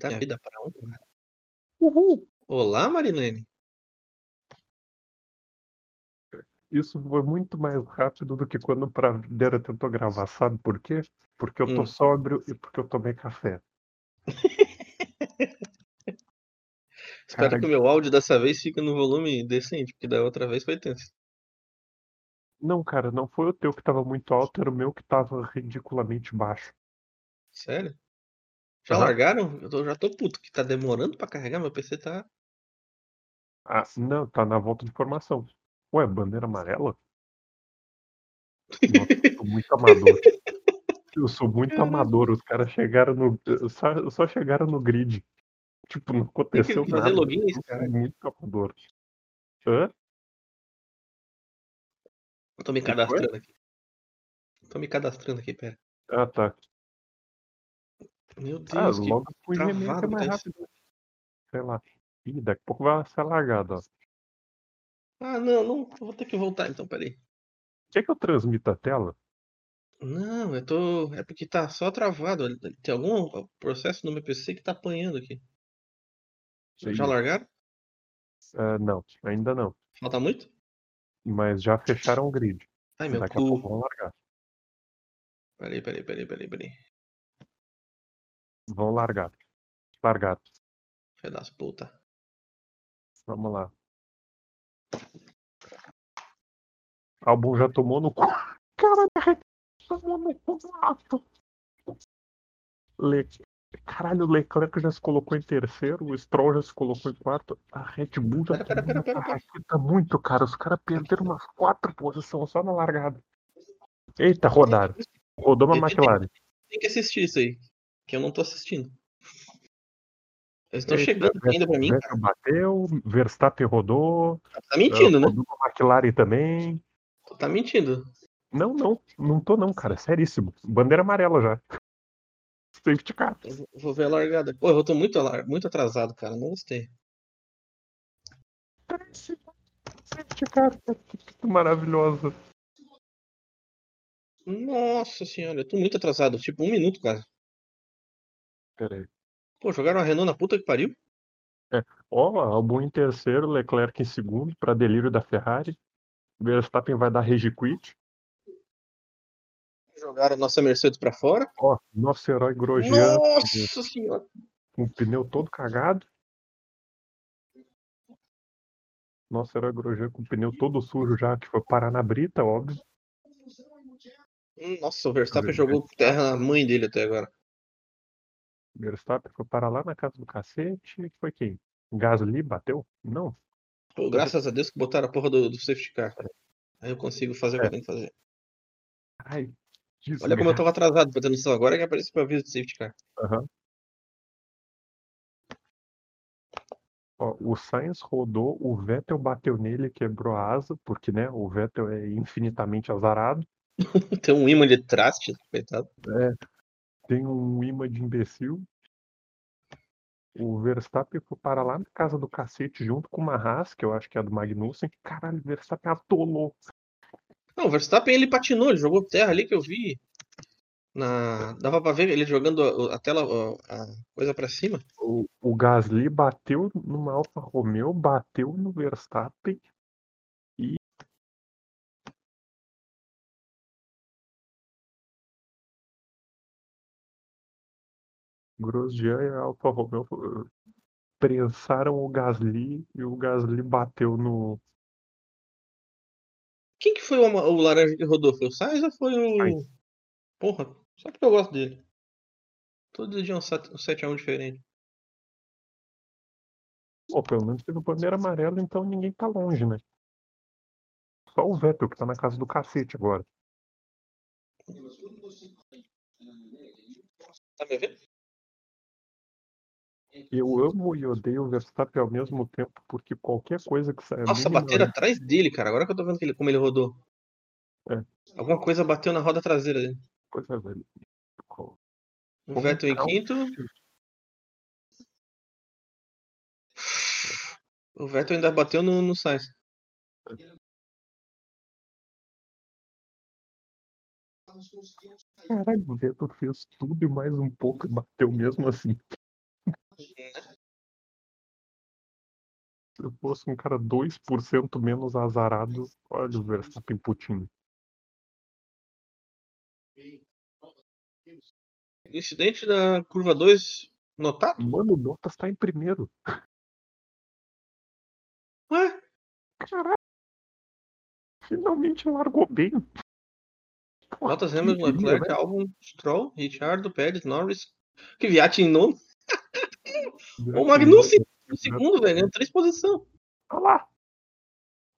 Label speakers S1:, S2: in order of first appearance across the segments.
S1: da vida para um.
S2: Uhul!
S1: Olá, Marilene.
S2: Isso foi muito mais rápido do que quando o Pradeira tentou gravar, sabe por quê? Porque eu tô
S1: Hum.
S2: sóbrio e porque eu tomei café.
S1: Espero
S2: Cara,
S1: que o meu áudio dessa vez fique no volume decente, porque da outra vez foi tenso.
S2: Não, cara, não foi o teu que tava muito alto, era o meu que tava ridiculamente baixo.
S1: Sério? Já
S2: Aham.
S1: largaram? Eu tô- já tô puto, que tá demorando pra carregar, meu PC tá.
S2: Ah, não, tá na volta de formação. Ué, bandeira amarela? Nossa, eu sou muito amador. Eu sou muito amador. Os caras chegaram no. Só, só chegaram no grid. Tipo, não
S1: Tem que
S2: aconteceu
S1: fazer
S2: nada.
S1: login
S2: Eu
S1: cara.
S2: muito amador. Hã?
S1: Eu tô me
S2: foi?
S1: cadastrando aqui. Tô me cadastrando aqui, pera.
S2: Ah, tá.
S1: Meu
S2: Ah,
S1: Deus, que
S2: logo Gmail que é
S1: travado
S2: mais
S1: tá isso.
S2: rápido. Sei lá. Ih, daqui a pouco vai ser largado, ó.
S1: Ah, não, não. Vou ter que voltar então, peraí.
S2: Quer que eu transmita a tela?
S1: Não, eu tô. É porque tá só travado. Tem algum processo no meu PC que tá apanhando aqui. Já
S2: Ih,
S1: largaram?
S2: ah, não, ainda não.
S1: Falta muito?
S2: Mas já fecharam o grid.
S1: Ai, meu
S2: Daqui a pouco
S1: cu.
S2: vão largar.
S1: Peraí, peraí, peraí, peraí, peraí.
S2: Vão largar. Largado.
S1: Filha das puta.
S2: Vamos lá. Álbum já tomou no cu. Caralho, tomou no cu. Le... Caralho, o Leclerc já se colocou em terceiro, o Stroll já se colocou em quarto, a Red Bull já
S1: Pera, pera,
S2: tomou
S1: pera,
S2: na
S1: pera, pera.
S2: tarraqueta muito, cara. Os caras perderam umas quatro posições só na largada. Eita, rodaram. Rodou uma McLaren.
S1: Tem que assistir isso aí. Que eu não tô assistindo. Eles estão chegando ainda pra mim, cara.
S2: Bateu, Verstappen rodou,
S1: Tá mentindo, né?
S2: rodou uma McLaren também.
S1: Tu tá mentindo.
S2: Não, não, não tô não, cara. Seríssimo. Bandeira amarela já. Safety car.
S1: Eu vou- ver a largada. Pô, eu tô muito, muito atrasado, cara. Não gostei.
S2: Safety car. Que maravilhosa.
S1: Nossa senhora, eu tô muito atrasado. Tipo, um minuto quase.
S2: Pera aí.
S1: Pô, jogaram a Renault na puta que pariu.
S2: Ó, Albon em terceiro, Leclerc em segundo, para delírio da Ferrari. Verstappen vai dar rage quit.
S1: Jogaram a nossa Mercedes pra fora.
S2: Ó, nosso herói Grosjean
S1: Nossa senhora.
S2: com o pneu todo cagado. Nosso herói Grosjean com o pneu todo sujo já, que foi parar na brita, óbvio.
S1: Hum, Nossa, o Verstappen
S2: Grosjean.
S1: jogou terra na mãe dele até agora.
S2: Verstappen foi parar lá na casa do cacete. Foi quem? Gasly bateu? Não.
S1: Pô, graças a Deus que botaram a porra do, do safety car. Aí eu consigo fazer o que
S2: É.
S1: eu tenho que fazer.
S2: Ai,
S1: Olha como eu tava atrasado pra ter noção. Agora que apareceu pra aviso do safety car.
S2: Aham. Ó, o Sainz rodou, o Vettel bateu nele e quebrou a asa, porque né, o Vettel é infinitamente azarado.
S1: Tem um imã de traste, coitado.
S2: Tem um imã de imbecil. O Verstappen foi para lá na casa do cacete junto com uma Haas, que eu acho que é a do Magnussen. Caralho, o Verstappen atolou.
S1: Não, o Verstappen ele patinou, ele jogou terra ali que eu vi. Na... Dava pra ver ele jogando a, tela, a, a coisa pra cima.
S2: O, o Gasly bateu numa Alfa Romeo, bateu no Verstappen. Grosjean e a Alfa Romeo eh, prensaram o Gasly e o Gasly bateu no.
S1: Quem que foi o, o laranja que rodou? Foi o Sainz ou foi o.
S2: Sainz.
S1: Porra, só porque eu gosto dele. Todo dia um 7x1 diferente.
S2: Pô, pelo menos teve bandeira amarela, então ninguém tá longe, né? Só o Vettel que tá na casa do cacete agora.
S1: Tá me vendo?
S2: Eu amo e odeio o Verstappen ao mesmo tempo, porque qualquer coisa que saia
S1: Nossa,
S2: minimamente-
S1: bateram atrás dele, cara. Agora que eu tô vendo que ele- como ele rodou.
S2: É.
S1: Alguma coisa bateu na roda traseira dele.
S2: coisa velho.
S1: O Vettel em quinto. O Vettel ainda bateu no, no Sainz.
S2: Caralho, o Vettel fez tudo e mais um pouco e bateu mesmo assim. Se eu fosse um cara 2% menos azarado, olha o Verstappen Putin.
S1: Incidente da curva 2 notado?
S2: Mano, o Notas tá em primeiro.
S1: Ué?
S2: Caralho. Finalmente largou bem. Notas
S1: Hamilton, Leclerc,
S2: né?
S1: Albon, Stroll, Richard Pérez, Norris, Que em nono. O Magnussen em segundo, velho. Ganhou três posições.
S2: Olha lá.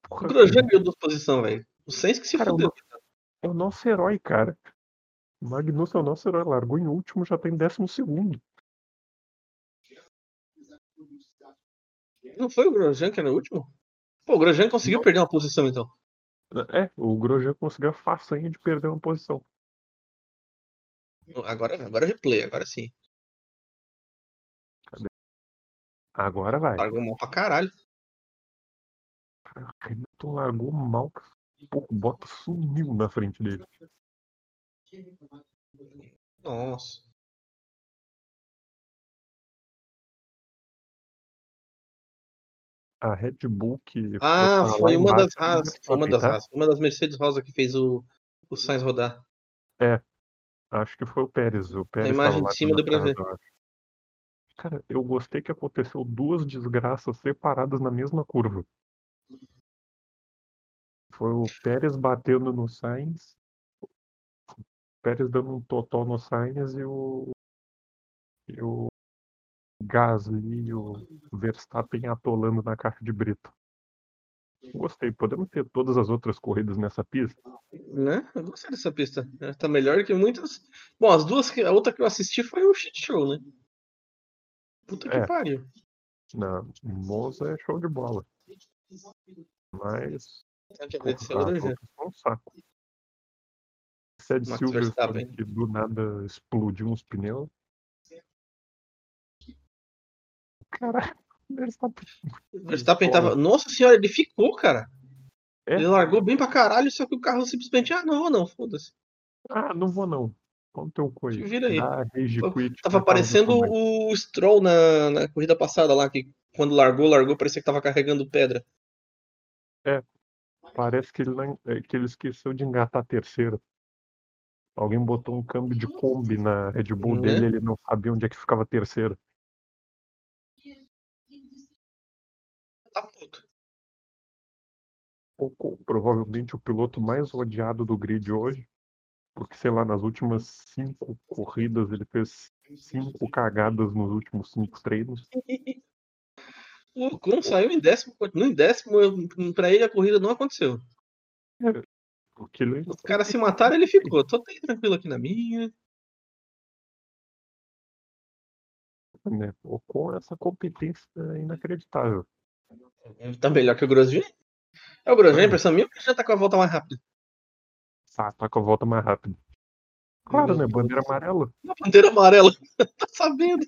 S1: O
S2: Porra,
S1: Grosjean ganhou duas posições, velho. O Sainz que se
S2: Cara,
S1: fudeu.
S2: É o nosso herói, cara. O Magnussen é o nosso herói. Largou em último, já tá em décimo segundo.
S1: Não foi o Grosjean que era o último? Pô, o Grosjean conseguiu
S2: Não.
S1: perder uma posição, então.
S2: É, o Grosjean conseguiu a façanha de perder uma posição.
S1: Agora, agora é replay, agora sim.
S2: Agora vai.
S1: Largou mal pra caralho.
S2: Hamilton largou mal. Pô, o Bottas sumiu na frente dele.
S1: Nossa.
S2: A Red Bull que.
S1: Ah, foi uma das Haas. Foi uma das? Haas. Uma das Mercedes Rosa que fez o, o Sainz rodar.
S2: Acho que foi o Pérez. O Pérez
S1: imagem
S2: tava
S1: de cima
S2: eu acho. Cara, eu gostei que aconteceu duas desgraças separadas na mesma curva. Foi o Pérez batendo no Sainz. O Pérez dando um totó no Sainz e o. E o Gasly e o Verstappen atolando na caixa de brita. Gostei. Podemos ter todas as outras corridas nessa pista?
S1: Né? Eu gostei dessa pista. É, Tá melhor que muitas. Bom, as duas. A outra que eu assisti foi o shit show, né? Puta que
S2: É.
S1: pariu.
S2: Na Monza é show de bola. Mas
S1: Grosjean.
S2: volta foi um saco.
S1: Max
S2: Silverstone
S1: Verstappen.
S2: que do nada explodiu uns pneus. Caralho, Verstappen.
S1: O Verstappen tava. Nossa senhora, ele ficou, cara.
S2: É?
S1: Ele largou bem pra caralho, só que o carro simplesmente. Ah, não vou não, foda-se.
S2: Ah, não vou não. Qual teu coisa?
S1: Se vira aí.
S2: Quit.
S1: Tava parecendo o Stroll na, na corrida passada lá, que quando largou, largou, parecia que tava carregando pedra.
S2: Parece que ele, é, que ele esqueceu de engatar a terceira. Alguém botou um câmbio de Kombi na Red Bull
S1: Né?
S2: dele ele não sabia onde é que ficava a terceira.
S1: Tá puto.
S2: Provavelmente o piloto mais odiado do grid hoje, porque, sei lá, nas últimas cinco corridas ele fez cinco cagadas nos últimos cinco treinos.
S1: O Ocon saiu em décimo, continua em décimo. Pra ele a corrida não aconteceu.
S2: Porque ele
S1: Os caras se mataram, ele ficou. Tô bem tranquilo aqui na minha.
S2: né, Ocon é essa competência inacreditável.
S1: Ele tá melhor que o Grosjean. É o Grosjean, a impressão minha, porque já tá com a volta mais rápida.
S2: Tá, tá com a volta mais rápida. Claro, né? Bandeira amarela.
S1: Bandeira amarela. tá sabendo?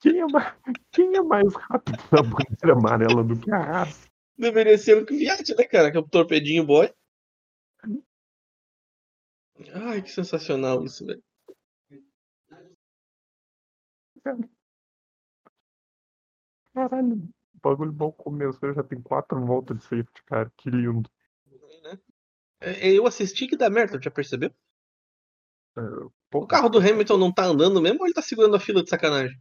S2: Quem é mais, quem é mais rápido na bandeira amarela do que a Haas?
S1: Deveria ser o Kvyat, né, cara? Que é o torpedinho boy. Ai, que sensacional isso, velho.
S2: Caralho, o bagulho mal começou, já tem quatro voltas de safety, cara. Que lindo.
S1: É, Eu assisti que dá merda, já percebeu?
S2: Pô,
S1: O carro do Hamilton não tá andando mesmo ou ele tá segurando a fila de sacanagem?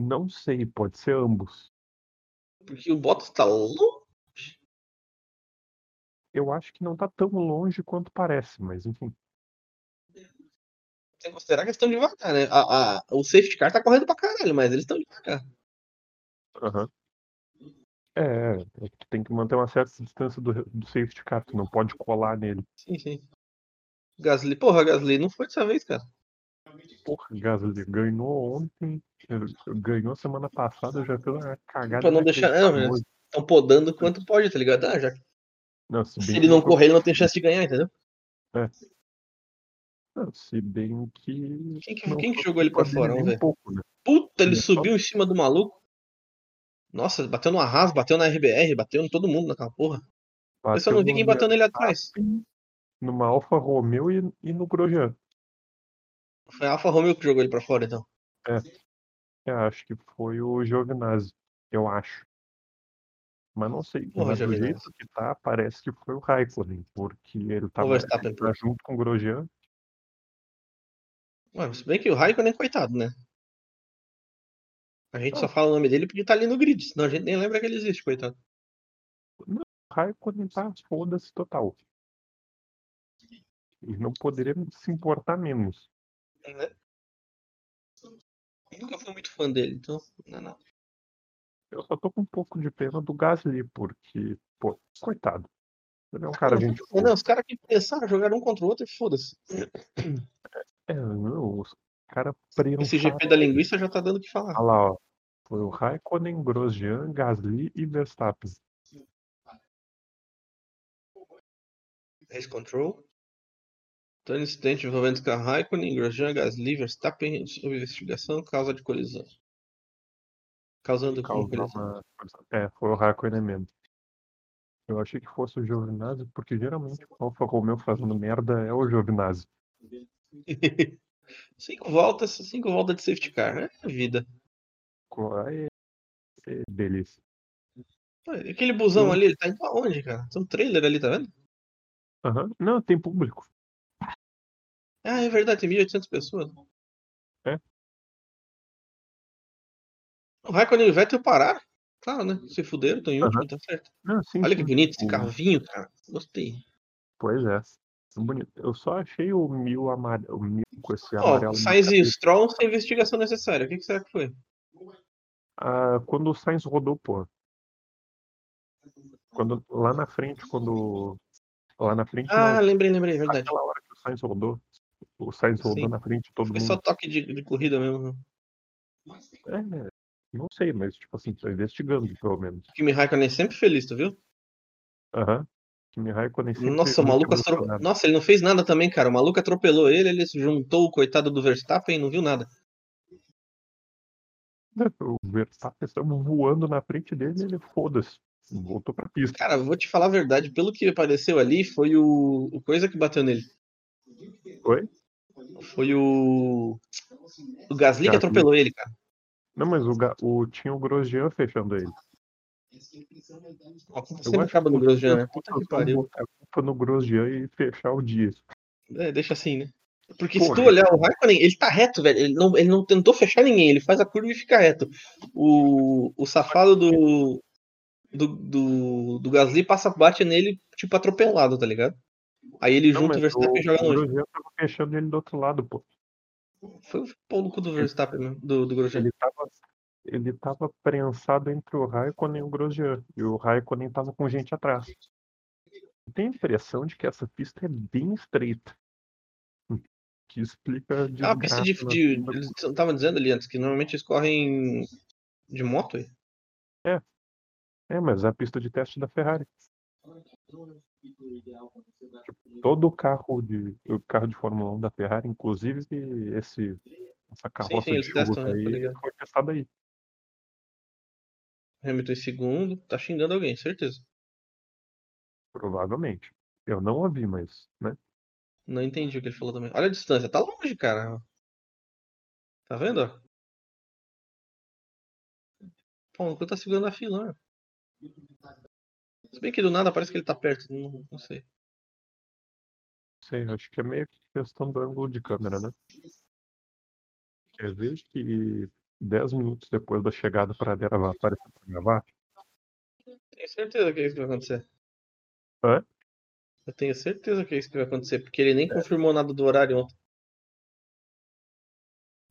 S2: Não sei, pode ser ambos.
S1: Porque o Bottas tá louco.
S2: Eu acho que não tá tão longe quanto parece, mas enfim.
S1: Sem considerar que eles estão devagar, né? A, a- o safety car tá correndo pra caralho, mas eles estão devagar.
S2: Aham. É, é que tem que manter uma certa distância do, do safety car, tu não pode colar nele.
S1: Sim, sim. Gasly, porra, Gasly, não foi dessa vez, cara.
S2: Porra, Gasly ganhou ontem, eh, ganhou semana passada, já fez uma cagada.
S1: Pra não deixar- não. Estão podando quanto pode, tá ligado? Ah, já,
S2: Não, se,
S1: se ele não correr, ele não tem chance de ganhar, entendeu?
S2: Não, se bem que.
S1: Quem que, quem que jogou ele pra fora?
S2: um pouco, né?
S1: Puta, ele
S2: Ele só-
S1: subiu em cima do maluco. Nossa, bateu no Arras, bateu na RBR, bateu em todo mundo naquela porra. Eu só não vi
S2: Bateu
S1: quem bateu nele atrás.
S2: Verstappen, Numa Alfa Romeo e, e no Grosjean.
S1: Foi a Alfa Romeo que jogou ele pra fora, então.
S2: Eu acho que foi o Giovinazzi. Eu acho. Mas não sei.
S1: Porra,
S2: mas do jeito que tá, parece que foi o Raikkonen, porque ele tava,
S1: Verstappen,
S2: tá junto com o Grosjean.
S1: Ué, se bem que o Raikkonen, coitado, né? A gente
S2: Não.
S1: só fala o nome dele porque tá ali no grid, senão a gente nem lembra que ele existe, coitado.
S2: O Raikkonen tá foda-se total. E não poderia se importar menos.
S1: Né? Nunca fui muito fã dele, então. Não, não.
S2: Eu só tô com um pouco de pena do Gasly, porque, pô, coitado. Ele é um cara, gente.
S1: Não, não, os caras que começaram a jogar um contra o outro e foda-se.
S2: É, não, os caras
S1: Esse
S2: prensaram.
S1: GP da linguiça já tá dando o que falar.
S2: Olha lá, ó. Foi o Raikkonen, Grosjean, Gasly e Verstappen.
S1: Race Control. Então, incidente envolvendo carro Raikkonen, Grosjean, Gasly, Verstappen sob investigação, causa de colisão. Causando colisão.
S2: uma... É, foi o Raikkonen mesmo. Eu achei que fosse o Giovinazzi, porque geralmente o Alfa Romeo fazendo merda é o Giovinazzi.
S1: cinco voltas, cinco voltas de safety car. É a vida.
S2: Aí, é delícia.
S1: Aquele busão
S2: Hum.
S1: ali, ele tá indo aonde, cara? Tem um trailer ali, tá vendo?
S2: Aham. Não, tem público.
S1: Ah, é verdade, tem 1.800 pessoas.
S2: É.
S1: O Raikkonen e o Vettel pararam. Claro, né? Se fuderam, estão em último, tá certo.
S2: Não, sim,
S1: Olha que
S2: sim.
S1: bonito esse carro vinho, cara. Gostei.
S2: Pois é. Bonito. Eu só achei o mil amarelo, o mil com esse
S1: Ó,
S2: amarelo.
S1: o Sainz e o. Stroll sem investigação necessária. O que, que será que foi?
S2: Ah, quando o Sainz rodou, pô. Quando, lá na frente, quando. Lá na frente,
S1: Ah,
S2: não.
S1: lembrei, lembrei, verdade.
S2: Aquela hora que o Sainz rodou. O Sainz rodou
S1: Sim.
S2: na frente de todo
S1: Foi
S2: mundo.
S1: só toque de, de corrida mesmo.
S2: É, não sei, mas tipo assim, tô investigando, pelo menos.
S1: Kimi Raikkonen sempre feliz, tu viu?
S2: Aham. Kimi Raikkonen sempre
S1: Nossa, o maluco atro... Nossa, ele não fez nada também, cara. O maluco atropelou ele, ele juntou o coitado do Verstappen e não viu nada.
S2: O Verstappen estava voando na frente dele e ele foda-se. Voltou pra pista.
S1: Cara, vou te falar a verdade, pelo que apareceu ali, foi o, o coisa que bateu nele.
S2: Oi?
S1: Foi o. O Gasly que atropelou ele, cara.
S2: Não, mas o, o, tinha o Grosjean fechando ele.
S1: A culpa
S2: Eu
S1: sempre
S2: acho
S1: acaba no
S2: que
S1: Grosjean, né? Puta que pariu.
S2: a culpa no Grosjean e fechar o dia.
S1: É, deixa assim, né? Porque se
S2: Pô,
S1: tu olhar o Raikkonen, ele tá reto, velho. Ele não, ele não tentou fechar ninguém, ele faz a curva e fica reto. O, o safado do, do, do, do Gasly passa, bate nele, tipo, atropelado, tá ligado? Aí ele
S2: Não,
S1: junta o Verstappen e joga
S2: o
S1: longe.
S2: Grosjean tava fechando ele do outro lado, pô.
S1: Foi o pau no cu do Verstappen mesmo, do, do Grosjean.
S2: Ele tava, ele tava prensado entre o Raikkonen e o Grosjean. E o Raikkonen tava com gente atrás. Eu tenho a impressão de que essa pista é bem estreita. Que explica
S1: Ah, a pista de. de eles estavam dizendo ali antes que normalmente eles correm de moto aí.
S2: É, mas é a pista de teste da Ferrari. Tipo, todo o carro de, o carro de Fórmula 1 da Ferrari, inclusive esse, essa carroça
S1: sim, eles
S2: de
S1: testam, né, tô
S2: aí, foi testada aí.
S1: Hamilton em segundo, tá xingando alguém, certeza.
S2: Provavelmente. Eu não ouvi, mas, né?
S1: Não entendi o que ele falou também. Olha a distância, tá longe, cara. Tá vendo? Pô, o tá segurando a fila, né? Se bem que do nada parece que ele tá perto, não, não sei.
S2: Sei, acho que é meio que questão do ângulo de câmera, né? Quer ver que 10 minutos depois da chegada para gravar, apareceu para gravar?
S1: Tenho certeza que é isso que vai acontecer.
S2: Hã?
S1: Eu tenho certeza que é isso que vai acontecer, porque ele nem confirmou nada do horário ontem.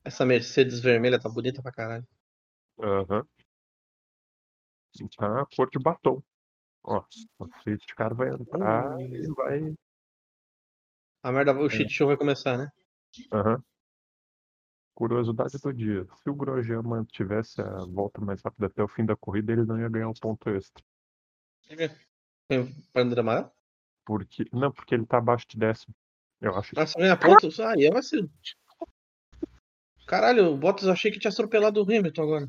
S1: Essa Mercedes vermelha tá bonita pra caralho.
S2: Aham. Tá a cor de batom. Ó, o safety car vai entrar
S1: Hum.
S2: e vai.
S1: A merda, o shit show vai começar, né?
S2: Aham. Curiosidade do dia. Se o Grosjean mantivesse a volta mais rápida até o fim da corrida, ele não ia ganhar um ponto extra.
S1: Tem bandeira amarela?
S2: Porque. Não, porque ele tá abaixo de décimo. Eu acho.
S1: Ah, só ganha pontos? Ah, e é vacilo. Caralho, o Bottas achei que tinha atropelado o Hamilton agora.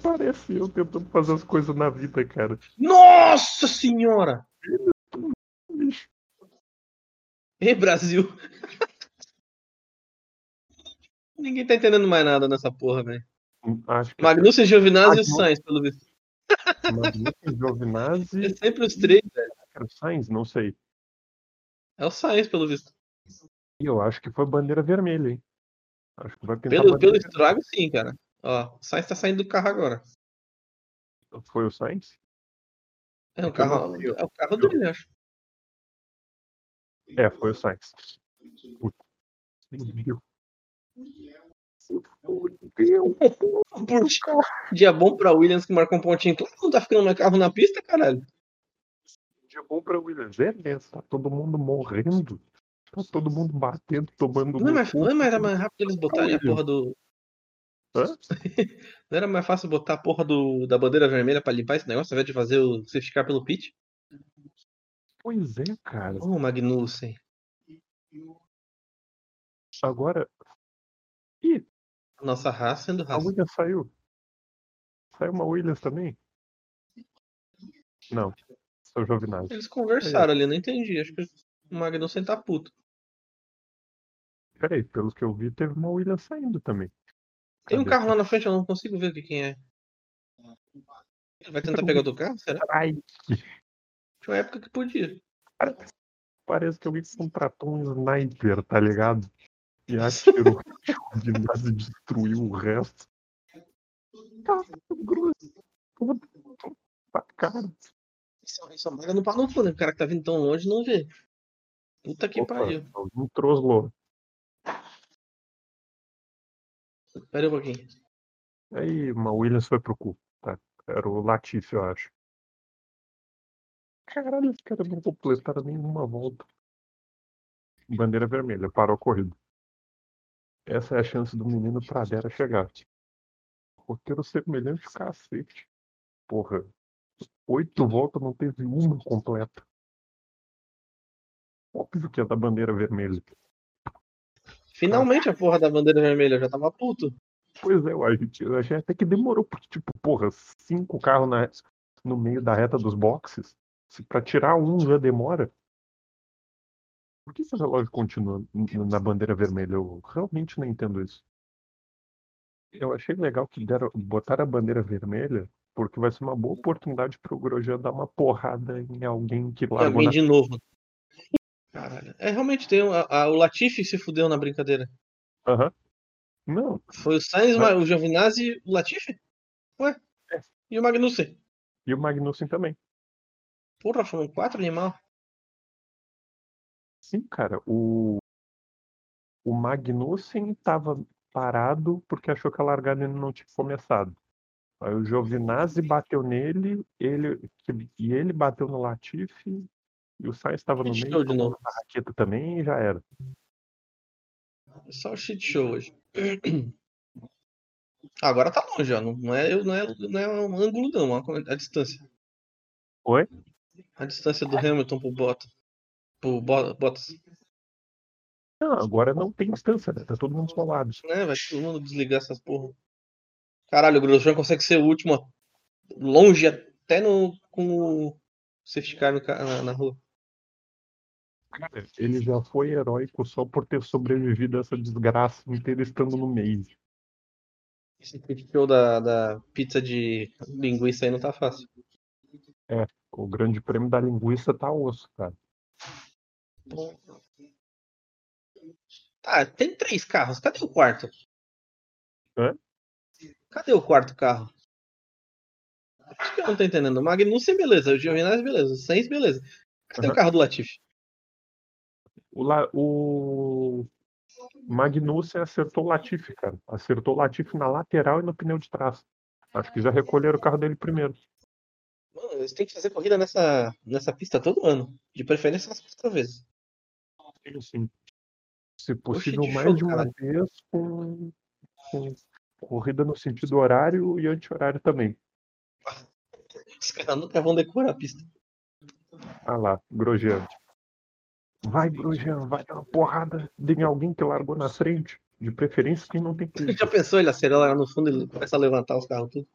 S2: Parece eu tentando fazer as coisas na vida, cara.
S1: Nossa senhora! Ei, Brasil! Ninguém tá entendendo mais nada nessa porra, velho.
S2: Que
S1: Magnussen, Giovinazzi e o Sainz, pelo visto.
S2: Magnussen, Giovinazzi
S1: É sempre os três, velho.
S2: era o Sainz, não sei.
S1: É o Sainz, pelo visto.
S2: E eu acho que foi bandeira vermelha, hein? Acho que vai pintar
S1: Pelo, pelo estrago, sim, cara. Ó, o Sainz tá saindo do carro agora.
S2: Foi o Sainz?
S1: É o
S2: É
S1: carro, é o carro dele, acho.
S2: É, foi o Sainz. Putz. Meu.
S1: Puxa, dia bom pra Williams que marcou um pontinho. Todo mundo tá ficando mais carro na pista, caralho.
S2: Dia bom pra Williams. É mesmo, tá todo mundo morrendo. Tá todo mundo batendo, tomando.
S1: Não é
S2: no cu.
S1: não é mais, mais rápido eles botarem a porra do.
S2: Hã?
S1: Não era mais fácil botar a porra do, da bandeira vermelha pra limpar esse negócio, ao invés de fazer o safety car pelo pit?
S2: Pois é, cara.
S1: Ô, Magnussen.
S2: Agora. Ih,
S1: Nossa raça sendo
S2: a
S1: raça.
S2: Williams saiu. Saiu uma Williams também? Não. Sou Giovinazzi.
S1: Eles conversaram ali, não entendi. Acho que o Magnussen tá puto.
S2: Peraí, pelo que eu vi, teve uma Williams saindo também.
S1: Tem um
S2: Cadê?
S1: carro lá na frente, eu não consigo ver o que quem é. Ele vai tentar pegar outro carro? Será?
S2: Ai,
S1: Tinha uma época que podia.
S2: parece, parece que alguém contratou um sniper, tá ligado? E atirou o Giovinazzi e destruiu o resto. Cara, grosso. Puta, cara.
S1: Isso, é uma no pau no cu, né? O cara que tá vindo tão longe não vê. Puta que
S2: Opa,
S1: pariu.
S2: alguém troslou.
S1: Pera um pouquinho.
S2: Aí uma Williams foi pro cu. Tá? Era o Latifi, eu acho. Caralho, os caras não completaram nenhuma volta. Bandeira vermelha, parou a corrida. Essa é a chance do menino Pradera chegar. Roteiro semelhante cacete. Porra. Oito voltas não teve uma completa. Óbvio que é da bandeira vermelha.
S1: Finalmente a porra da bandeira vermelha, eu já tava puto.
S2: Pois é, eu achei até que demorou, porque, tipo, porra, cinco carros na- no meio da reta dos boxes. Se pra tirar um já demora. Por que esse relógio continua na bandeira vermelha? Eu realmente não entendo isso. Eu achei legal que deram, botaram a bandeira vermelha, porque vai ser uma boa oportunidade pro Grosjean dar uma porrada em alguém que largou
S1: alguém
S2: na...
S1: de novo. Caralho. É, realmente, tem um- a- a- o Latifi se fudeu na brincadeira.
S2: Aham. Não,
S1: Foi o Sainz,
S2: Mas-
S1: o Giovinazzi o Latifi? Ué?
S2: É.
S1: E o Magnussen?
S2: e o Magnussen também.
S1: Porra, foram quatro animal.
S2: Sim, cara, o, o Magnussen estava parado porque achou que a largada ainda não tinha começado. Aí o Giovinazzi bateu nele, ele, e ele bateu no Latifi, e o Sainz estava no meio,
S1: de novo.
S2: na raqueta também e já era.
S1: É Só o shit show hoje. Agora tá longe, ó. Não é, não é, não é um ângulo, não. A distância.
S2: Oi?
S1: A distância do Hamilton pro Bottas. Pro Bo- Bottas.
S2: Não, agora não tem distância, né? Tá todo mundo colado.
S1: Né? Vai todo mundo desligar essas porra. Caralho, o Grosjean consegue ser o último longe até no, com o safety car no na, na rua.
S2: Cara, ele já foi heróico só por ter sobrevivido a essa desgraça inteira estando no meio.
S1: Esse show da, da pizza de linguiça aí não tá fácil.
S2: O grande prêmio da linguiça tá osso, cara.
S1: Tá, tem três carros. Cadê o quarto?
S2: Hã?
S1: Cadê o quarto carro? Acho que eu não tô entendendo. O Magnussen, beleza. O Giovinazzi, beleza. O Sainz, beleza. Cadê
S2: Aham.
S1: o carro do Latifi?
S2: O, La- o Magnussen acertou o Latifi, cara. Acertou o Latifi na lateral e no pneu de trás. Acho que já recolheram o carro dele primeiro.
S1: Mano, eles têm que fazer corrida nessa, nessa pista todo ano. De preferência umas quatro vezes.
S2: Sim. Se possível,
S1: de
S2: mais
S1: show,
S2: de uma
S1: caralho.
S2: vez com, com corrida no sentido horário e anti-horário também.
S1: Os caras nunca vão decorar a pista.
S2: Ah lá, Grosjean. Vai, Grosjean, vai dar uma porrada em alguém que largou na frente. De preferência quem não tem que.
S1: Já pensou ele acelera lá no fundo e começa a levantar os carros tudo?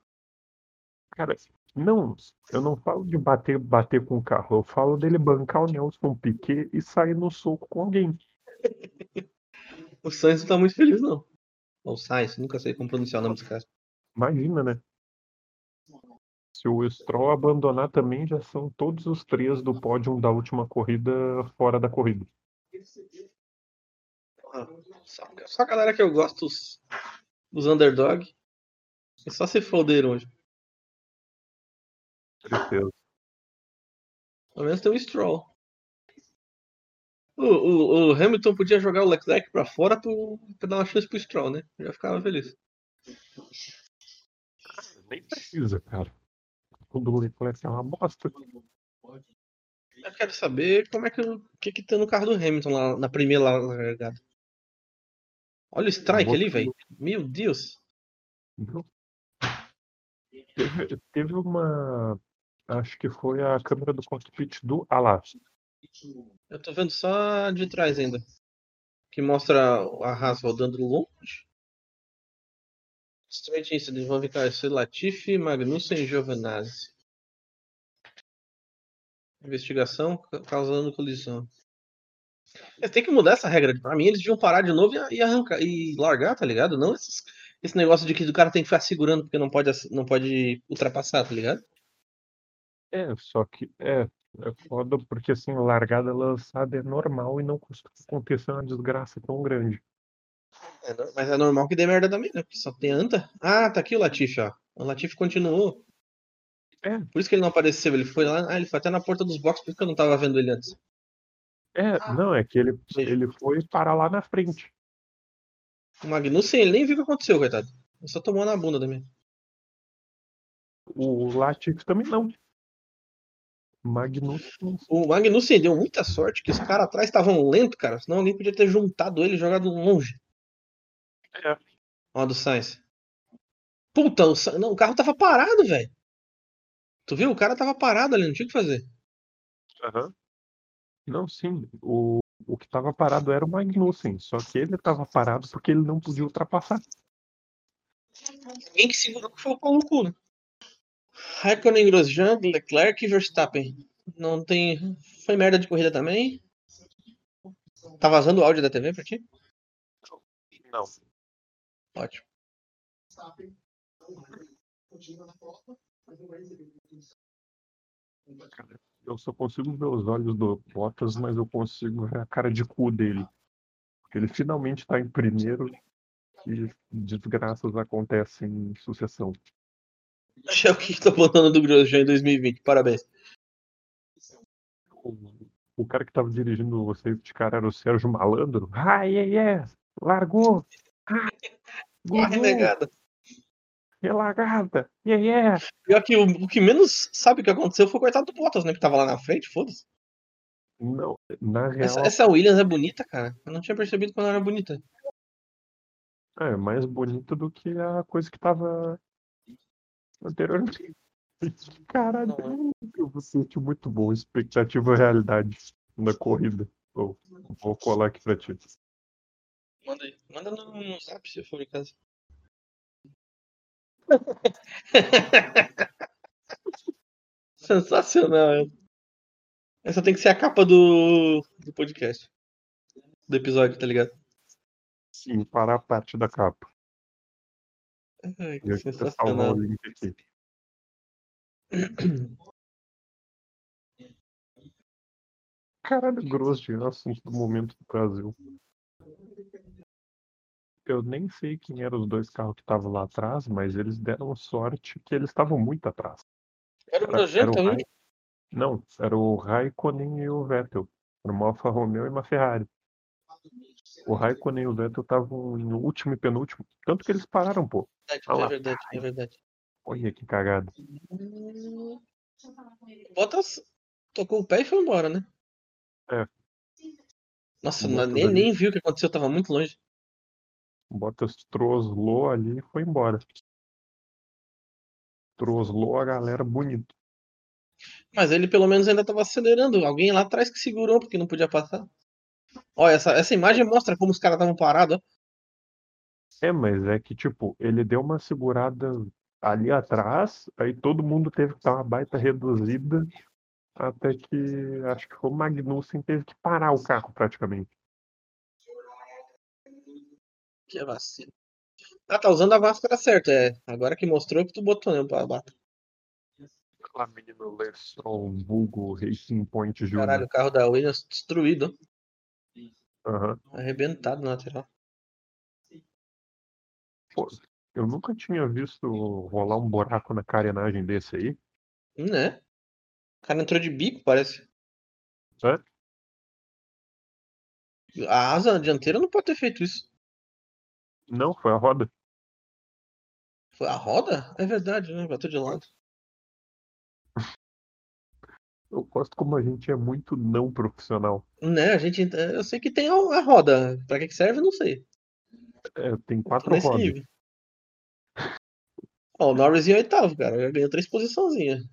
S2: Cara, não, eu não falo de bater, bater com o carro, eu falo dele bancar o Nelson Piquet e sair no soco com alguém.
S1: O Sainz não tá muito feliz, não. Ou Sainz, nunca sei como pronunciar o nome desse cara.
S2: Imagina, né? Se o Stroll abandonar também, já são todos os três do pódio da última corrida fora da corrida.
S1: Ah, Só, só a galera que eu gosto, os, os underdog. E só se foderam hoje.
S2: Tristeza.
S1: Pelo menos tem o Stroll. O, o, o Hamilton podia jogar o Leclerc pra fora pro, pra dar uma chance pro Stroll, né? Eu já ficava feliz.
S2: Nem precisa, cara. O do Leclerc é uma bosta.
S1: Eu quero saber como é que o que, que tem no carro do Hamilton lá na primeira largada. Olha o strike ali, velho. Meu Deus.
S2: Teve, teve uma. Acho que foi a câmera do cockpit do Alá.
S1: Eu tô vendo só de trás ainda. Que mostra a Haas rodando longe. Straight incident vão ficar esse Latifi, Magnussen e Giovinazzi. Investigação ca- causando colisão. Eles têm que mudar essa regra. Pra mim, eles deviam parar de novo e, arrancar e largar, tá ligado? Não esses- esse negócio de que o cara tem que ficar segurando porque não pode, não pode ultrapassar, tá ligado?
S2: É, só que é, é foda porque assim, largada lançada é normal e não costuma acontecer uma desgraça tão grande.
S1: É, mas é normal que dê merda também, né? Porque só tem anta. Ah, tá aqui o Latifi, ó. O Latifi continuou.
S2: É.
S1: Por isso que ele não apareceu. Ele foi lá. Ah, ele foi até na porta dos boxes, por isso que eu não tava vendo ele antes.
S2: É, não, é que ele, ele foi parar lá na frente.
S1: O Magnussen, ele nem viu o que aconteceu, coitado. Ele só tomou na bunda também.
S2: O Latifi também não. Magnussen.
S1: O Magnussen deu muita sorte que os caras atrás estavam lentos, cara. Senão alguém podia ter juntado ele e jogado longe.
S2: É.
S1: Ó, do Sainz. Puta, o, não, o carro tava parado, velho. Tu viu? O cara tava parado ali, não tinha o que fazer.
S2: Aham. Não, sim. O, o que tava parado era o Magnussen. Só que ele tava parado porque ele não podia ultrapassar.
S1: Alguém que segurou que foi o pau no cu, né? Raikkonen, Grosjean, Leclerc e Verstappen. Não tem. Foi merda de corrida também. Tá vazando o áudio da TV pra ti?
S2: Não.
S1: Ótimo.
S2: Eu só consigo ver os olhos do Bottas, mas eu consigo ver a cara de cu dele. Porque ele finalmente tá em primeiro e desgraças acontecem em sucessão.
S1: É o que tô botando do Grosjean em 2020. Parabéns.
S2: O, o cara que tava dirigindo o safety car era o Sérgio Malandro. Ah, yeah, yeah. Largou! Ah,
S1: Corre,
S2: gol,
S1: negada.
S2: relagada! Yeah, yeah!
S1: Pior que o, o que menos sabe o que aconteceu foi o coitado do Bottas, né? Que tava lá na frente, foda-se.
S2: Não, na real,
S1: Essa, essa Williams é bonita, cara. Eu não tinha percebido quando ela era bonita.
S2: é mais bonito do que a coisa que tava anteriormente. Caralho, eu senti muito bom. Expectativa e realidade na corrida. Vou, vou colar aqui pra ti.
S1: Manda aí. Manda no, no zap se for em casa. Sensacional. Essa tem que ser a capa do, do podcast. Do episódio, tá ligado?
S2: Sim, para a parte da capa.
S1: Ai, que sensacional.
S2: Caralho, grosso de assunto do momento do Brasil. Eu nem sei quem eram os dois carros que estavam lá atrás, mas eles deram sorte que eles estavam muito atrás.
S1: Era o
S2: Era,
S1: Grosjean
S2: era o
S1: também.
S2: Rai... Não, era o Raikkonen e o Vettel. Era uma Alfa Romeo e uma Ferrari. O Raikkonen e o Vettel estavam no último e penúltimo. Tanto que eles pararam, pô.
S1: Verdade,
S2: Olha
S1: é verdade, é verdade.
S2: Olha que cagada.
S1: Bottas tocou o pé e foi embora, né?
S2: É.
S1: Nossa, não- nem,
S2: ali.
S1: nem viu o que aconteceu, tava muito longe.
S2: O Bottas troslou ali e foi embora. Troslou a galera bonito.
S1: Mas ele pelo menos ainda tava acelerando. Alguém lá atrás que segurou porque não podia passar. Olha, essa, essa imagem mostra como os caras estavam parados.
S2: É, mas é que, tipo, ele deu uma segurada ali atrás, aí todo mundo teve que dar uma baita reduzida, até que acho que foi o Magnussen teve que parar o carro praticamente.
S1: Que vacilo. Ah, tá usando a máscara certa, é. Agora que mostrou que tu botou, né, pra bater.
S2: Lá, menino Lesson, vulgo Racing Point Jr.
S1: Caralho, o carro da Williams destruído.
S2: Aham.
S1: Arrebentado na lateral.
S2: Pô, eu nunca tinha visto rolar um buraco na carenagem desse aí.
S1: Né? O cara entrou de bico, parece.
S2: É?
S1: A asa dianteira não pode ter feito isso.
S2: Não, foi a roda.
S1: Foi a roda? É verdade, né? Bateu de lado.
S2: Eu gosto como a gente é muito não profissional.
S1: Né, a gente. Eu sei que tem a roda. Pra que que serve, eu não sei.
S2: É, tem quatro rodas.
S1: nível. Ó, o Norris em oitavo, cara. Já ganhou três posiçãozinhas.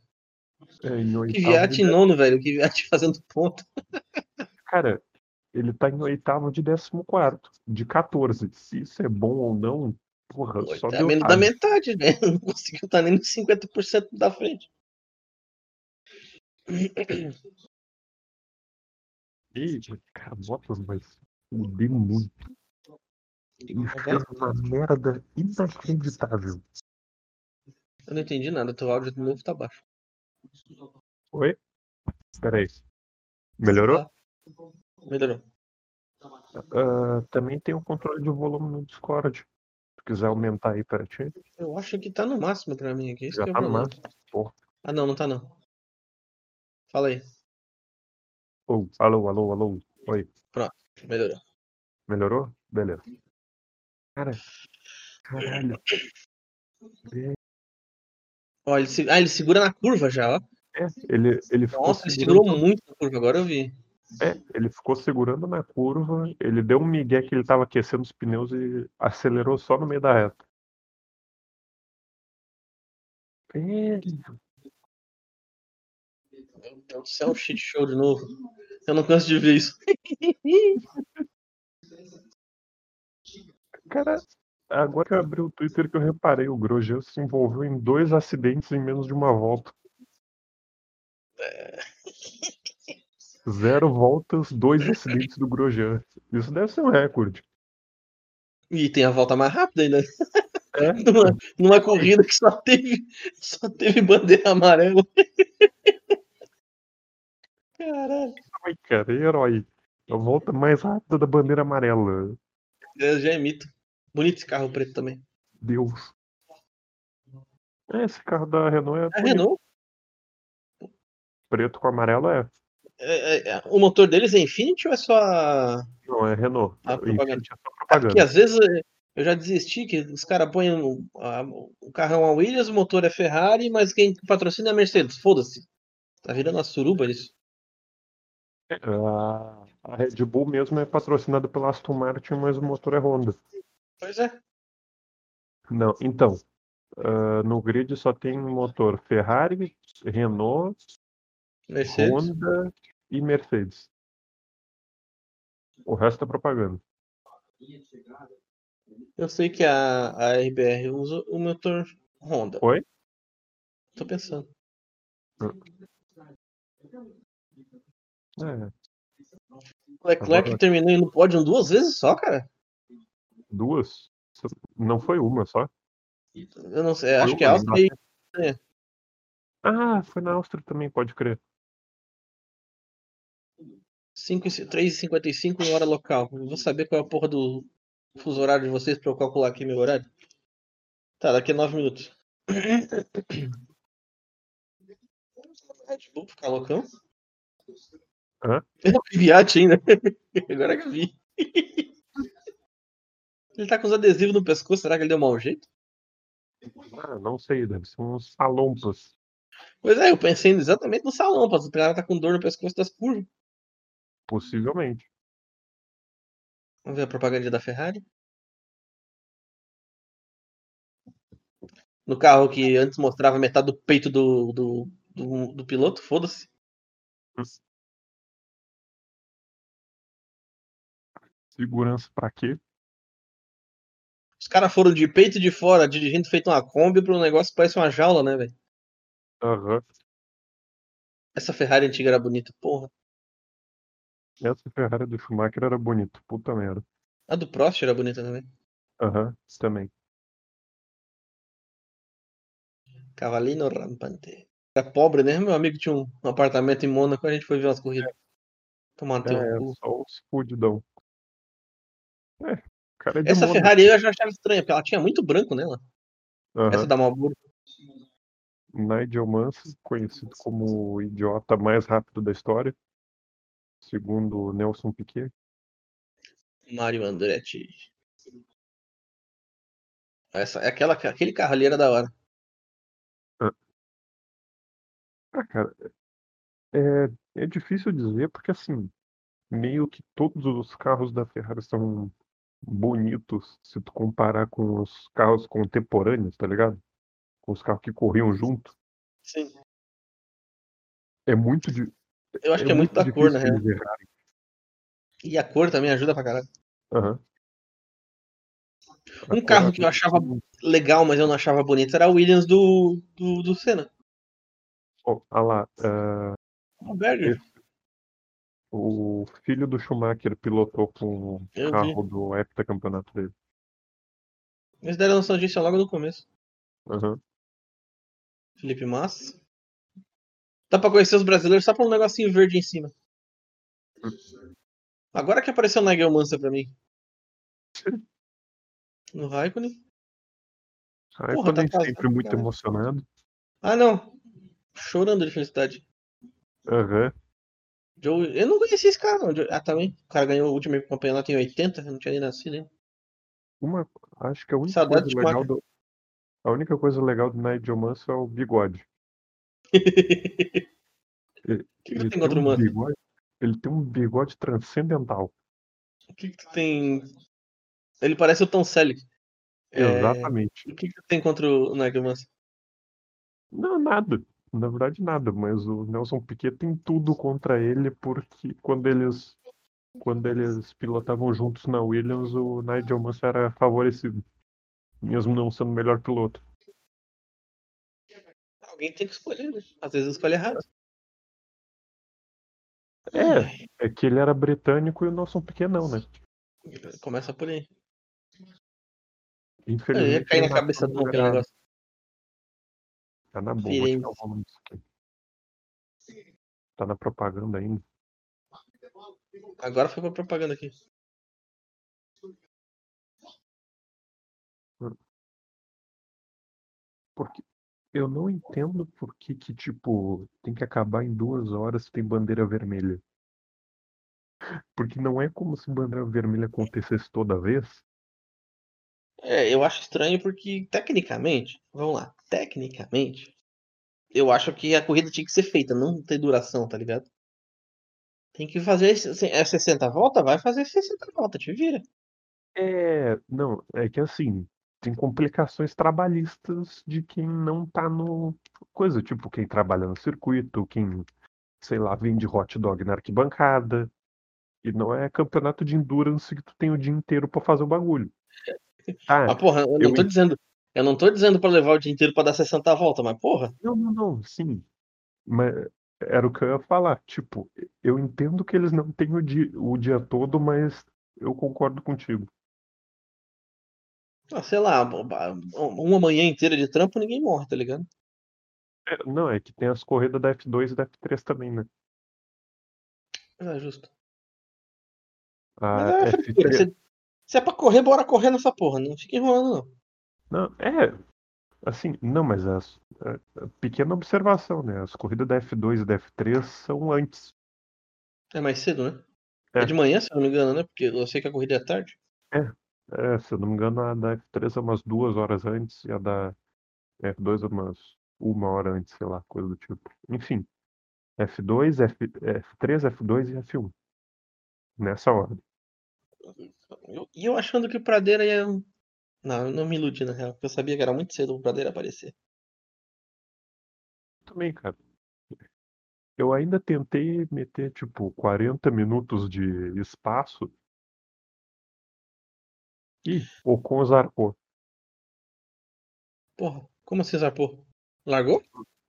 S2: É, em oitavo
S1: Kvyat
S2: de
S1: em nono, velho. O Kvyat fazendo ponto.
S2: Cara, ele tá em oitavo de décimo quarto, de 14. Se isso é bom ou não, porra, só
S1: É menos da metade, velho. Não conseguiu estar nem nos 50% da frente.
S2: Ih, cara, Bottas, mas mudei muito. Ele fez uma merda inacreditável.
S1: Eu não entendi nada. Teu áudio de novo tá baixo.
S2: Oi? Peraí. Melhorou?
S1: Ah, Melhorou.
S2: Ah, também tem o controle de volume no Discord. Se quiser aumentar aí pra ti,
S1: Eu acho que tá no máximo pra mim aqui.
S2: Já
S1: é
S2: tá no máximo. Porra.
S1: Ah, não, não tá não. Fala aí.
S2: Oh, alô, alô, alô. Oi.
S1: Melhorou.
S2: Melhorou? Beleza. Cara, caralho.
S1: Ó, ele, se- ah, ele segura na curva já, ó.
S2: É, ele, ele ficou
S1: Nossa, ele
S2: segurando
S1: segurou muito na curva, agora eu vi.
S2: É, ele ficou segurando na curva, ele deu um migué que ele tava aquecendo os pneus e acelerou só no meio da reta. Velho,
S1: Meu Deus do céu, shit show de novo. Eu não canso de ver isso.
S2: Cara, agora que eu abri o Twitter que eu reparei, o Grosjean se envolveu em dois acidentes em menos de uma volta. Zero voltas, dois acidentes do Grosjean. Isso deve ser um recorde.
S1: E tem a volta mais rápida ainda.
S2: É,
S1: Numa, numa corrida que só teve, só teve bandeira amarela. Caralho.
S2: ai, cara, herói. A volta mais rápida da bandeira amarela.
S1: Eu já é mito. Bonito esse carro preto também.
S2: Deus. É, esse carro da Renault é
S1: A
S2: bonito.
S1: Renault,
S2: preto com amarelo é.
S1: é- é- é- o motor deles é Infinity ou é só a.
S2: Não, é Renault.
S1: A propaganda.
S2: É só
S1: É
S2: propaganda.
S1: porque às vezes é, eu já desisti que os caras põem o, a- o carrão a Williams, o motor é Ferrari, mas quem patrocina é a Mercedes. Foda-se. Tá virando uma suruba isso.
S2: A, a Red Bull mesmo é patrocinada pela Aston Martin, mas o motor é Honda.
S1: Pois é.
S2: Não, então. ah, no grid só tem motor Ferrari, Renault,
S1: Mercedes.
S2: Honda e Mercedes. O resto é propaganda.
S1: Eu sei que a, a RBR usa o motor Honda.
S2: Oi?
S1: Tô pensando.
S2: É,
S1: O Leclerc
S2: Agora-
S1: terminou no pódio duas vezes só, cara.
S2: duas? Não foi uma só?
S1: Eu não sei. Acho
S2: Foi
S1: que a
S2: uma,
S1: Áustria e
S2: Ah, foi na Áustria também, pode crer.
S1: 5 e 3h55 em hora local. Eu vou saber qual é a porra do fuso horário de vocês pra eu calcular aqui meu horário. Tá, daqui a 9 minutos. Red Bull ficar loucão?
S2: Hã?
S1: É o Kvyat ainda. Agora que eu vi. Ele tá com os adesivos no pescoço, será que ele deu mau jeito?
S2: Ah, não sei, deve ser uns salompas.
S1: Pois é, eu pensei exatamente no salão, pra o cara tá com dor no pescoço das curvas.
S2: Possivelmente.
S1: Vamos ver a propaganda da Ferrari. No carro que antes mostrava metade do peito do, do, do, do piloto, foda-se.
S2: Segurança pra quê?
S1: Os caras foram de peito de fora, dirigindo feito uma Kombi pro negócio que parece uma jaula, né, velho?
S2: Aham.
S1: Essa Ferrari antiga era bonita, porra.
S2: Essa Ferrari do Schumacher era bonita. Puta merda.
S1: A do Prost era bonita também.
S2: Aham, também.
S1: Cavalino Rampante. Era pobre, né? Meu amigo tinha um apartamento em Mônaco, a gente foi ver umas corridas. Tomar teu
S2: É,
S1: cu.
S2: só os fudidão. É, cara é
S1: Essa. Ferrari eu já achava estranha, porque ela tinha muito branco nela.
S2: Aham.
S1: Essa da Marlboro.
S2: Nigel Mansell, conhecido como o idiota mais rápido da história, segundo Nelson Piquet.
S1: Mário Andretti. Essa, é aquela, aquele carro ali era da hora.
S2: Ah, cara, é, é difícil dizer porque assim, meio que todos os carros da Ferrari são bonitos se tu comparar com os carros contemporâneos, tá ligado? Com os carros que corriam junto.
S1: Sim.
S2: É muito de,
S1: Eu acho que é muito da cor, na real.
S2: errarem.
S1: E a cor também ajuda pra caralho.
S2: A
S1: Um carro que eu achava
S2: muito.
S1: legal, mas eu não achava bonito, era o Williams do, do, do Senna.
S2: Ah lá, ah,
S1: O Berger.
S2: O filho do Schumacher pilotou com o
S1: Eu vi.
S2: carro do heptacampeonato dele.
S1: Eles deram noção disso logo no começo.
S2: Aham.
S1: Felipe Massa. Dá pra conhecer os brasileiros só por um negocinho verde em cima. Agora que apareceu o Nigel Mansell pra mim. No Raikkonen. Porra, tá
S2: Raikkonen
S1: casado,
S2: sempre muito
S1: cara.
S2: emocionado.
S1: Ah, não. Chorando de felicidade.
S2: Aham.
S1: Joe... Eu não conhecia esse cara, não. Ah, também. O cara ganhou o último campeonato em 80, eu não tinha nem nascido ainda.
S2: Uma, acho que a única
S1: Saudade
S2: coisa legal do, a única coisa legal do Nigel Mansell é o bigode.
S1: O
S2: Ele,
S1: que, que
S2: ele
S1: tu tem contra o
S2: um bigode, ele tem um bigode transcendental.
S1: O que, que tu tem. Ele parece o Tom Selleck. É,
S2: Exatamente.
S1: O que, que tu tem contra o Nigel Mansell?
S2: Não, nada. Na verdade, nada. Mas o Nelson Piquet tem tudo contra ele, porque quando eles, quando eles pilotavam juntos na Williams, o Nigel Mansell era favorecido. Mesmo não sendo o melhor piloto.
S1: Alguém tem que escolher, né? Às vezes escolhe errado.
S2: É, é que ele era britânico e o Nelson Piquet não, né?
S1: Começa por aí. Eu
S2: Infelizmente.
S1: ia cair na cabeça do negócio.
S2: Tá na boa, vou
S1: Firenze.
S2: tirar o volume disso aqui. Tá na propaganda ainda.
S1: Agora foi pra propaganda aqui.
S2: Porque eu não entendo por que, que, tipo, tem que acabar em duas horas se tem bandeira vermelha. Porque não é como se bandeira vermelha acontecesse toda vez.
S1: É, eu acho estranho porque, tecnicamente, vamos lá, tecnicamente, eu acho que a corrida tinha que ser feita, não ter duração, tá ligado? Tem que fazer. se- É 60 voltas? Vai fazer 60 voltas, te vira.
S2: É, não, é que assim, tem complicações trabalhistas de quem não tá no coisa, tipo, quem trabalha no circuito, quem, sei lá, vende hot dog na arquibancada. E não é campeonato de endurance que tu tem o dia inteiro pra fazer o bagulho.
S1: Ah, porra, eu não
S2: eu
S1: tô
S2: en-
S1: dizendo. Eu não tô dizendo pra levar o dia inteiro pra dar 60 voltas, mas porra.
S2: não, não, não, sim. Mas era o que eu ia falar. Tipo, eu entendo que eles não têm o dia, o dia todo, mas eu concordo contigo.
S1: ah, sei lá, uma manhã inteira de trampo ninguém morre, tá ligado?
S2: É, não, é que tem as corridas da F2 e da F3 também, né?
S1: É justo.
S2: A
S1: é frescura.
S2: F3.
S1: Se, se é pra correr, bora correr nessa porra. Não fica enrolando, não.
S2: Não, é. Assim, não, mas as, é, é, pequena observação, né? As corridas da F2 e da F3 são antes.
S1: É mais cedo, né? É.
S2: É.
S1: de manhã, se eu não me engano, né? Porque eu sei que a corrida é tarde.
S2: É, se eu não me engano, a da F3 é umas duas horas antes e a da F2 é umas uma hora antes, sei lá, coisa do tipo. Enfim, F2, F, F3, F2 e F1. Nessa ordem.
S1: Eu- E eu achando que o Pradeira ia. Não, eu não me iludi na real, porque eu sabia que era muito cedo o Pradeira aparecer.
S2: Também, cara. Eu ainda tentei meter, tipo, 40 minutos de espaço. E Ocon zarpou.
S1: Porra, como assim zarpou? Largou?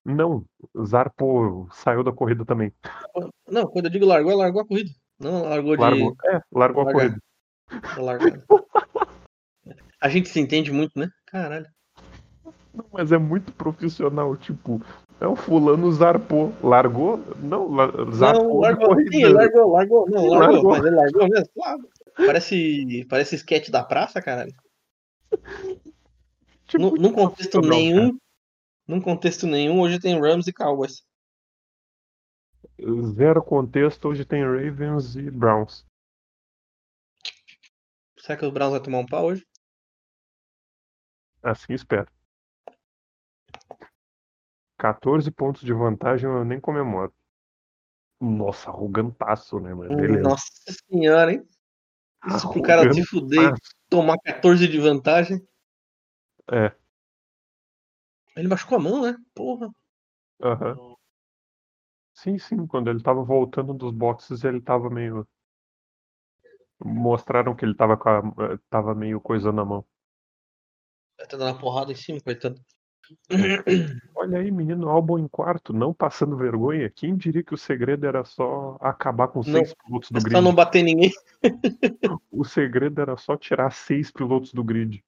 S2: Não, zarpou, saiu da corrida também.
S1: Não, quando eu digo largou, largou a corrida. Não largou de.
S2: Largou, é, largou a corrida.
S1: da largada. A gente se entende muito, né? Caralho.
S2: Não, mas é muito profissional, tipo, é o fulano zarpou. Largou? Não, la, zarpou.
S1: Não, largou, sim, largou, largou, não, largou, largou, mas ele largou mesmo, claro. Parece, parece sketch da praça, caralho. Tipo, num, num contexto nenhum, num contexto nenhum, hoje tem Rams e Cowboys.
S2: Zero contexto, hoje tem Ravens e Browns.
S1: Será que os Browns vai tomar um pau hoje?
S2: Assim espero. 14 pontos de vantagem eu nem comemoro. Nossa, arrogantaço, né, mano? Beleza.
S1: Nossa senhora, hein? Isso pro cara se fuder e tomar 14 de vantagem.
S2: É.
S1: Ele machucou a mão, né? Porra.
S2: Aham. Uhum. Sim, sim. Quando ele tava voltando dos boxes, ele tava meio. Mostraram que ele tava, com a... tava meio coisa na mão.
S1: Tá dando uma porrada em cima, coitado.
S2: Olha aí, menino Albon em quarto, não passando vergonha. Quem diria que o segredo era só acabar com seis não, pilotos do é grid?
S1: Só não bater ninguém.
S2: o segredo era só tirar seis pilotos do grid.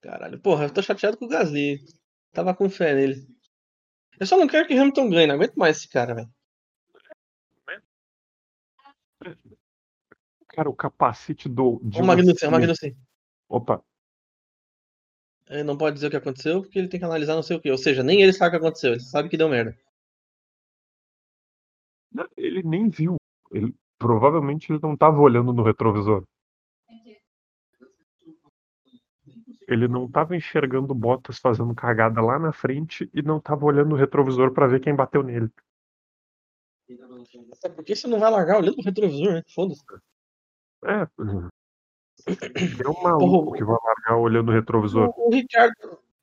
S1: Caralho, porra, eu tô chateado com o Gasly. Tava com fé nele. Eu só não quero que Hamilton ganhe, não aguento mais esse cara, velho.
S2: Cara, o capacete do.
S1: O Magnussen, o Magnussen.
S2: Opa,
S1: ele não pode dizer o que aconteceu porque ele tem que analisar não sei o que. Ou seja, nem ele sabe o que aconteceu, ele sabe que deu merda.
S2: Ele nem viu. Ele, provavelmente ele não estava olhando no retrovisor. Ele não estava enxergando Bottas fazendo cagada lá na frente e não estava olhando no retrovisor para ver quem bateu nele.
S1: Até porque você não vai largar olhando no retrovisor, né? Foda-se.
S2: É, é um maluco porra, que vai largar olhando o retrovisor.
S1: O, o Richard,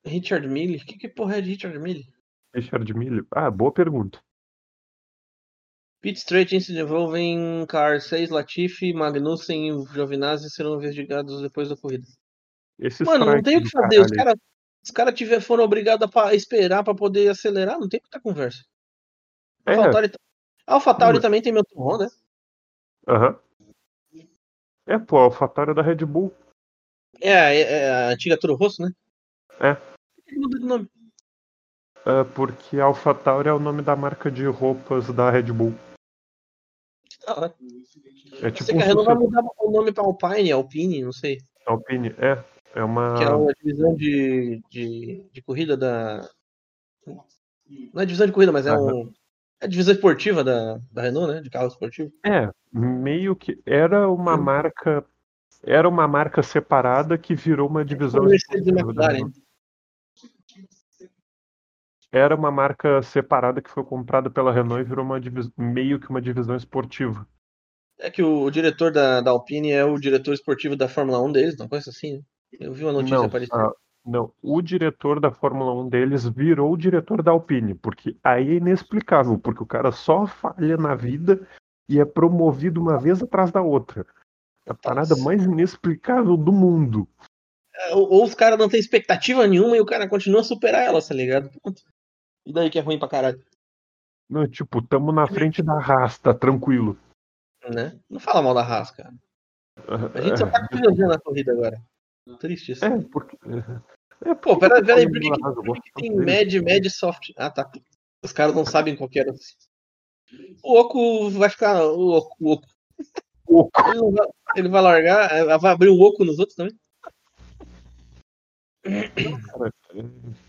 S1: Richard Mille? O que, que porra é de Richard Mille?
S2: Richard Mille? Ah, boa pergunta.
S1: Pit Straight Incident envolvem Car 6, Latifi, Magnussen e Giovinazzi serão investigados depois da corrida. Mano, não tem o que fazer. Os caras os cara tiver, foram obrigados a esperar para poder acelerar, não tem muita conversa. É. AlphaTauri, AlphaTauri também tem meu tom, né?
S2: Aham. Uhum. É, pô, a AlphaTauri é da Red Bull.
S1: É, é, é a antiga Toro Rosso, né?
S2: É. Por que muda de nome? É porque a AlphaTauri é o nome da marca de roupas da Red Bull.
S1: Ah, é tipo Você um não vai mudar o nome pra Alpine, Alpine, não sei.
S2: Alpine, é. É uma.
S1: Que é uma divisão de, de, de corrida da. Não é divisão de corrida, mas é um. É a divisão esportiva da, da Renault, né? De carro esportivo.
S2: É, meio que era uma Sim. marca. Era uma marca separada que virou uma divisão. É era uma marca separada que foi comprada pela Renault e virou uma meio que uma divisão esportiva.
S1: É que o, o diretor da, da, Alpine é o diretor esportivo da Fórmula 1 deles, não coisa assim, né? Eu vi uma notícia não, aparecer. A,
S2: não, o diretor da Fórmula 1 deles virou o diretor da Alpine, porque aí é inexplicável, porque o cara só falha na vida e é promovido uma vez atrás da outra. É a parada mais inexplicável do mundo.
S1: É, ou, ou, os caras não têm expectativa nenhuma e o cara continua a superar ela, tá ligado? E daí que é ruim pra caralho.
S2: Não, tipo, tamo na frente da Haas, tá tranquilo.
S1: Né? Não fala mal da Haas, cara. A gente só tá com na corrida agora. Triste isso.
S2: É, porque.
S1: É, pô, peraí, peraí, por que, por que, tem Mad, Mad Soft? Ah, tá. Os caras não sabem qual que era. O Oco vai ficar. O Oco. O Oco. Ele, vai, ele, vai, largar, é, vai abrir o Oco nos outros também?
S2: Cara,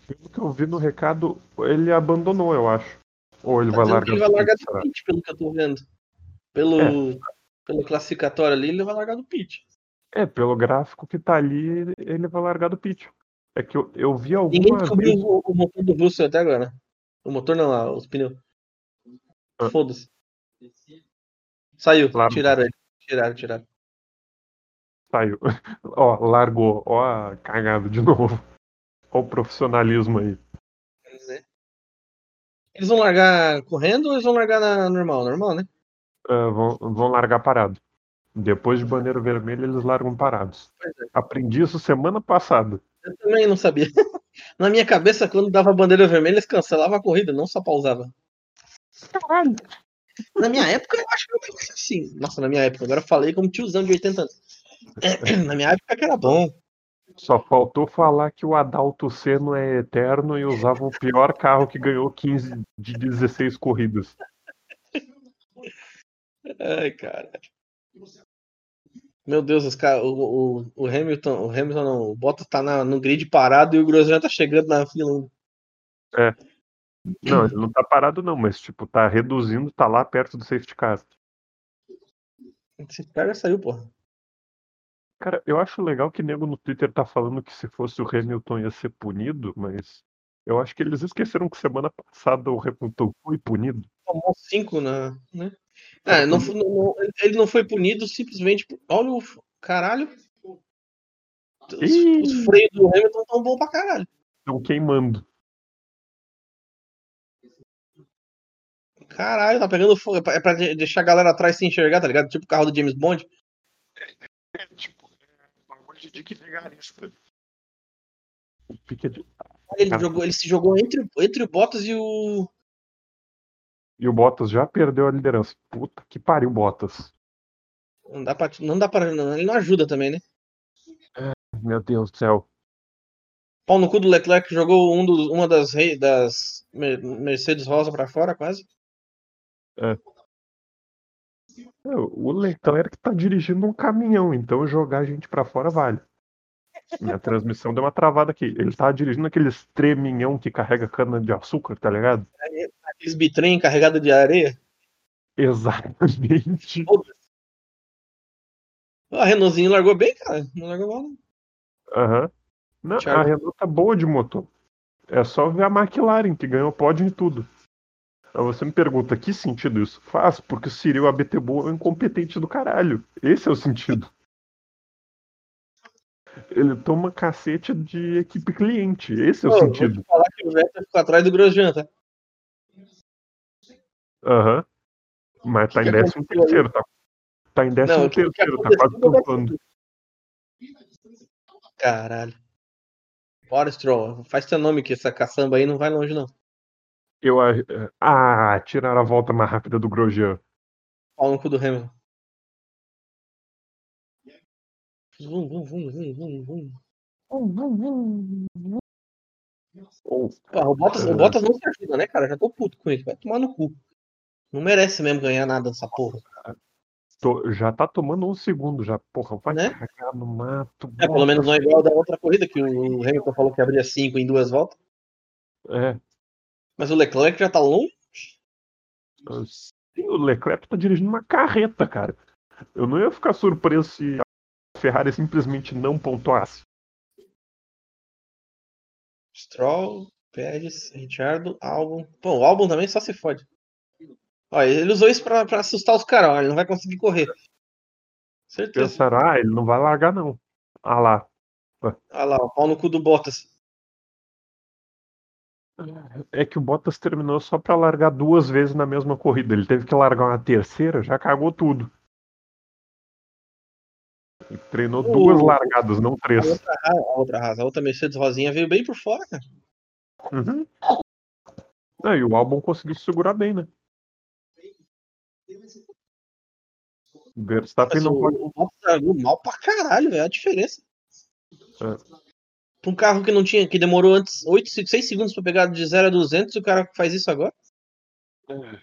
S2: pelo que eu vi no recado, ele abandonou, eu acho. Ou ele tá vai largar.
S1: Ele vai largar do pit, pelo que eu tô vendo. Pelo, é. pelo classificatório ali, ele vai largar do pit.
S2: É, pelo gráfico que tá ali, ele vai largar do pit. É que eu, eu vi alguma
S1: Ninguém descobriu vez... o, o, motor do Russell até agora. O motor não, lá, os pneus. Ah. Foda-se. Saiu, claro. tiraram ele. Tiraram, tiraram.
S2: Saiu. ó, largou. Ó a cagada de novo. Ó o profissionalismo aí.
S1: Eles vão largar correndo ou eles vão largar na normal? Normal, né?
S2: Uh, vão, vão largar parado. Depois de bandeira vermelha, eles largam parados. É. Aprendi isso semana passada.
S1: Eu também não sabia. Na minha cabeça, quando dava bandeira vermelha, eles cancelavam a corrida, não só pausava. Caralho. Na minha época, eu acho que eu assim. Nossa, na minha época, agora eu falei como tiozão de 80 anos. Na minha época que era bom.
S2: Só faltou falar que o Adalto Senna é eterno e usava o pior carro que ganhou 15 de 16 corridas.
S1: Ai, cara. Meu Deus, os cara, o, o, o Hamilton, o Hamilton não, o Bottas tá na, no grid parado e o Grosjean tá chegando na fila.
S2: É. Não, ele não tá parado não, mas tipo, tá reduzindo, tá lá perto do safety car.
S1: Esse cara saiu, porra.
S2: Cara, eu acho legal que nego no Twitter tá falando que se fosse o Hamilton ia ser punido, mas eu acho que eles esqueceram que semana passada o Hamilton foi punido.
S1: Tomou cinco na. Né? É, não, não, ele não foi punido simplesmente por. Olha o. Caralho. Os, os freios do Hamilton tão bom pra caralho.
S2: Estão queimando.
S1: Caralho, tá pegando fogo. É pra deixar a galera atrás sem enxergar, tá ligado? Tipo o carro do James Bond.
S2: É, tipo, é bagulho de Dick Vigarista.
S1: Ele, jogou, ele se jogou entre, entre o Bottas e o.
S2: E o Bottas já perdeu a liderança. Puta que pariu, Bottas.
S1: Não dá pra. Não dá pra não, ele não ajuda também, né?
S2: É, meu Deus do céu.
S1: Pau no cu do Leclerc jogou um dos, uma das, das Mercedes Rosa pra fora, quase.
S2: É. é o Leclerc tá dirigindo um caminhão, então jogar a gente pra fora vale. Minha transmissão deu uma travada aqui. Ele tava dirigindo aqueles treminhão que carrega cana de açúcar, tá ligado?
S1: Aqueles bitrem carregados de areia?
S2: Exatamente.
S1: A Renaultzinho largou bem, cara. Não largou mal, não.
S2: Aham. Uhum. a Renault tá boa de motor. É só ver a McLaren, que ganhou pódio em tudo. Aí você me pergunta, que sentido isso faz? Porque o Cyril Abeteboa é um incompetente do caralho. Esse é o sentido. Ele toma cacete de equipe cliente. Esse é o Pô, sentido. Vou
S1: falar que o Vettel ficou atrás do Grosjean, tá?
S2: Aham. Uhum. Mas tá em décimo terceiro, tá? Tá em décimo terceiro, tá quase trupando.
S1: Caralho. Bora, Stroll. Faz teu nome que essa caçamba aí não vai longe, não.
S2: Eu. Ah, tiraram a volta mais rápida do Grosjean.
S1: Pau no cu do Hamilton. Vum, vum, vum, vum, vum, vum. Oh, o, Bottas, o Bottas não se ajuda, né, cara? Já tô puto com ele. Vai tomar no cu. Não merece mesmo ganhar nada dessa porra.
S2: Tô, já tá tomando um segundo já. Porra, vai né? cagar no mato.
S1: É, pelo menos não é igual da outra corrida, que o Hamilton falou que abria cinco em duas voltas.
S2: É.
S1: Mas o Leclerc já tá longe?
S2: Sim, o Leclerc tá dirigindo uma carreta, cara. Eu não ia ficar surpreso se a Ferrari simplesmente não pontuasse.
S1: Stroll, Pérez, Richardo, Albon. Bom, o Albon também só se fode. Ele usou isso pra, pra assustar os caras, ele não vai conseguir correr.
S2: Certeza. Ah, ele não vai largar, não. Ah lá.
S1: Ah lá, o pau no cu do Bottas.
S2: É que o Bottas terminou só para largar duas vezes na mesma corrida. Ele teve que largar uma terceira, já cagou tudo. Ele treinou o... duas largadas, não três.
S1: A outra, a outra raça, a outra Mercedes Rosinha veio bem por fora, cara.
S2: Uhum. É, e o álbum conseguiu segurar bem, né?
S1: O Verstappen não pode. O Bottas mal pra caralho, velho. A diferença. É um carro que não tinha, que demorou antes 8, 6 segundos para pegar de 0 a 200 e o cara faz isso agora? É.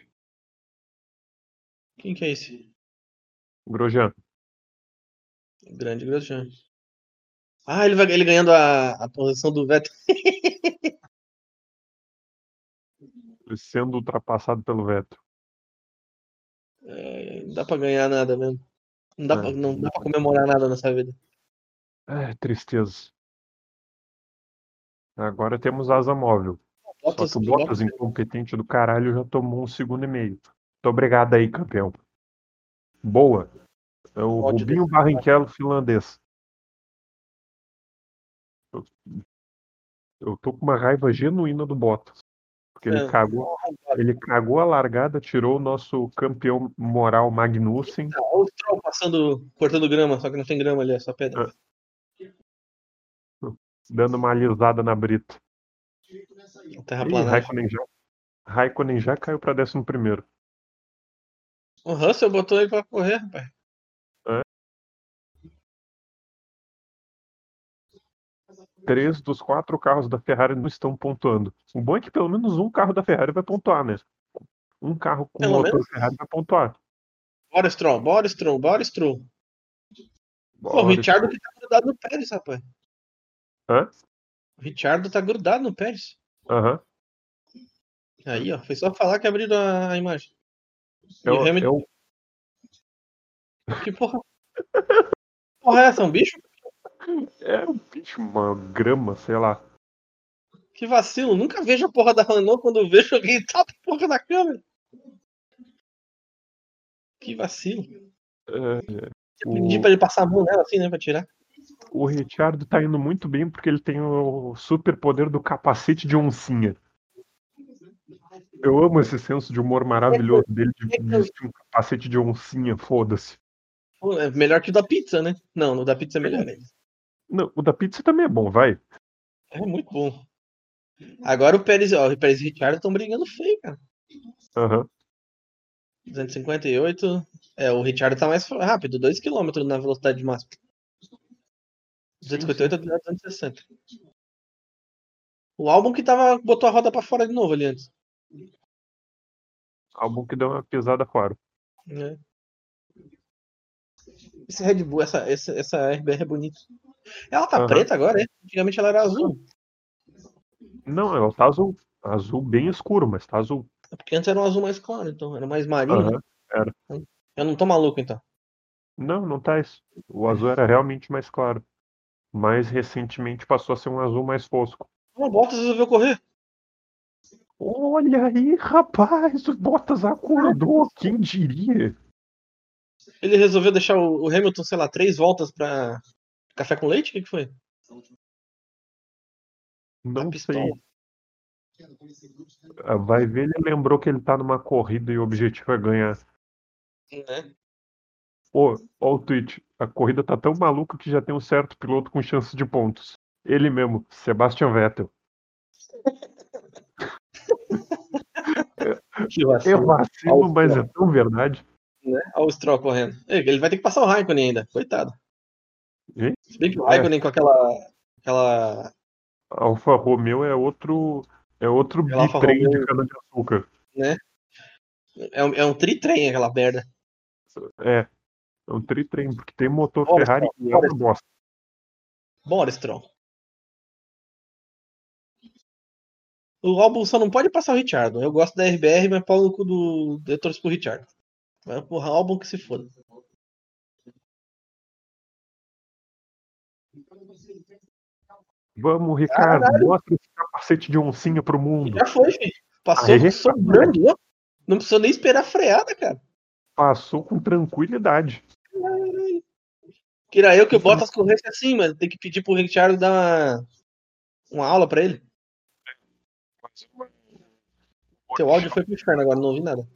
S1: Quem que é esse?
S2: Grosjean.
S1: Grande Grosjean. Ah, ele vai ele ganhando a, a posição do Vettel.
S2: Sendo ultrapassado pelo Vettel.
S1: É, não dá pra ganhar nada mesmo. Não dá, é. pra, não dá pra comemorar nada nessa vida.
S2: É, tristeza. Agora temos asa móvel. Bottas, Só que o Bottas, incompetente do caralho, já tomou um segundo e meio. Muito obrigado aí, campeão. Boa. É o Pode Rubinho. Barrichello finlandês. Eu, eu tô com uma raiva genuína do Bottas. Porque ele, é. cagou, ele cagou a largada, tirou o nosso campeão moral Magnussen.
S1: Olha o Stroll passando, cortando grama, só que não tem grama ali, é só pedra. É
S2: dando uma alisada na Brita. Raikkonen já, Raikkonen já caiu pra 11 primeiro.
S1: O Russell botou ele pra correr, rapaz.
S2: Três dos quatro carros da Ferrari não estão pontuando. O bom é que pelo menos um carro da Ferrari vai pontuar, né? Um carro com
S1: Pelo
S2: motor
S1: menos?
S2: Ferrari vai pontuar.
S1: Bora, Stroll, bora, Stroll, bora, Stroll. Pô, o Richardo que tá grudado no Pérez, rapaz.
S2: Hã?
S1: O Richardo tá grudado no Pérez.
S2: Aham.
S1: Aí, ó, foi só falar que abriram a, imagem. E
S2: É,
S1: o Hamilton,
S2: é o-
S1: que porra? Porra, é essa? Um bicho?
S2: É um bicho, uma grama, sei lá.
S1: Que vacilo. Nunca vejo a porra da Renault quando eu vejo alguém tapa a porra da câmera. Que vacilo.
S2: É,
S1: Eu
S2: o-
S1: pedi pra ele passar a mão nela assim, né, pra tirar.
S2: O Richard tá indo muito bem porque ele tem o super poder do capacete de oncinha. Eu amo esse senso de humor maravilhoso dele de vestir um capacete de oncinha, foda-se.
S1: É melhor que o da pizza, né? Não, o da pizza é melhor ainda.
S2: Não, o da pizza também é bom, vai.
S1: É muito bom. Agora o Pérez, ó, o Pérez e o Richard estão brigando feio, cara.
S2: Aham.
S1: 258. É, o Richard tá mais rápido, 2km na velocidade máxima. 258 a 260. O álbum que tava, botou a roda pra fora de novo ali antes.
S2: Álbum que deu uma pisada fora.
S1: né? Esse Red Bull, essa, essa, essa RBR é bonita. Ela tá
S2: Aham.
S1: preta agora, é? Antigamente ela era azul.
S2: Não, ela tá azul. Azul bem escuro, mas tá azul.
S1: É Porque antes era um azul mais claro, então. Era mais marinho.
S2: Aham, era.
S1: Eu não tô maluco, então.
S2: Não, não tá isso. O azul era realmente mais claro. Mais recentemente passou a ser um azul mais fosco.
S1: O Bottas resolveu correr.
S2: Olha aí, rapaz, o Bottas acordou, quem diria?
S1: Ele resolveu deixar o, Hamilton, sei lá, três voltas pra café com leite? O que, que foi?
S2: Não sei. Ah, Vai ver, ele lembrou que ele tá numa corrida e o objetivo é ganhar.
S1: Né?
S2: Ô, ó o tweet. A corrida tá tão maluca que já tem um certo piloto com chance de pontos. Ele mesmo, Sebastian Vettel.
S1: Que
S2: É
S1: vacilo.
S2: mas é tão verdade.
S1: Né? Olha o Stroll correndo. Ele vai ter que passar o Raikkonen ainda. Coitado. Se bem que o
S2: É.
S1: Raikkonen com aquela. aquela.
S2: Alfa Romeo é outro. É outro bitrem de cana-de-açúcar.
S1: É um, é um tritrem aquela merda.
S2: É. É um tritrem, porque tem motor
S1: Bora,
S2: Ferrari
S1: Stroll,
S2: e é uma bosta.
S1: Bora, Stroll. O álbum só não pode passar o Richard. Eu gosto da RBR, mas pau no cu do. Eu torço pro Richard. Mas, porra, álbum que se foda.
S2: Vamos, Ricardo, mostra esse capacete de oncinha pro mundo.
S1: Já foi, filho. Passou
S2: Aê,
S1: sobrando. ó. Não precisou nem esperar a freada, cara.
S2: Passou com tranquilidade.
S1: Queria eu que o Bottas corresse assim, mano. Tem que pedir pro Richard dar uma, uma aula pra ele. Teu áudio foi pro inferno agora, não ouvi nada.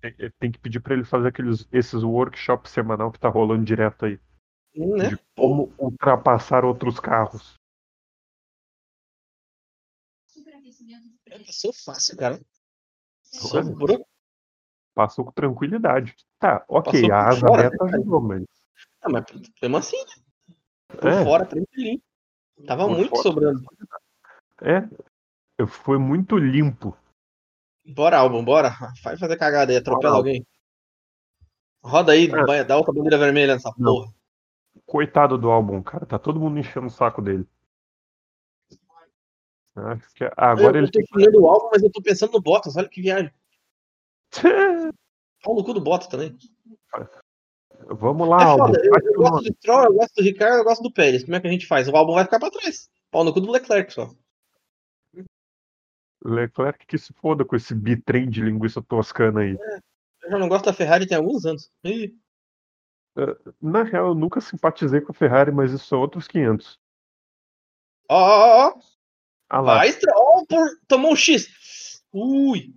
S2: Tem- Tem que pedir pra ele fazer aqueles, esses workshops semanal que tá rolando direto aí.
S1: Né?
S2: De como ultrapassar outros carros.
S1: Passou fácil, cara. Sobrou.
S2: Passou com tranquilidade. Tá, ok,
S1: Passou
S2: a asa
S1: fora,
S2: reta
S1: né,
S2: ajudou, mas.
S1: Ah, mas mesmo assim, né? Por
S2: É.
S1: fora, tranquilinho. Tava
S2: Por
S1: muito
S2: fora.
S1: sobrando.
S2: É. Foi muito limpo.
S1: Bora, álbum, bora. Vai fazer cagada aí, atropela
S2: Bora,
S1: alguém. Roda aí,
S2: Ah.
S1: vai, dá outra bandeira vermelha nessa
S2: Não.
S1: porra.
S2: Coitado do álbum, cara. Tá todo mundo enchendo o saco dele. Acho que agora
S1: eu,
S2: ele
S1: eu tô falando o álbum, mas eu tô pensando no Bottas, olha que viagem. Pau no cu do Bottas também.
S2: Vamos lá,
S1: é
S2: álbum.
S1: foda, eu, eu gosto do Stroll, eu gosto do Ricardo, eu gosto do Pérez. Como é que a gente faz? O álbum vai ficar pra trás. Pau no cu do Leclerc só.
S2: Leclerc que se foda com esse bitrem de linguiça toscana aí.
S1: Eu já não gosto da Ferrari tem alguns anos. Ih,
S2: Na real, eu nunca simpatizei com a Ferrari, mas isso são outros 500.
S1: Ó, ó, ó.
S2: Ah lá.
S1: Vai, Stroll, por... tomou um X. Ui.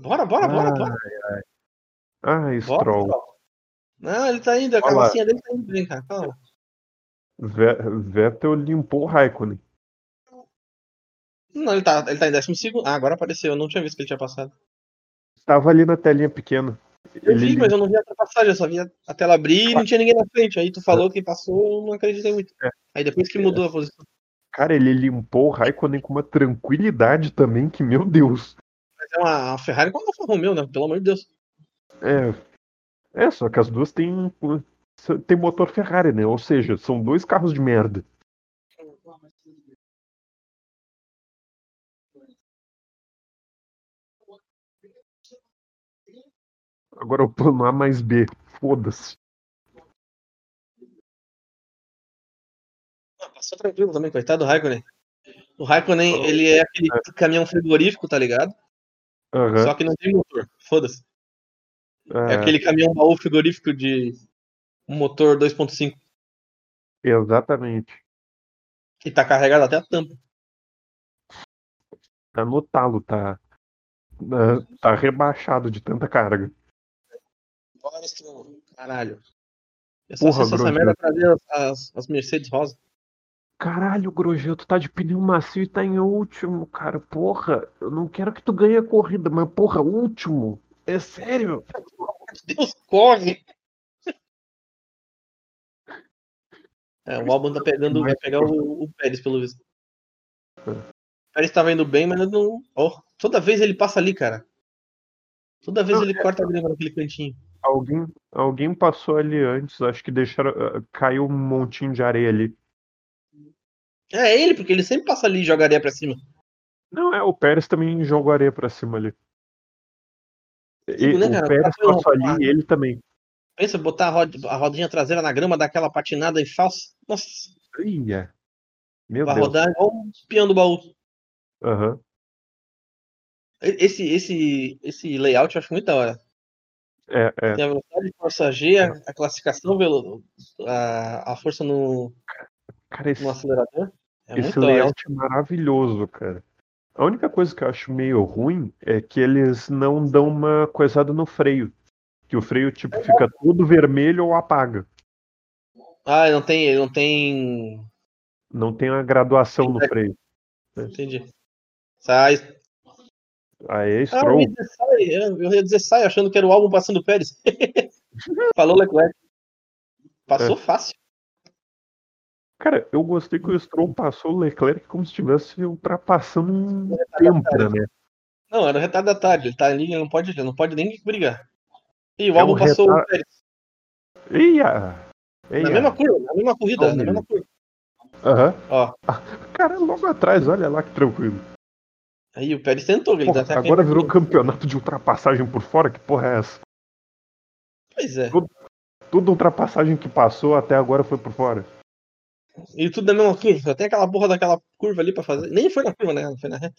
S1: Bora, bora, bora,
S2: Ah,
S1: bora.
S2: Ai, Stroll.
S1: Não, ele tá indo, a carrocinha dele tá indo bem, cara. Calma.
S2: Ve- Vettel limpou o Raikkonen.
S1: Não, ele tá, ele tá em décimo segundo. Ah, agora apareceu. Eu não tinha visto que ele tinha passado.
S2: Tava ali na telinha pequena.
S1: Eu vi, mas eu não vi a ultrapassagem, eu só vi a tela abrir e não tinha ninguém na frente. Aí tu falou que passou, eu não acreditei muito.
S2: É.
S1: Aí depois que mudou a posição.
S2: Cara, ele limpou o Raikkonen com uma tranquilidade também, que meu Deus.
S1: Mas é uma Ferrari com a Alfa Romeo, né? Pelo amor de Deus.
S2: É. É, só que as duas têm, têm motor Ferrari, né? Ou seja, são dois carros de merda. Agora o plano A mais B. Foda-se.
S1: Ah, passou tranquilo também, coitado do Raikkonen. O Raikkonen, ele é aquele caminhão frigorífico, tá ligado?
S2: Aham.
S1: Só que não tem motor. Foda-se. É
S2: É,
S1: aquele caminhão baú frigorífico de um motor 2.5
S2: Exatamente.
S1: que tá carregado até a tampa.
S2: Tá no talo, tá. ah, Tá rebaixado de tanta carga.
S1: Bora, Stroll. Caralho. Eu só
S2: Porra,
S1: sei se essa merda pra ver as, as, as Mercedes rosa.
S2: Caralho, Grosjean, tu tá de pneu macio e tá em último, cara. Porra, eu não quero que tu ganhe a corrida, mas porra, último. É sério?
S1: Deus, corre! É, o álbum tá pegando, vai pegar o, o Pérez, pelo visto. O Pérez tava indo bem, mas não. Ó, toda vez ele passa ali, cara. Toda vez
S2: Não,
S1: ele corta a grama naquele cantinho.
S2: Alguém, alguém passou ali antes, acho que deixaram. ah, Caiu um montinho de areia ali.
S1: É ele, porque ele sempre passa ali e joga areia pra cima.
S2: Não, é, o Pérez também jogou areia pra cima ali. E,
S1: né,
S2: o? Pérez
S1: Tá
S2: passou ali e ele também.
S1: Pensa, botar a, rod- a rodinha traseira na grama, dar aquela patinada em falso. Nossa,
S2: Ia. Meu
S1: vai
S2: Deus.
S1: rodar igual um peão do baú.
S2: Aham.
S1: Esse, esse, esse layout eu acho muito da hora.
S2: É, é.
S1: Tem a velocidade de força G, a, a classificação, velo- a, a força no,
S2: Cara, esse,
S1: no acelerador. É
S2: esse layout é maravilhoso, cara. A única coisa que eu acho meio ruim é que eles não dão uma coisada no freio. Que o freio, tipo, fica todo vermelho ou apaga.
S1: Ah, não tem, não tem.
S2: Não tem uma graduação no freio.
S1: Entendi. Sai.
S2: Aí é
S1: Ah, eu
S2: Stroll.
S1: ia dizer sai, eu ia dizer sai, achando que era o álbum passando o Pérez. Falou Leclerc. Passou
S2: É.
S1: fácil.
S2: Cara, eu gostei que o Stroll passou o Leclerc como se estivesse ultrapassando um tempra, né?
S1: Não, era o retardatário. Ele tá ali, ele não pode, ele não pode nem brigar. E o
S2: É
S1: álbum
S2: um
S1: passou o
S2: retar-
S1: Pérez.
S2: Eia!
S1: Na
S2: Eia!
S1: mesma curva, na mesma corrida,
S2: Olha
S1: na mesma curva.
S2: Aham.
S1: Ó,
S2: Cara, logo atrás, olha lá que tranquilo.
S1: Aí o Pérez tentou, ele
S2: Porra,
S1: até
S2: agora virou campeonato de ultrapassagem por fora? Que porra é essa?
S1: Pois é.
S2: Toda ultrapassagem que passou até agora foi por fora.
S1: E tudo na mesma curva. Tem aquela porra daquela curva ali pra fazer. Nem foi na curva, né? Foi na reta.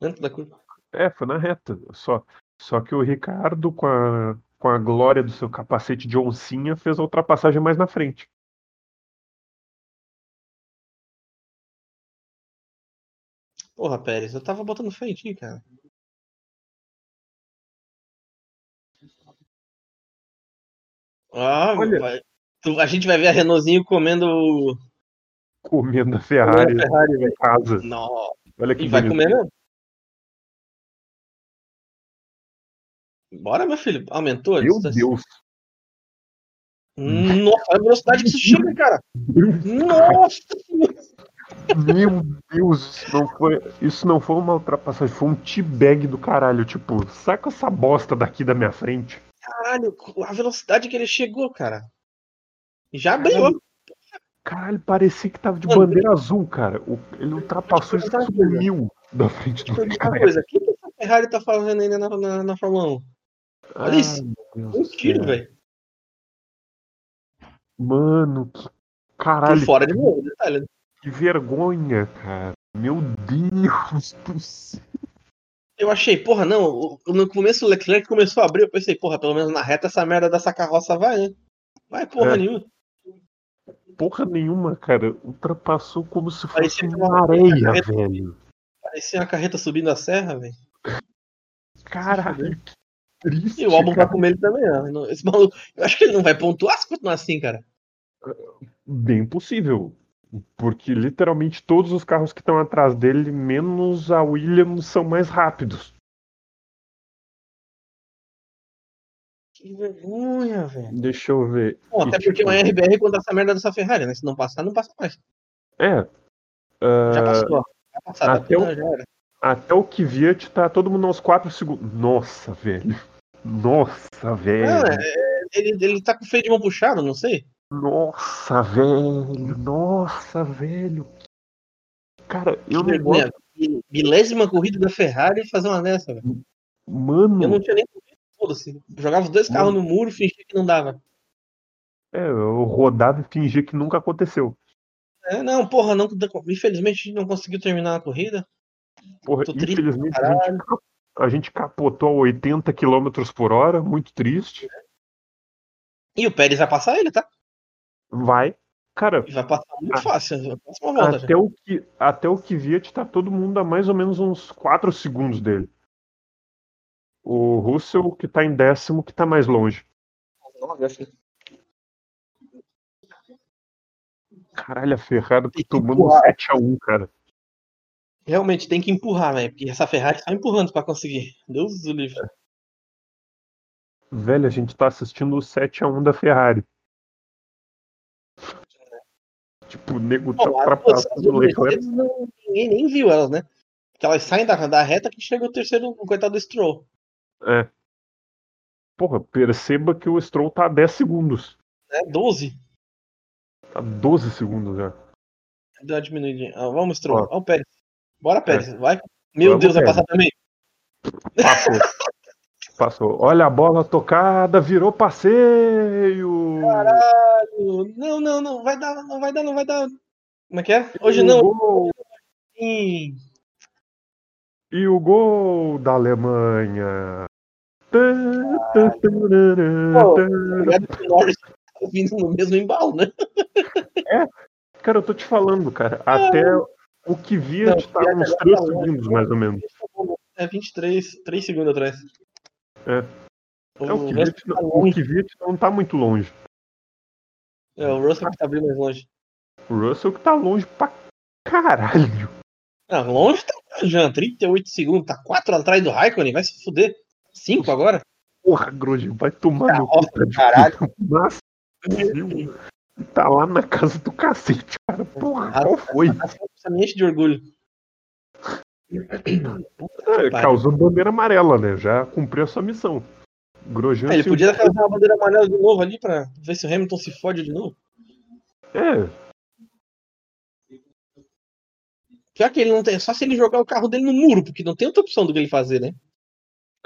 S1: Dentro da curva.
S2: É, foi na reta. Só, só que o Ricardo, com a, com a glória do seu capacete de oncinha, fez a ultrapassagem mais na frente.
S1: Porra, Pérez, eu tava botando fé em ti, cara. Ah,
S2: Olha.
S1: tu- a gente vai ver a Renaultzinho comendo
S2: Comendo a
S1: comendo
S2: Ferrari
S1: a Ferrari,
S2: em casa.
S1: Nossa.
S2: Olha que
S1: E vai comer mesmo? Bora, meu filho. Aumentou a
S2: Meu
S1: distância.
S2: Deus.
S1: Nossa, olha a velocidade que isso chega, cara. Nossa!
S2: Meu Deus, isso não foi, isso não foi uma ultrapassagem, foi um teabag do caralho. Tipo, saca essa bosta daqui da minha frente.
S1: Caralho, a velocidade que ele chegou, cara. Já abriu.
S2: Caralho, parecia que tava de
S1: Mano,
S2: bandeira azul, cara. O- ele ultrapassou e sumiu da frente do cara.
S1: coisa, o que, essa Ferrari tá fazendo ainda na, na, na Fórmula 1? Olha isso.
S2: meu Deus
S1: Um tiro, velho.
S2: Mano, que
S1: Por
S2: caralho,
S1: fora de novo, detalhe.
S2: Que vergonha, cara. Meu Deus do céu.
S1: Eu achei, porra, não. No começo o Leclerc começou a abrir, eu pensei, porra, pelo menos na reta essa merda dessa carroça vai, né? Vai porra
S2: É.
S1: nenhuma.
S2: Porra nenhuma, cara. Ultrapassou como se fosse
S1: Parecia
S2: uma
S1: uma-
S2: areia,
S1: carreta.
S2: velho.
S1: Parecia uma carreta subindo a serra, velho.
S2: Caralho, que triste.
S1: E o álbum vai comer ele também? Não- Esse maluco, eu acho que ele não vai pontuar se continuar assim, cara.
S2: Bem possível. Porque literalmente todos os carros que estão atrás dele, menos a Williams, são mais rápidos.
S1: Que vergonha, velho.
S2: Deixa eu ver.
S1: Bom, até
S2: E,
S1: porque
S2: tipo,
S1: é uma RBR contra essa merda dessa Ferrari, né? Se não passar, não passa mais.
S2: É.
S1: Já
S2: ah,
S1: passou. Já passou.
S2: até o-
S1: já era.
S2: até o Kvyat tá todo mundo aos 4 segundos. Nossa, velho. Nossa, velho.
S1: É, ele, ele tá com o freio de mão puxado, não sei.
S2: Nossa, velho. Nossa, velho. Cara, eu não gosto.
S1: Milésima corrida da Ferrari e fazer uma dessa, velho.
S2: Mano,
S1: Eu não tinha nem corrido, foda-se. Jogava os dois carros no muro, fingia que não dava.
S2: é, eu rodava e fingia que nunca aconteceu.
S1: É, não, porra, não, infelizmente a gente não conseguiu terminar a corrida.
S2: Porra,
S1: Tô triste
S2: infelizmente a gente, a gente capotou a 80 km por hora, muito triste.
S1: E o Pérez vai passar ele, tá?
S2: Vai. Cara,
S1: E vai passar muito
S2: Ah.
S1: fácil. Vai passar uma volta já.
S2: até o, que, até o Kvyat tá todo mundo a mais ou menos uns 4 segundos dele. O Russell, que tá em décimo, que tá mais longe.
S1: Nove, acho que-
S2: Caralho, a Ferrari tá tomando
S1: empurrar.
S2: 7x1, cara.
S1: Realmente tem que empurrar, velho. Porque essa Ferrari tá empurrando pra conseguir. Deus do livre.
S2: Velho, a gente tá assistindo o 7x1 da Ferrari. Tipo, o nego tá
S1: duas- as
S2: ultrapassando o Leclerc.
S1: Não- ninguém nem viu elas, né? Porque elas saem da, da reta que chega o terceiro, o coitado do Stroll.
S2: É. Porra, perceba que o Stroll tá a 10 segundos.
S1: Né? 12.
S2: Tá 12 segundos já.
S1: Deu uma diminuidinha. Ah, vamos, Stroll.
S2: Ó. É.
S1: Olha o Pérez. Bora, Pérez. Vai. Meu
S2: Vamos,
S1: Deus, vai passar também.
S2: Passou. Passou. Olha a bola tocada, virou passeio.
S1: Não, não, não. Vai dar, não vai dar, não vai dar. Como é que é? Hoje
S2: E
S1: não.
S2: gol-
S1: Sim.
S2: E o gol da Alemanha.
S1: Obrigado que o Norris tá vindo no mesmo embalo, né?
S2: Cara, eu tô te falando, cara. Até o que via
S1: Não,
S2: tá
S1: que
S2: uns
S1: agora
S2: 3
S1: tá longe.
S2: segundos, mais ou menos.
S1: É 23, 3 segundos atrás.
S2: É.
S1: O,
S2: É, o
S1: tá
S2: o
S1: longe.
S2: que via não tá muito longe.
S1: É, o Russell que tá bem mais longe.
S2: O Russell que tá longe pra caralho.
S1: Ah, longe tá Jean, 38 segundos, tá 4 atrás do Raikkonen, vai se fuder. 5 agora?
S2: Porra, Grosjean, vai tomar no cu, tá
S1: caralho.
S2: Nossa, tá lá na casa do cacete, cara. Porra, qual foi?
S1: Essa me enche de orgulho.
S2: É, causou bandeira amarela, né? Já cumpriu a sua missão. Grosjean
S1: Ah, ele
S2: se-
S1: podia fazer uma bandeira amarela de novo ali pra ver se o Hamilton se fode de novo.
S2: É,
S1: Pior que ele não tem. Só se ele jogar o carro dele no muro, porque não tem outra opção do que ele fazer, né?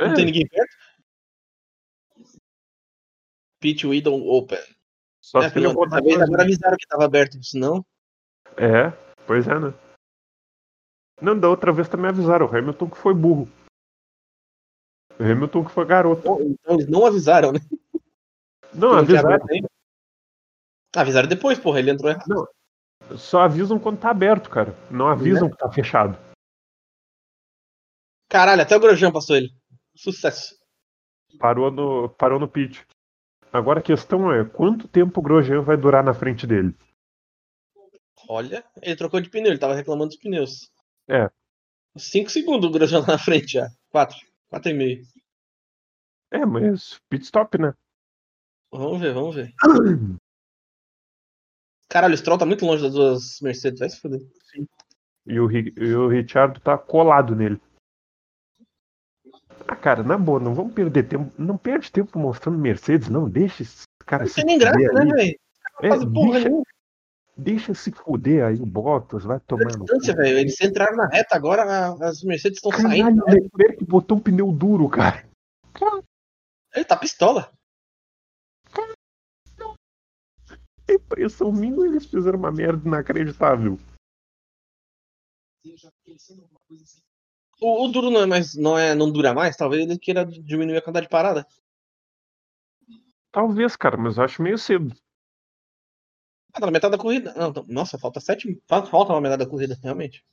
S1: Não
S2: é,
S1: tem ninguém perto. Pit Window Open.
S2: só
S1: É,
S2: se ele rodar
S1: agora avisaram que tava aberto, senão.
S2: É, pois é, né? Não, da outra vez também avisaram, o Hamilton que foi burro. O Hamilton que foi garoto.
S1: Então eles não avisaram, né?
S2: Não,
S1: Que não tinha
S2: avisaram.
S1: Avisaram depois, porra, ele entrou errado.
S2: Só avisam quando tá aberto, cara. Não avisam que tá fechado.
S1: Caralho, até o Grosjean passou ele. Sucesso.
S2: Parou no, parou no pit. Agora a questão é, quanto tempo o Grosjean vai durar na frente dele?
S1: Olha, ele trocou de pneu, ele tava reclamando dos pneus.
S2: É.
S1: 5 segundos o Grosjean lá na frente já. 4. 4 e meio.
S2: É, mas pit stop, né?
S1: Vamos ver, vamos ver. Caralho, o Stroll tá muito longe das duas Mercedes, vai se fuder.
S2: E o, e o Richard tá colado nele. Ah, cara, na boa, não vamos perder tempo. Não perde tempo mostrando Mercedes, não. Deixa esse cara
S1: Não
S2: se
S1: tem nem graça, né, velho?
S2: É,
S1: Faz porra
S2: deixa. Deixa se fuder aí o Bottas, vai cu.
S1: distância, velho. Eles entraram na reta, agora as Mercedes estão saindo.
S2: O Leclerc botou um pneu duro, cara.
S1: Ele tá pistola.
S2: Impressão minha, eles fizeram uma merda inacreditável.
S1: O, o duro não é mais, não é, não dura mais, talvez ele queira diminuir a quantidade de parada.
S2: Talvez, cara, mas eu acho meio cedo.
S1: Ah, tá na metade da corrida. Não, nossa, falta sete. fa- Falta uma metade da corrida, realmente.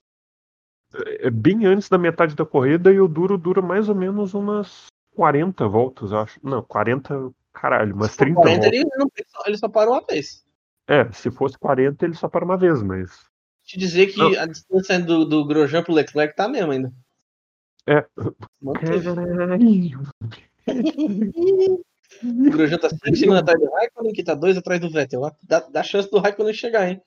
S2: É bem antes da metade da corrida e o duro dura mais ou menos umas 40 voltas, eu acho. Não, 40, caralho, umas 30
S1: 40,
S2: voltas.
S1: ele, não, ele só- ele só parou uma vez.
S2: É, se fosse 40, ele só para uma vez, mas.
S1: Te dizer que
S2: Não.
S1: a distância do, do Grosjean pro Leclerc tá mesmo ainda.
S2: É.
S1: Manteve.
S2: Caralho.
S1: O Grosjean tá 5 segundos atrás do Raikkonen, que tá 2 atrás do Vettel. Dá, dá chance do Raikkonen chegar, hein?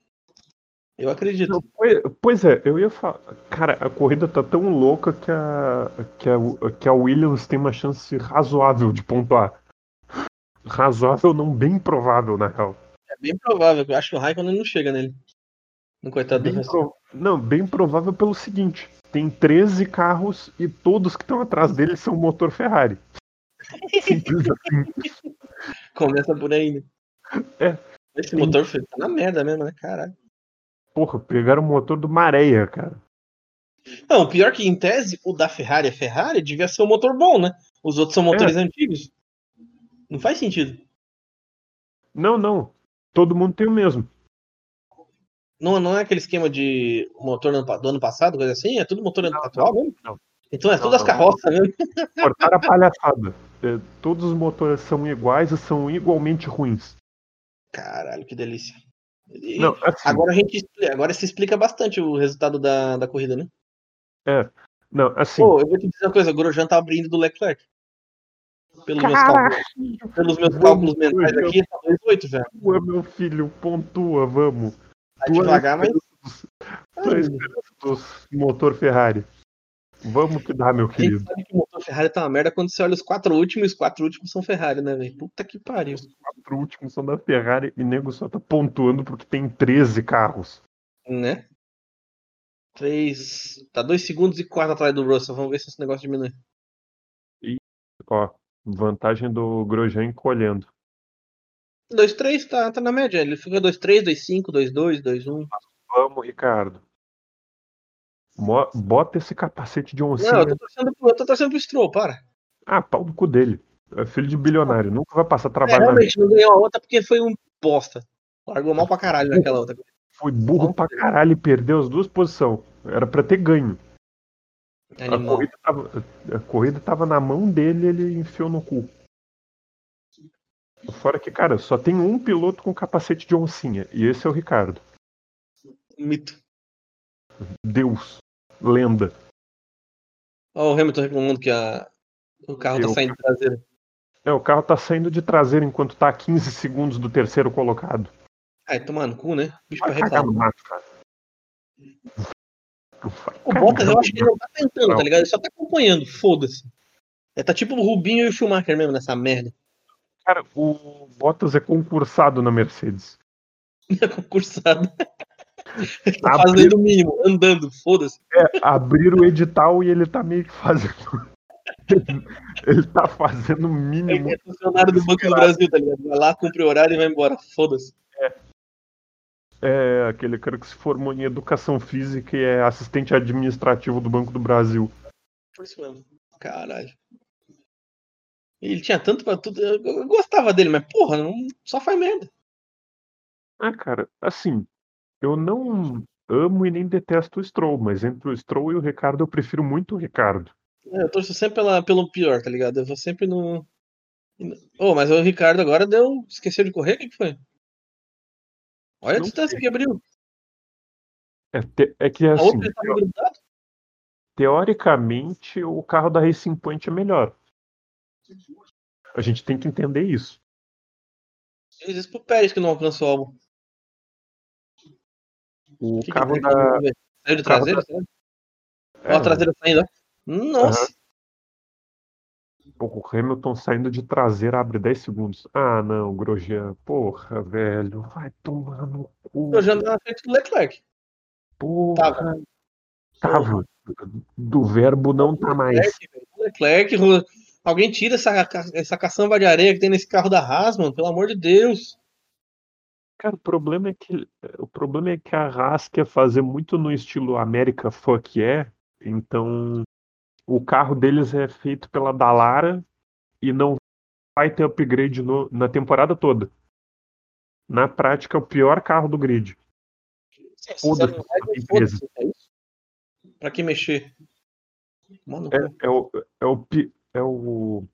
S1: Eu acredito.
S2: Não, pois, pois é, eu ia falar. Cara, a corrida tá tão louca que a, que a, que a Williams tem uma chance razoável de pontuar. Razoável, não bem provável, na real.
S1: É bem provável, eu acho que o Raikkonen não chega nele. No coitado
S2: Bem
S1: do
S2: pro- Não, bem provável pelo seguinte: tem 13 carros e todos que estão atrás dele são motor Ferrari. Simples assim.
S1: Começa por aí, né?
S2: É.
S1: Esse
S2: Sim.
S1: motor foi- tá na merda mesmo, né? Caralho.
S2: Porra, pegaram o motor do Maréia, cara.
S1: Não, pior que em tese, o da Ferrari é Ferrari, devia ser um motor bom, né? Os outros são motores antigos. Não faz sentido.
S2: Não, não. Todo mundo tem o mesmo.
S1: Não, não é aquele esquema de motor do ano pa- do ano passado, coisa assim? É tudo motor
S2: Não,
S1: atual mesmo?
S2: não.
S1: Então é
S2: Não,
S1: todas as
S2: não.
S1: carroças mesmo.
S2: Cortaram a palhaçada. É, todos os motores são iguais e são igualmente ruins.
S1: Caralho, que delícia. E
S2: Não, assim,
S1: agora a gente agora se explica bastante o resultado da, da corrida, né?
S2: não, assim.
S1: Pô, eu vou te dizer uma coisa, o Grosjean tá abrindo do Leclerc. Pelos meus cálculos, pelos meus
S2: Vamos,
S1: cálculos mentais aqui, tá 2,8, velho.
S2: Pontua, meu filho, pontua, vamos.
S1: Tá
S2: Tu é
S1: devagar, mas.
S2: É esperança dos motor Ferrari. Vamos que dá, meu querido.
S1: sabe que o motor Ferrari tá uma merda quando você olha os quatro últimos, e os quatro últimos são Ferrari, né, velho? Puta que pariu.
S2: Os quatro últimos são da Ferrari e nego só tá pontuando porque tem 13 carros.
S1: Né? Três. Tá dois segundos e quatro atrás do Russell. Vamos ver se esse negócio diminui.
S2: Ó, vantagem do Grosjean encolhendo.
S1: 2-3 tá, tá na média. Ele fica 2-3, 2-5, 2-2, 2-1.
S2: Vamos, Ricardo. Bota esse capacete de oncinha.
S1: Não, eu tô torcendo pro, eu tô torcendo pro Stroll, para.
S2: Ah, pau do cu dele. É filho de bilionário. Nunca vai passar
S1: É,
S2: trabalho vida.
S1: realmente, não ganhou a outra porque foi um bosta. Largou mal pra caralho naquela outra.
S2: Foi burro pra caralho e perdeu as duas posições. Era pra ter ganho. A corrida, tava, a corrida tava na mão dele e ele enfiou no cu. Fora que, cara, só tem um piloto com capacete de oncinha. E esse é o Ricardo.
S1: Mito.
S2: Deus. Lenda.
S1: Ó, o Hamilton reclamando que a, o carro tá
S2: Eu-
S1: saindo traseiro.
S2: É, o carro tá saindo de traseiro enquanto tá a 15 segundos do terceiro colocado.
S1: Ai, tomar no cu, né? Bicho pra
S2: Vai cagar no mato, cara. Vai
S1: O Bottas, eu acho que ele não tá tentando,
S2: Não.
S1: tá ligado? Ele só tá acompanhando, foda-se. É, tá tipo o Rubinho e o Schumacher mesmo nessa merda.
S2: Cara, o Bottas é concursado na Mercedes.
S1: Concursado. Ele tá fazendo o mínimo, andando, foda-se.
S2: É, abrir o edital e ele tá meio que fazendo. ele tá fazendo o mínimo.
S1: Ele é funcionário do Banco do Brasil, tá ligado? Vai lá, cumpre o horário e vai embora, foda-se.
S2: É aquele cara que se formou em educação física e é assistente administrativo do Banco do Brasil.
S1: Por isso mesmo. Caralho. Ele tinha tanto pra tudo. Eu, eu gostava dele, mas porra, não, só faz merda.
S2: Ah, cara, assim, eu não amo e nem detesto o Stroll, mas entre o Stroll e o Ricardo eu prefiro muito o Ricardo.
S1: É, Eu torço sempre pela, pelo pior, tá ligado? Eu vou sempre no. Oh, mas o Ricardo agora deu. Esqueceu de correr? O que, que foi? Olha a
S2: Não
S1: distância
S2: sei.
S1: que abriu.
S2: É, te- é que
S1: A
S2: assim,
S1: grudado.
S2: teoricamente o carro da Racing Point é melhor. A gente tem que entender isso.
S1: Ele disse pro Pérez que não alcançou o álbum.
S2: O
S1: Que
S2: carro da.
S1: Saiu de
S2: carro
S1: traseira?
S2: da- é,
S1: Ó, a traseira saindo. Nossa.
S2: Porra, o Hamilton saindo de traseira abre 10 segundos. Ah, não, Grosjean. Porra, velho. Vai tomar no cu.
S1: Já andava na frente do Leclerc.
S2: Porra. Tava. Do verbo não tá mais.
S1: Leclerc. Leclerc, alguém tira essa, essa caçamba de areia que tem nesse carro da Haas, mano, pelo amor de Deus.
S2: Cara, o problema é que o problema é que a Haas quer fazer muito no estilo América Fuck Yeah, então o carro deles é feito pela Dallara e não vai ter upgrade no- na temporada toda. Na prática, é o pior carro do grid.
S1: Se
S2: Foda-se,
S1: é? Pra que mexer? Mano,
S2: É, é o, é, o, é, o,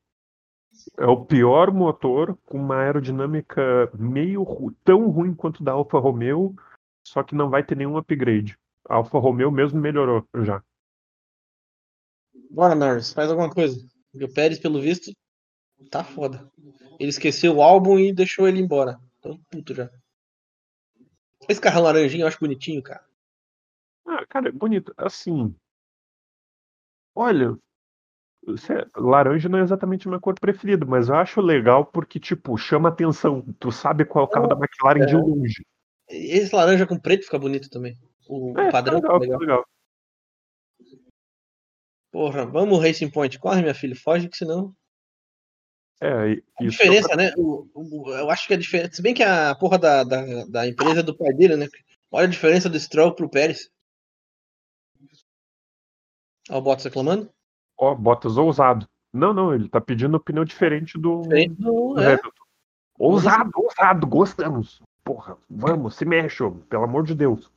S2: é o pior motor com uma aerodinâmica meio tão ruim quanto da Alfa Romeo, só que não vai ter nenhum upgrade. A Alfa Romeo mesmo melhorou já.
S1: bora, Norris, faz alguma coisa. O Pérez, pelo visto, Tá foda. Ele esqueceu o álbum e deixou ele embora. Tô puto já. Esse carro laranjinho eu acho bonitinho, cara.
S2: Ah, cara, é bonito. Assim. Olha. Laranja não é exatamente a minha cor preferida, mas eu acho legal porque, tipo, chama atenção. Tu sabe qual é o carro da McLaren de
S1: É.
S2: longe.
S1: Esse laranja com preto fica bonito também. O,
S2: É,
S1: padrão
S2: legal,
S1: fica legal.
S2: legal.
S1: Porra, vamos Racing Point. Corre, minha filha. Foge que senão.
S2: É,
S1: A
S2: isso
S1: diferença, né? O, o- eu acho que a diferença. Se bem que a porra da, da, da empresa é do pai dele, né? Olha a diferença do Stroll pro Pérez. Olha o Bottas reclamando.
S2: Ó, Bottas ousado. Não, não, ele tá pedindo opinião diferente do,
S1: Diferente do-
S2: do
S1: é.
S2: Hamilton. Ousado, ousado, gostamos. Porra, vamos, se mexe, ô, pelo amor de Deus.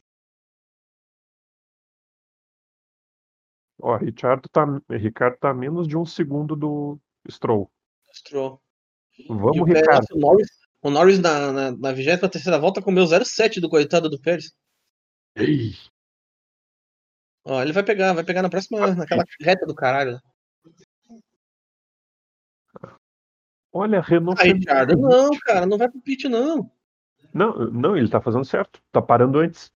S2: Ó, Ricardo tá, Ricardo tá a menos de um segundo do Stroll.
S1: Stroll.
S2: Vamos,
S1: o, Pérez,
S2: Ricardo.
S1: o Norris, o Norris na, na, na 23 volta comeu 0,7 do coitado do Pérez.
S2: Ei,
S1: Ó, ele vai pegar, vai pegar na próxima, naquela reta do caralho.
S2: olha, Renault.
S1: Ricardo, não, cara, não vai pro pit, não.
S2: Não, não, ele tá fazendo certo. Tá parando antes.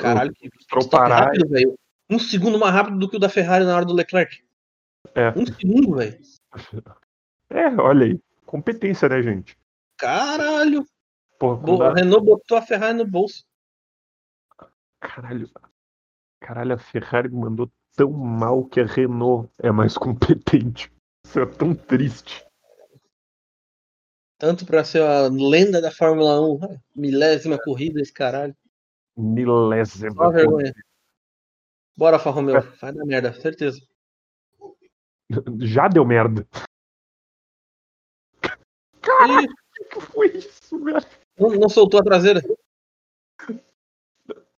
S1: Caralho, que
S2: parar,
S1: rápido, velho. Um segundo mais rápido do que o da Ferrari na hora do Leclerc.
S2: É.
S1: Um segundo, velho.
S2: É, olha aí. Competência, né, gente?
S1: Caralho.
S2: Porra,
S1: a- Renault botou a Ferrari no bolso.
S2: Caralho. Caralho, a Ferrari mandou tão mal que a Renault é mais competente. Isso é tão triste.
S1: Tanto pra ser a lenda da Fórmula 1. né? Milésima corrida, esse caralho.
S2: Milésima.
S1: Só vergonha. Bora, Alfa Romeo. Vai dar merda, certeza.
S2: Já deu merda.
S1: Ih,
S2: O que foi isso, velho?
S1: não, não soltou a traseira.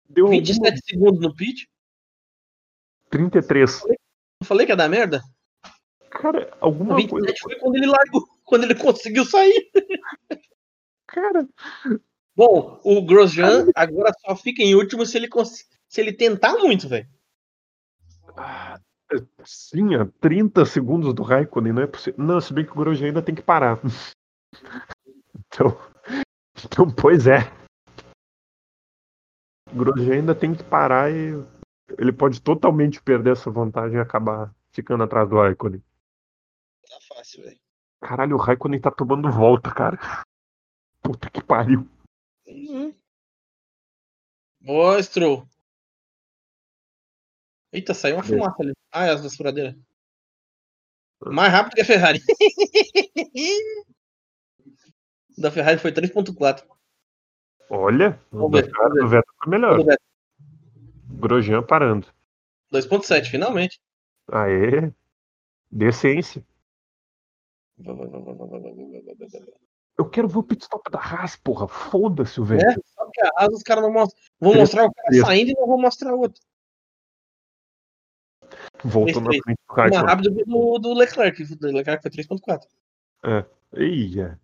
S2: Deu alguma...
S1: 27 segundos no pit.
S2: 33.
S1: Não falei que ia dar merda?
S2: Cara, alguma
S1: 27
S2: coisa.
S1: foi quando ele largou. Quando ele conseguiu sair.
S2: Cara,
S1: Bom, o Grosjean agora só fica em último se ele, cons- se ele tentar muito, velho.
S2: ah, sim, a 30 segundos do Raikkonen não é possível. Não, se bem que o Grosjean ainda tem que parar. Então, então pois é. O Grosjean ainda tem que parar e ele pode totalmente perder essa vantagem e acabar ficando atrás do Raikkonen.
S1: Tá fácil, velho.
S2: Caralho, o Raikkonen tá tomando volta, cara. Puta que pariu.
S1: Uhum. Eita, saiu uma fumaça ali. Ah, é as das furadeiras. Mais rápido que a Ferrari. O da Ferrari foi 3.4.
S2: Olha, o do Vettel foi melhor. Grosjean parando.
S1: 2.7, finalmente.
S2: Aê, decência. Eu quero ver o pit stop da Haas, porra. Foda-se o
S1: É,
S2: velho.
S1: só que a Haas os caras não mostram. Vão
S2: Três-
S1: mostrar o cara saindo e não vão mostrar o outro.
S2: Voltou na frente do
S1: Mais rápido do, do Leclerc. O Leclerc foi 3.4.
S2: Ia.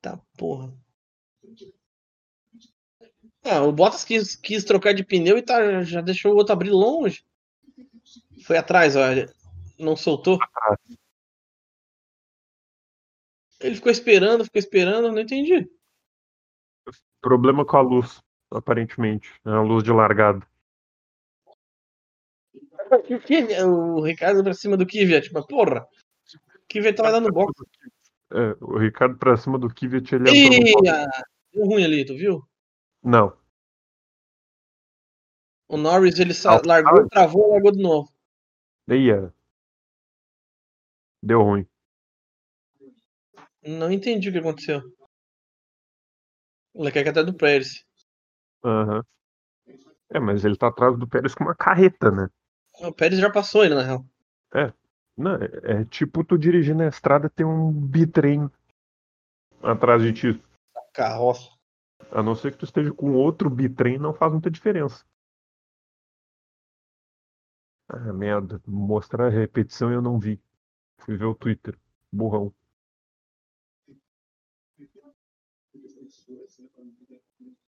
S1: Tá, porra. Ah, o Bottas quis, quis trocar de pneu e tá, já deixou o outro abrir longe. Foi atrás, olha. Não soltou. Ele ficou esperando, ficou esperando, não entendi.
S2: Problema com a luz, aparentemente. É a luz de largada.
S1: O Ricardo pra cima do Kvyat, mas porra. O Kvyat tava dando box.
S2: É, o Ricardo pra cima do Kvyat, ele
S1: ah, deu ruim ali, tu viu?
S2: Não.
S1: O Norris ele sa- largou, travou, largou de novo.
S2: Ia. Deu ruim.
S1: Não entendi o que aconteceu. O Leclerc até do Pérez.
S2: Aham. É, mas ele tá atrás do Pérez com uma carreta, né?
S1: O Pérez já passou ele, na real.
S2: Não, é, é tipo tu dirigir na estrada ter um bitrem atrás de ti.
S1: Carroça.
S2: A não ser que tu esteja com outro bitrem, não faz muita diferença. Ah, merda. Mostrar a repetição eu não vi. Fui ver o Twitter. Burrão.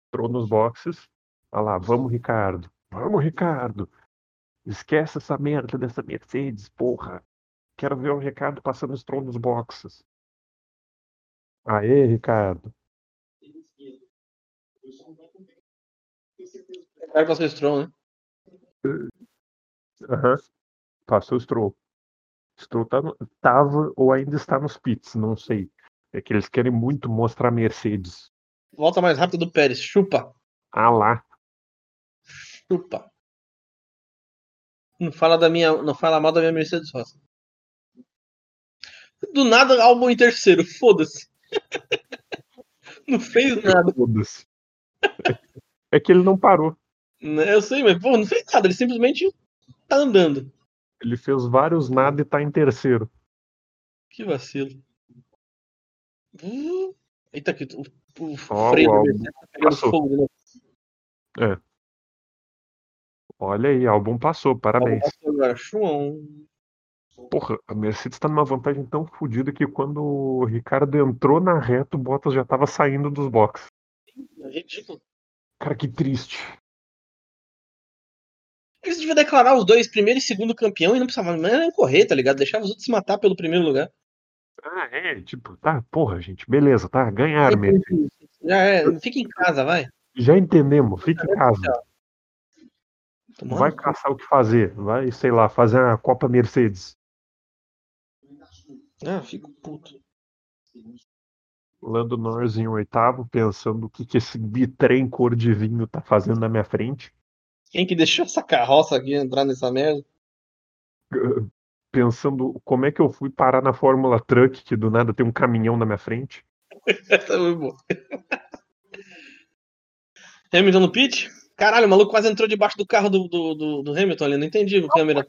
S2: Entrou nos boxes. Olha lá, vamos, Ricardo. Vamos, Ricardo. Esquece essa merda dessa Mercedes, porra. Quero ver o Ricardo passando os nos boxes. Aê, Ricardo.
S1: Vai passar o Strong, né?
S2: Aham. Passou o Stroll. Stroll tá no- tava ou ainda está nos pits, não sei. É que eles querem muito mostrar a Mercedes.
S1: Volta mais rápido do Pérez. Chupa.
S2: Ah lá.
S1: Chupa. Não fala da minha. Não fala mal da minha Mercedes Rosa. Do nada, álbum em terceiro. Foda-se. Não fez nada.
S2: Foda-se. É que ele não parou.
S1: né? Eu sei, mas pô, não fez nada. Ele simplesmente tá andando.
S2: Ele fez vários nada e tá em terceiro.
S1: Que vacilo. Uh, Eita, que o, o
S2: Ó,
S1: freio
S2: o álbum
S1: tá pegando
S2: passou.
S1: fogo de novo.
S2: Olha aí, álbum passou, parabéns.
S1: Passou Agora, Chuão.
S2: Porra, a Mercedes tá numa vantagem tão fodida que quando o Ricardo entrou na reta, o Bottas já tava saindo dos boxes.
S1: É ridículo.
S2: Cara, que triste.
S1: Eles deviam declarar os dois primeiro e segundo campeão e não precisava nem correr, tá ligado? Deixava os outros se matar pelo primeiro lugar.
S2: Ah, é, tipo, tá, porra, gente, beleza, tá, ganharam, Mercedes.
S1: Já é, fica em casa, vai.
S2: Já entendemos, fica em casa.
S1: Tomar
S2: Vai caçar o que fazer, vai, sei lá, fazer a Copa Mercedes.
S1: Ah, fico puto.
S2: Lando Norris em oitavo, pensando o que, que esse bitrem cor de vinho tá fazendo na minha frente.
S1: Quem que deixou essa carroça aqui entrar nessa merda?
S2: Pensando como é que eu fui parar na Fórmula Truck, que do nada tem um caminhão na minha frente.
S1: Essa foi boa. Hamilton no pit? Caralho, o maluco quase entrou debaixo do carro do, do, do, do Hamilton ali. Não entendi o câmera.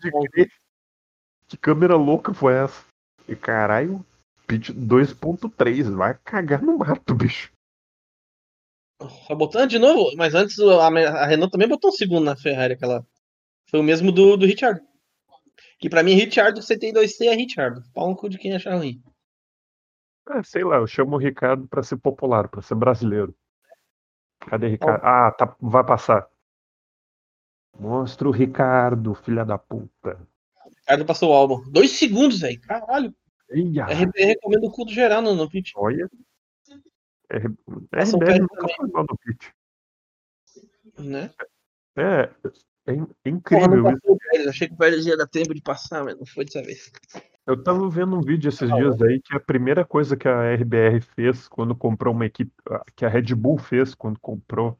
S2: Que câmera louca foi essa? E caralho, pit 2.3, vai cagar no mato, bicho.
S1: Só botando de novo, mas antes a, a Renault também botou um segundo na Ferrari, aquela. Foi o mesmo do, do Richard. Que pra mim, Richard CT2C é Richard. Pau no cu de quem achar ruim.
S2: Ah, sei lá, eu chamo o Ricardo pra ser popular, pra ser brasileiro. Cadê Ricardo? Ah, tá, vai passar. Mostra o Ricardo, filha da puta.
S1: Ricardo passou o álbum. Dois segundos, velho. Caralho.
S2: Eia,
S1: RB recomenda o cu do geral no, no pit.
S2: olha. R... RBR nunca
S1: também.
S2: foi mal no pit.
S1: Né?
S2: É, é é
S1: Porra,
S2: incrível isso.
S1: passou o Pérez. Achei que o Pérez ia dar tempo de passar, mas não foi dessa vez.
S2: Eu tava vendo um vídeo esses dias aí que a primeira coisa que a RBR fez quando comprou uma equipe, que a Red Bull fez quando comprou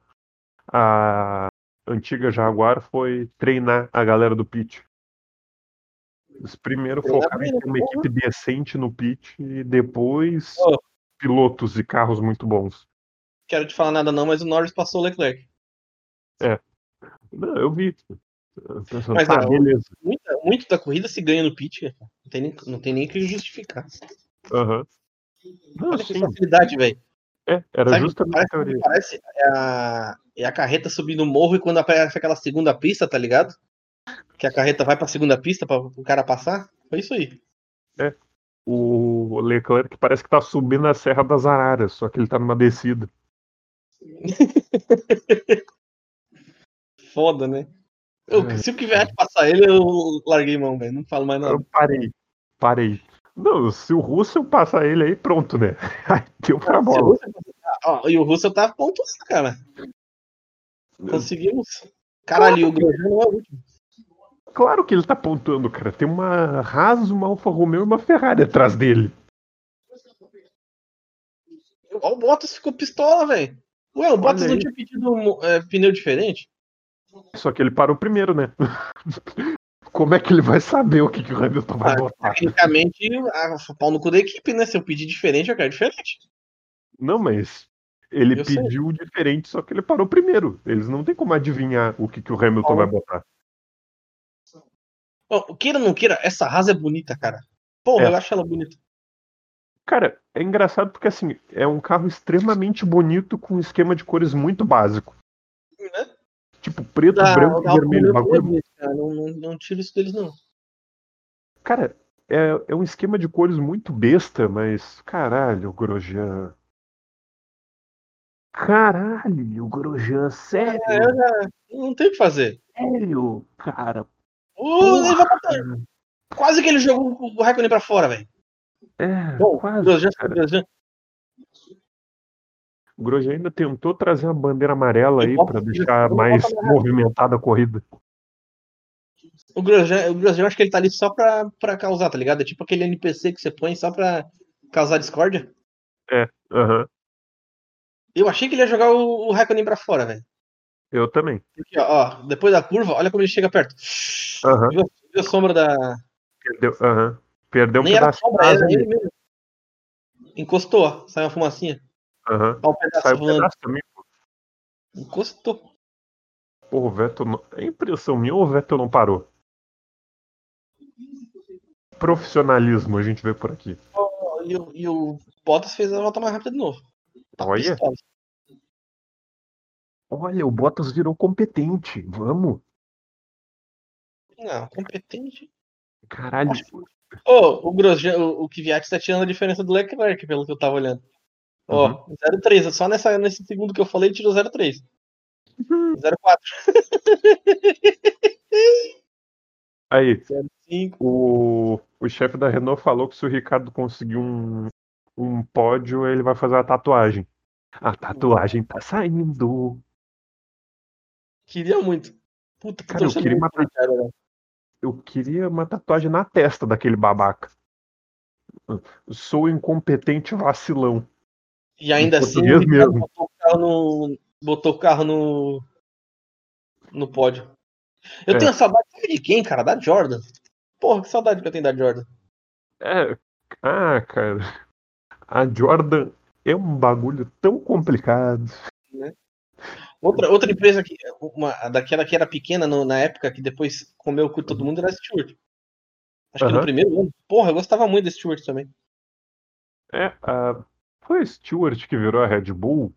S2: a antiga Jaguar foi treinar a galera do pit. Eles primeiro focaram em ter uma
S1: né?
S2: equipe decente no pit e depois
S1: Ó.
S2: pilotos e carros muito bons.
S1: Quero te falar nada não, mas o Norris passou o Leclerc.
S2: Não, eu vi. Pensando,
S1: Mas,
S2: tá,
S1: ó,
S2: beleza.
S1: Muita, muito da corrida se ganha no pit, cara. Não tem nem, não tem nem que justificar.
S2: Aham. Não,
S1: Olha que
S2: sim.
S1: facilidade, velho.
S2: É, era
S1: Sabe,
S2: justamente a
S1: parece,
S2: teoria.
S1: parece é a, é a carreta subindo o morro e quando aparece aquela segunda pista, tá ligado? Que a carreta vai pra segunda pista para o cara passar. Foi isso aí.
S2: O Leclerc parece que tá subindo a Serra das Araras, só que ele tá numa descida.
S1: Foda, né? Eu,
S2: É.
S1: se o Kvyat passar ele, eu larguei mão, velho. Não falo mais nada.
S2: Eu parei. Parei. Não, se o Russell passar ele aí, pronto, né? Aí deu pra
S1: Se o
S2: bola.
S1: Russell Ó, e o Russell tá pontuando, cara. Conseguimos. Caralho, o Grosjean não é o último.
S2: Claro que ele tá pontuando, cara. Tem uma Haas, uma Alfa Romeo e uma Ferrari atrás dele.
S1: Ó, o Bottas ficou pistola, velho. Ué, o Bottas
S2: Olha
S1: não tinha pedido é, pneu diferente?
S2: Só que ele parou primeiro, né? Como é que ele vai saber o que, que o Hamilton vai
S1: Ah,
S2: botar?
S1: Tecnicamente, a pau no cu da equipe, né? Se eu pedir diferente, eu quero diferente.
S2: Não, mas ele
S1: Eu sei.
S2: pediu diferente, só que ele parou primeiro. Eles não tem como adivinhar o que, que o Hamilton
S1: Paulo.
S2: vai botar.
S1: Ó, queira ou não queira, essa Haas é bonita, cara. Porra,
S2: É.
S1: eu acho ela bonita.
S2: Cara, é engraçado porque assim, é um carro extremamente bonito com um esquema de cores muito básico.
S1: Né?
S2: Tipo, preto,
S1: Da-
S2: branco e vermelho. Bagulho.
S1: é. Não, não, não tiro isso deles, não.
S2: Cara, é, é um esquema de cores muito besta, mas. Caralho, Grosjean. Caralho, Grosjean, sério?
S1: É, eu já- não tem o que fazer.
S2: Sério, cara.
S1: Uh, botar- Quase que ele jogou o Raikkonen pra fora, velho.
S2: É,
S1: Bom,
S2: quase.
S1: Grosjean.
S2: O Grosjean ainda tentou trazer a bandeira amarela aí pra deixar mais movimentada a corrida.
S1: O Grosjean, o Grosjean, acho que ele tá ali só pra, pra causar, tá ligado? É tipo aquele NPC que você põe só pra causar discórdia.
S2: Aham.
S1: Eu achei que ele ia jogar o, o Raikkonen pra fora, velho.
S2: Eu também.
S1: Aqui, ó, ó, depois da curva, olha como ele chega perto.
S2: Aham.
S1: Viu, viu a sombra da.
S2: Perdeu, aham. Perdeu um
S1: Nem
S2: pedaço
S1: sombra, era ele mesmo. Encostou, ó. Saiu uma fumacinha. Pedaço
S2: Saiu um
S1: voando.
S2: pedaço também.
S1: Encostou.
S2: Pô, o Vettel não... É impressão minha ou o Vettel não parou? Profissionalismo a gente vê por aqui.
S1: E, o- e o Bottas fez a volta mais rápida de novo. Tá
S2: Olha.
S1: pistola.
S2: Olha, o Bottas virou competente. Vamos.
S1: Não, competente.
S2: Caralho.
S1: Ô, o Grosjean, o, o Kvyat tá tirando a diferença do Leclerc, pelo que eu tava olhando. Ó, 0,3. Só nessa, nesse segundo que eu falei, ele tirou 0,3. 0,4.
S2: Aí,
S1: 0,5.
S2: o, o chefe da Renault falou que se o Ricardo conseguir um, um pódio, ele vai fazer a tatuagem. A tatuagem tá saindo.
S1: Queria muito. Puta,
S2: Cara, eu queria
S1: Ricardo, né?
S2: Eu queria uma tatuagem na testa daquele babaca. Sou incompetente vacilão.
S1: E ainda assim, botou o carro no. Botou o carro no. No pódio. Eu
S2: É.
S1: tenho saudade de quem, cara? Da Jordan. Porra, que saudade que eu tenho da Jordan.
S2: É. Ah, cara. A Jordan é um bagulho tão complicado.
S1: Outra, outra empresa que, uma, daquela que era pequena no- na época, que depois comeu o cu todo mundo, era a Stewart. Acho que no primeiro ano. Porra, eu gostava muito da Stewart também.
S2: É, a... foi a Stewart que virou a Red Bull?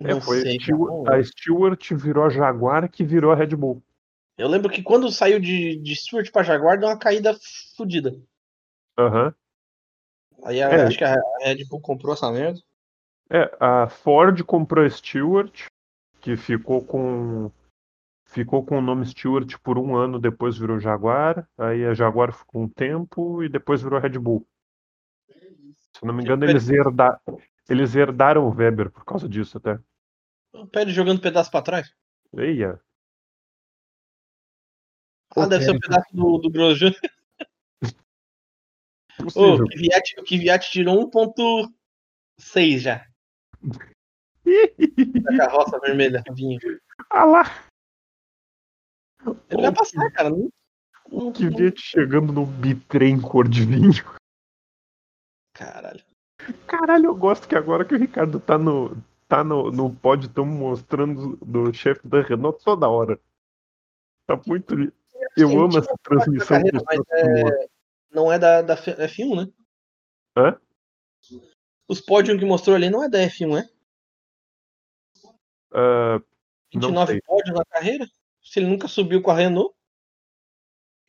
S2: É,
S1: Não
S2: foi
S1: sei,
S2: a, Stewart, a Stewart virou a Jaguar que virou a Red Bull.
S1: Eu lembro que quando saiu de, de Stewart pra Jaguar, deu uma caída fodida.
S2: Aham.
S1: Aí a-
S2: É.
S1: acho que a Red Bull comprou essa merda.
S2: É, a Ford comprou a Stewart, que ficou com ficou com o nome Stewart por um ano, depois virou Jaguar, aí a Jaguar ficou um tempo e depois virou Red Bull. Se eu não me engano, eles, herda, eles herdaram o Weber por causa disso até.
S1: O Pérez jogando pedaço pra trás.
S2: Eia.
S1: Ah, deve ser o
S2: Pérez,
S1: pedaço do, do Grosjean. Ô,
S2: possível.
S1: o Kvyat, o Kvyat tirou 1.6 já. Da carroça vermelha, vinho.
S2: ah lá,
S1: Ele vai passar, cara. Não, não,
S2: que via chegando no bitrem cor de vinho.
S1: Caralho.
S2: Caralho, eu gosto que agora que o Ricardo tá no, tá no, no pódio, estão mostrando do chefe da Renault toda hora. Tá muito. Eu
S1: Sim,
S2: amo
S1: tinha
S2: essa transmissão
S1: carreira, mas é, não é da, da F- F1, né?
S2: Hã?
S1: Os pódios que mostrou ali não é da F1, é?
S2: Ah, não
S1: 29
S2: sei.
S1: pódios na carreira? Se ele nunca subiu com a Renault?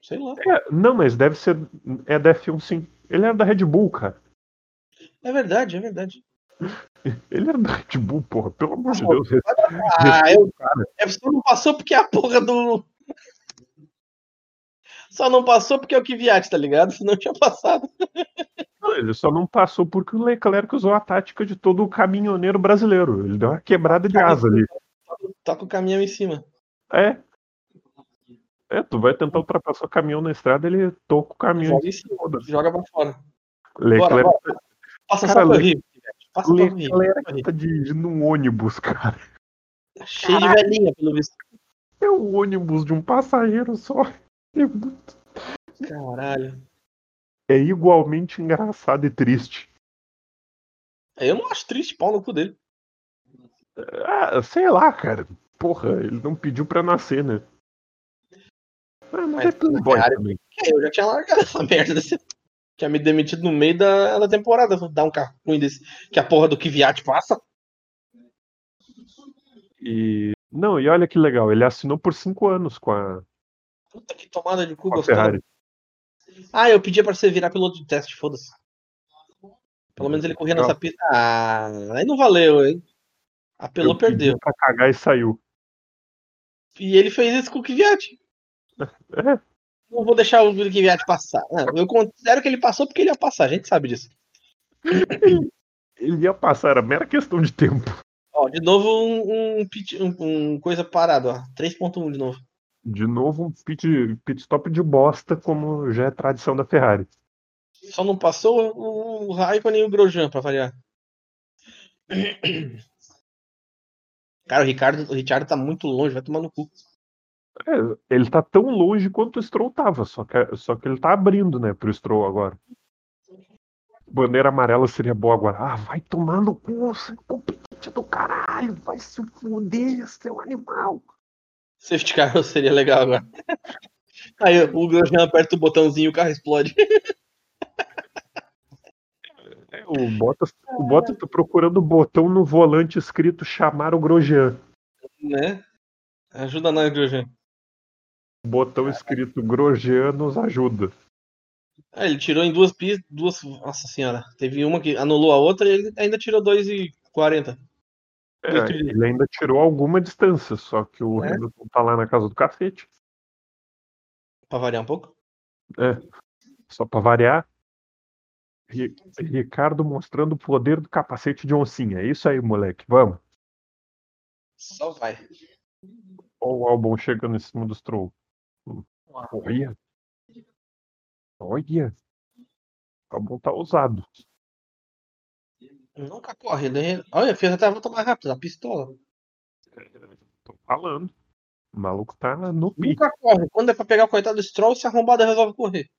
S1: Sei lá.
S2: É, não, mas deve ser. É da F1 sim. Ele era da Red Bull, cara.
S1: É verdade, é verdade.
S2: Ele era da Red Bull, porra. Pelo amor de. Deus.
S1: Ah, eu,
S2: cara.
S1: é, só não passou porque a porra do. Só não passou porque é o Kvyat, tá ligado? Senão tinha passado.
S2: Não, Ele só não passou porque o Leclerc usou a tática de todo o caminhoneiro brasileiro. Ele deu uma quebrada de asa ali.
S1: Tá com o caminhão em cima.
S2: É. É, tu vai tentar ultrapassar o caminhão na estrada, ele toca o caminhão.
S1: Joga em cima. Joga pra fora.
S2: Leclerc,
S1: Bora, Passa
S2: Cara,
S1: só pra
S2: Le-
S1: Rio. Passa pra Rio.
S2: Leclerc tá dirigindo um ônibus, cara.
S1: Cheio de velhinha, pelo visto.
S2: É um ônibus de um passageiro só. É, muito-
S1: Caralho.
S2: é igualmente engraçado e triste.
S1: Eu não acho triste pau no cu dele.
S2: Ah, sei lá, cara. Porra, ele não pediu pra nascer, né? Ah, mas
S1: Mas
S2: é playboy
S1: cara,
S2: também.
S1: É, Eu já tinha largado essa merda desse. Tinha me demitido no meio da, da temporada. Dar um carro ruim desse. Que a porra do Kvyat passa.
S2: E. Não, e olha que legal, ele assinou por cinco anos com a,
S1: Puta que tomada de cu
S2: com a
S1: gostosa.
S2: Ferrari.
S1: Ah, eu pedia pra você virar piloto de teste, foda-se. Pelo menos ele corria
S2: Legal.
S1: nessa pista. Ah, aí não valeu, hein? Apelou,
S2: Eu
S1: perdeu.
S2: Pra cagar e saiu.
S1: E ele fez isso com o Kvyat.
S2: É,
S1: não vou deixar o Kvyat passar. Não, eu considero que ele passou porque ele ia passar, a gente sabe disso.
S2: Ele ia passar, era mera questão de tempo.
S1: Ó, de novo um, um- um coisa parado, ó. 3.1 de novo.
S2: De novo, um pit, pit stop de bosta, como já é tradição da Ferrari.
S1: Só não passou o, Raikkonen e o Grosjean, pra variar. Cara, o Ricardo, o Richard tá muito longe, vai tomar no cu.
S2: É, ele tá tão longe quanto o Stroll tava, só que, só que ele tá abrindo, né, pro Stroll agora. Bandeira amarela seria boa agora. Ah, vai tomar no cu, seu incompetente do caralho, vai se fuder, seu animal.
S1: Safety car seria legal agora. Aí o Grosjean aperta o botãozinho e o carro explode.
S2: É, o Bottas, o Bottas tá procurando o botão no volante escrito chamar o Grosjean.
S1: né? Ajuda nós, Grosjean.
S2: Botão escrito Grosjean nos ajuda.
S1: Ah, ele tirou em duas pistas, duas. Nossa senhora. Teve uma que anulou a outra e ele ainda tirou 2,40.
S2: É, ele ainda tirou alguma distância, só que o
S1: É?
S2: Hamilton tá lá na casa do cacete.
S1: Pra variar um pouco.
S2: Só pra variar. Ri- Ricardo mostrando o poder do capacete de oncinha. É isso aí, moleque. Vamos.
S1: Só vai.
S2: Olha o Albon chegando em cima do Stroll. Olha. Olha. O Albon tá ousado.
S1: Nunca corre, né? Olha, fez até a volta mais rápida, a pistola.
S2: Tô falando. O maluco tá no pique.
S1: Nunca corre. Quando é pra pegar o coitado do Stroll, se arrombada resolve correr.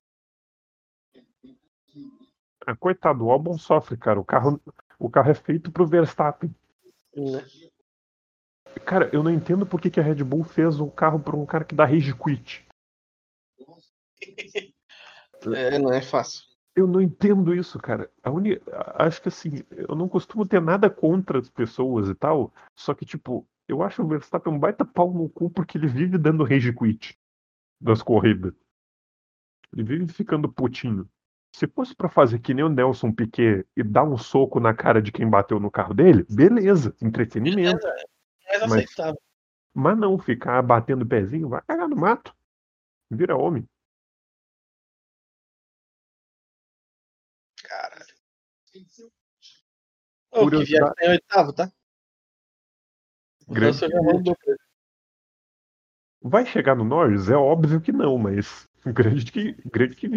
S2: Ah, coitado, o Albon sofre, cara. O carro, o carro é feito pro Verstappen.
S1: Né?
S2: Cara, eu não entendo por que, que a Red Bull fez o carro pra um cara que dá rage quit.
S1: É, não é fácil.
S2: Eu não entendo isso, cara. A uni... Acho que assim, eu não costumo ter nada contra as pessoas e tal. Só que, tipo, eu acho o Verstappen um baita pau no cu porque ele vive dando rage quit das corridas. Ele vive ficando putinho. Se fosse pra fazer que nem o Nelson Piquet e dar um soco na cara de quem bateu no carro dele, beleza, entretenimento.
S1: Mais
S2: Mas-
S1: aceitável.
S2: Mas não ficar batendo pezinho, vai cagar no mato. Vira homem.
S1: Que
S2: Curiosidade-
S1: viagem tá em oitavo, tá? O
S2: Grande
S1: ele.
S2: Vai chegar no Norris? É óbvio que não, mas grande que, grande que.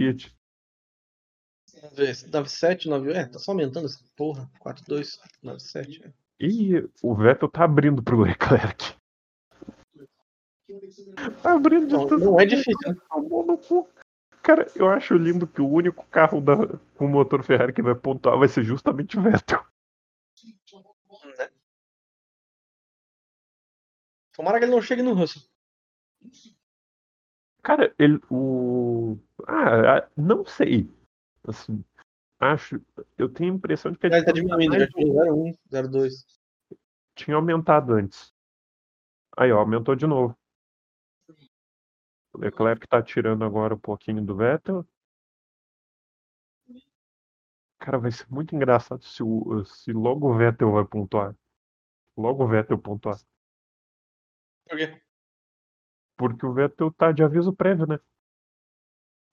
S1: Vamos ver, 97, 9, é, tá só aumentando essa porra. 42, 97. É.
S2: E o Vettel tá abrindo pro Leclerc. Tá abrindo
S1: Não, não é difícil, né?
S2: Cara, eu acho lindo que o único carro da, com motor Ferrari que vai pontuar vai ser justamente o Vettel.
S1: né? Tomara que ele não chegue no Russell.
S2: Cara, ele. O. Ah, não sei. Assim, acho. Eu tenho a impressão de que
S1: Ele tá diminuindo, tinha 01, 02.
S2: tinha aumentado antes. Aí, ó, aumentou de novo. O Leclerc tá tirando agora um pouquinho do Vettel. Cara, vai ser muito engraçado se, o, se logo o Vettel vai pontuar. Logo o Vettel pontuar.
S1: Por quê?
S2: Porque o Vettel tá de aviso prévio, né?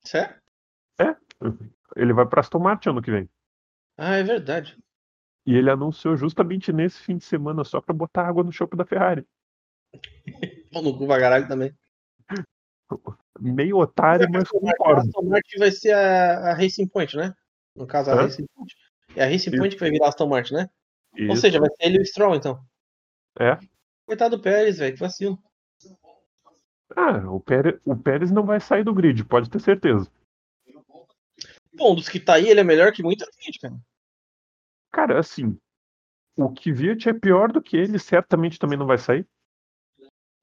S1: Sério?
S2: Ele vai pra Aston Martin ano que vem.
S1: Ah, é verdade.
S2: E ele anunciou justamente nesse fim de semana só pra botar água no chope da Ferrari.
S1: Pô, no cu pra caralho também.
S2: Meio otário, mas
S1: A
S2: concordo.
S1: Aston Martin vai ser a, a Racing Point, né? No caso, a
S2: Hã?
S1: Racing Point. É a Racing
S2: Isso.
S1: Point que vai virar a Aston Martin, né? Ou
S2: Isso.
S1: seja, vai ser ele e o Stroll, então.
S2: É.
S1: Coitado do Pérez, velho, que vacilo.
S2: Ah, o Pérez, o Pérez não vai sair do grid, pode ter certeza.
S1: Bom, dos que tá aí, ele é melhor que muita gente, cara.
S2: Cara, assim, o que Kvyat é pior do que ele, certamente também não vai sair.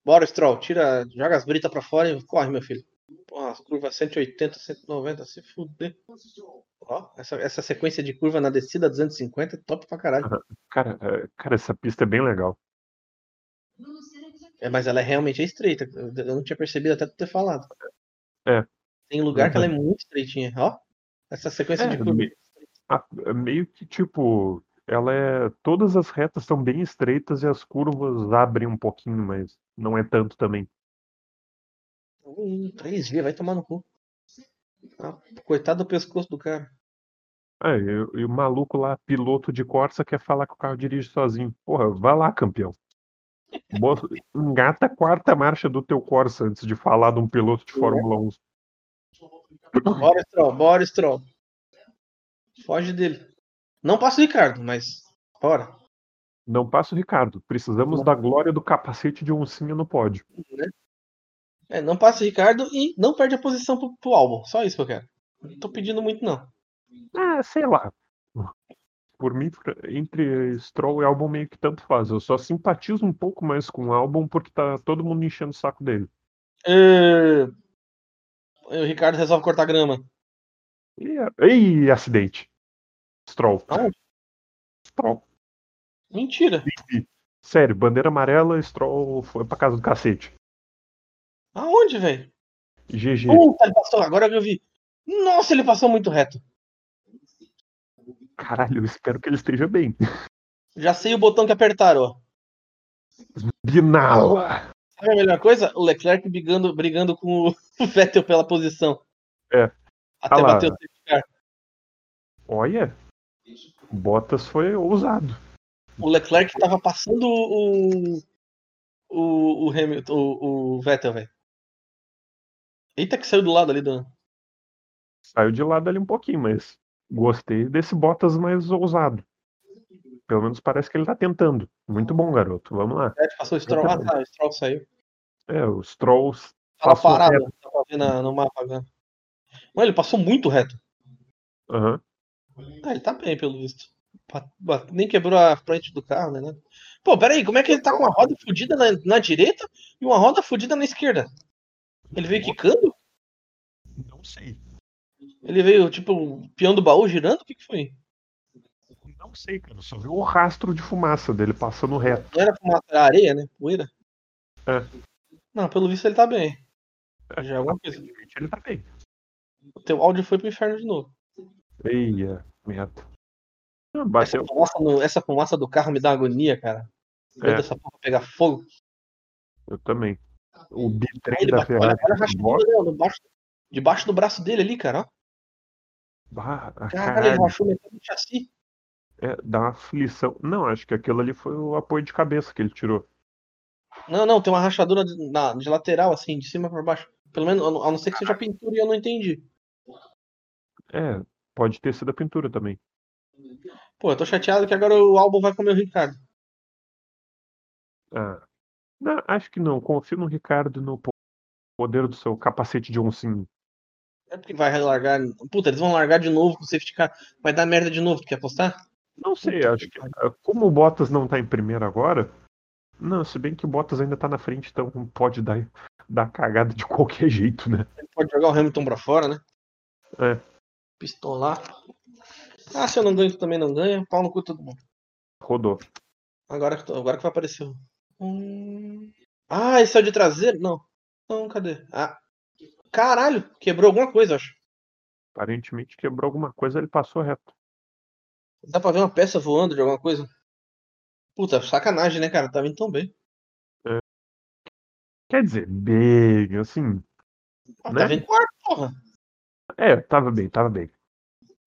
S1: Bora, Stroll, tira, joga as britas pra fora e corre, meu filho. Porra, as curvas 180, 190, se fuder. Ó, essa, essa sequência de curva na descida 250 é top pra caralho.
S2: Cara, é, cara, essa pista é bem legal.
S1: É, mas ela é realmente estreita. Eu não tinha percebido até tu ter falado.
S2: É.
S1: Tem lugar que ela é muito estreitinha. Ó, essa sequência
S2: É,
S1: de curva.
S2: me- a- é meio que tipo, ela é. Todas as retas são bem estreitas e as curvas abrem um pouquinho, mas não é tanto também.
S1: Hum, 3G, vai tomar no cu. Ah, coitado do pescoço do cara.
S2: É, e, e o maluco lá, piloto de Corsa, quer falar que o carro dirige sozinho. Porra, vai lá, campeão. Bota- engata a quarta marcha do teu Corsa antes de falar de um piloto de Fórmula 1.
S1: Bora, Stroll, bora, Stroll. Foge dele. Não passa o Ricardo, mas. Bora.
S2: Não passa o Ricardo. Precisamos da glória do capacete de oncinha no pódio.
S1: É, não passa o Ricardo e não perde a posição pro, pro álbum. Só isso que eu quero. Não tô pedindo muito, não.
S2: Ah, sei lá. Por mim, entre Stroll e álbum meio que tanto faz. Eu só simpatizo um pouco mais com o álbum porque tá todo mundo enchendo o saco dele.
S1: É, O Ricardo resolve cortar grama.
S2: E, Ih, acidente. Stroll. Stroll.
S1: Mentira.
S2: Sério, bandeira amarela, Stroll foi pra casa do cacete.
S1: Aonde, velho?
S2: GG.
S1: Puta, ele passou. Agora que eu vi. Nossa, ele passou muito reto.
S2: Caralho, eu espero que ele esteja bem.
S1: Já sei o botão que apertaram, ó.
S2: Binala.
S1: Sabe a melhor coisa? O Leclerc brigando, brigando com o Vettel pela posição.
S2: É.
S1: Até
S2: Ah
S1: bater o safety car.
S2: Olha. Bottas foi ousado.
S1: O Leclerc tava passando o. O, o Hamilton, o, o Vettel, velho. Eita, que saiu do lado ali do.
S2: Saiu de lado ali um pouquinho, mas gostei desse Bottas mais ousado. Pelo menos parece que ele tá tentando. Muito bom, garoto. Vamos lá.
S1: É, Passou o Stroll. Ah, tá, o Stroll saiu.
S2: É, o Stroll
S1: Tava
S2: Passou
S1: parado,
S2: reto.
S1: ver na- no mapa. Mas ele passou muito reto.
S2: Aham.
S1: Ah, ele tá bem, pelo visto. Nem quebrou a frente do carro, né? Pô, peraí, como é que ele tá com uma roda fodida na, na direita e uma roda fodida na esquerda? Ele veio quicando?
S2: Não sei.
S1: Ele veio, tipo, o peão do baú girando? O que, que foi?
S2: Não sei, cara. Só vi o rastro de fumaça dele passando reto.
S1: Não era fumaça, era areia, né? Poeira.
S2: É.
S1: Não, pelo visto ele tá bem. Já é alguma coisa.
S2: Ele tá bem.
S1: O teu áudio foi pro inferno de novo.
S2: Eia, merda. Ah,
S1: Essa fumaça, no- essa fumaça do carro me dá agonia, cara.
S2: É.
S1: essa porra pegar fogo.
S2: Eu também. O
S1: Aí
S2: bitrem
S1: ele
S2: da
S1: bateu, olha,
S2: Ferrari.
S1: debaixo, debaixo do braço dele ali, cara.
S2: Bah,
S1: Caralho, ele rachou metade do chassi.
S2: é, dá uma aflição. Não, acho que aquilo ali foi o apoio de cabeça que ele tirou.
S1: Não, não, tem uma rachadura de, na- de lateral, assim, de cima pra baixo. Pelo menos, a não- a não ser que seja pintura e eu não entendi.
S2: É, pode ter sido a pintura também.
S1: Pô, eu tô chateado que agora o álbum vai comer o Ricardo.
S2: Ah, não, acho que não. Confio no Ricardo e no po- poder do seu capacete de oncinho.
S1: É porque vai largar. Puta, eles vão largar de novo com o safety car. Vai dar merda de novo, tu quer apostar?
S2: Não sei, acho que. ah, Como o Bottas não tá em primeiro agora. Não, se bem que o Bottas ainda tá na frente, então pode dar, dar cagada de qualquer jeito, né?
S1: Ele pode jogar o Hamilton pra fora, né?
S2: É.
S1: Pistolar. Ah, se eu não ganho, tu também não ganha. Pau no cu todo mundo.
S2: Rodou.
S1: Agora, agora que vai aparecer. Hum... Ah, esse é o de traseiro? Não. Não, cadê? Ah. Caralho, quebrou alguma coisa, acho.
S2: Aparentemente quebrou alguma coisa, ele passou reto.
S1: Dá pra ver uma peça voando de alguma coisa? Puta, sacanagem, né, cara? Tá vindo tão bem.
S2: Quer dizer, bem, assim.
S1: Ah,
S2: Né?
S1: Tá vindo quarto, porra.
S2: É, tava bem, tava bem.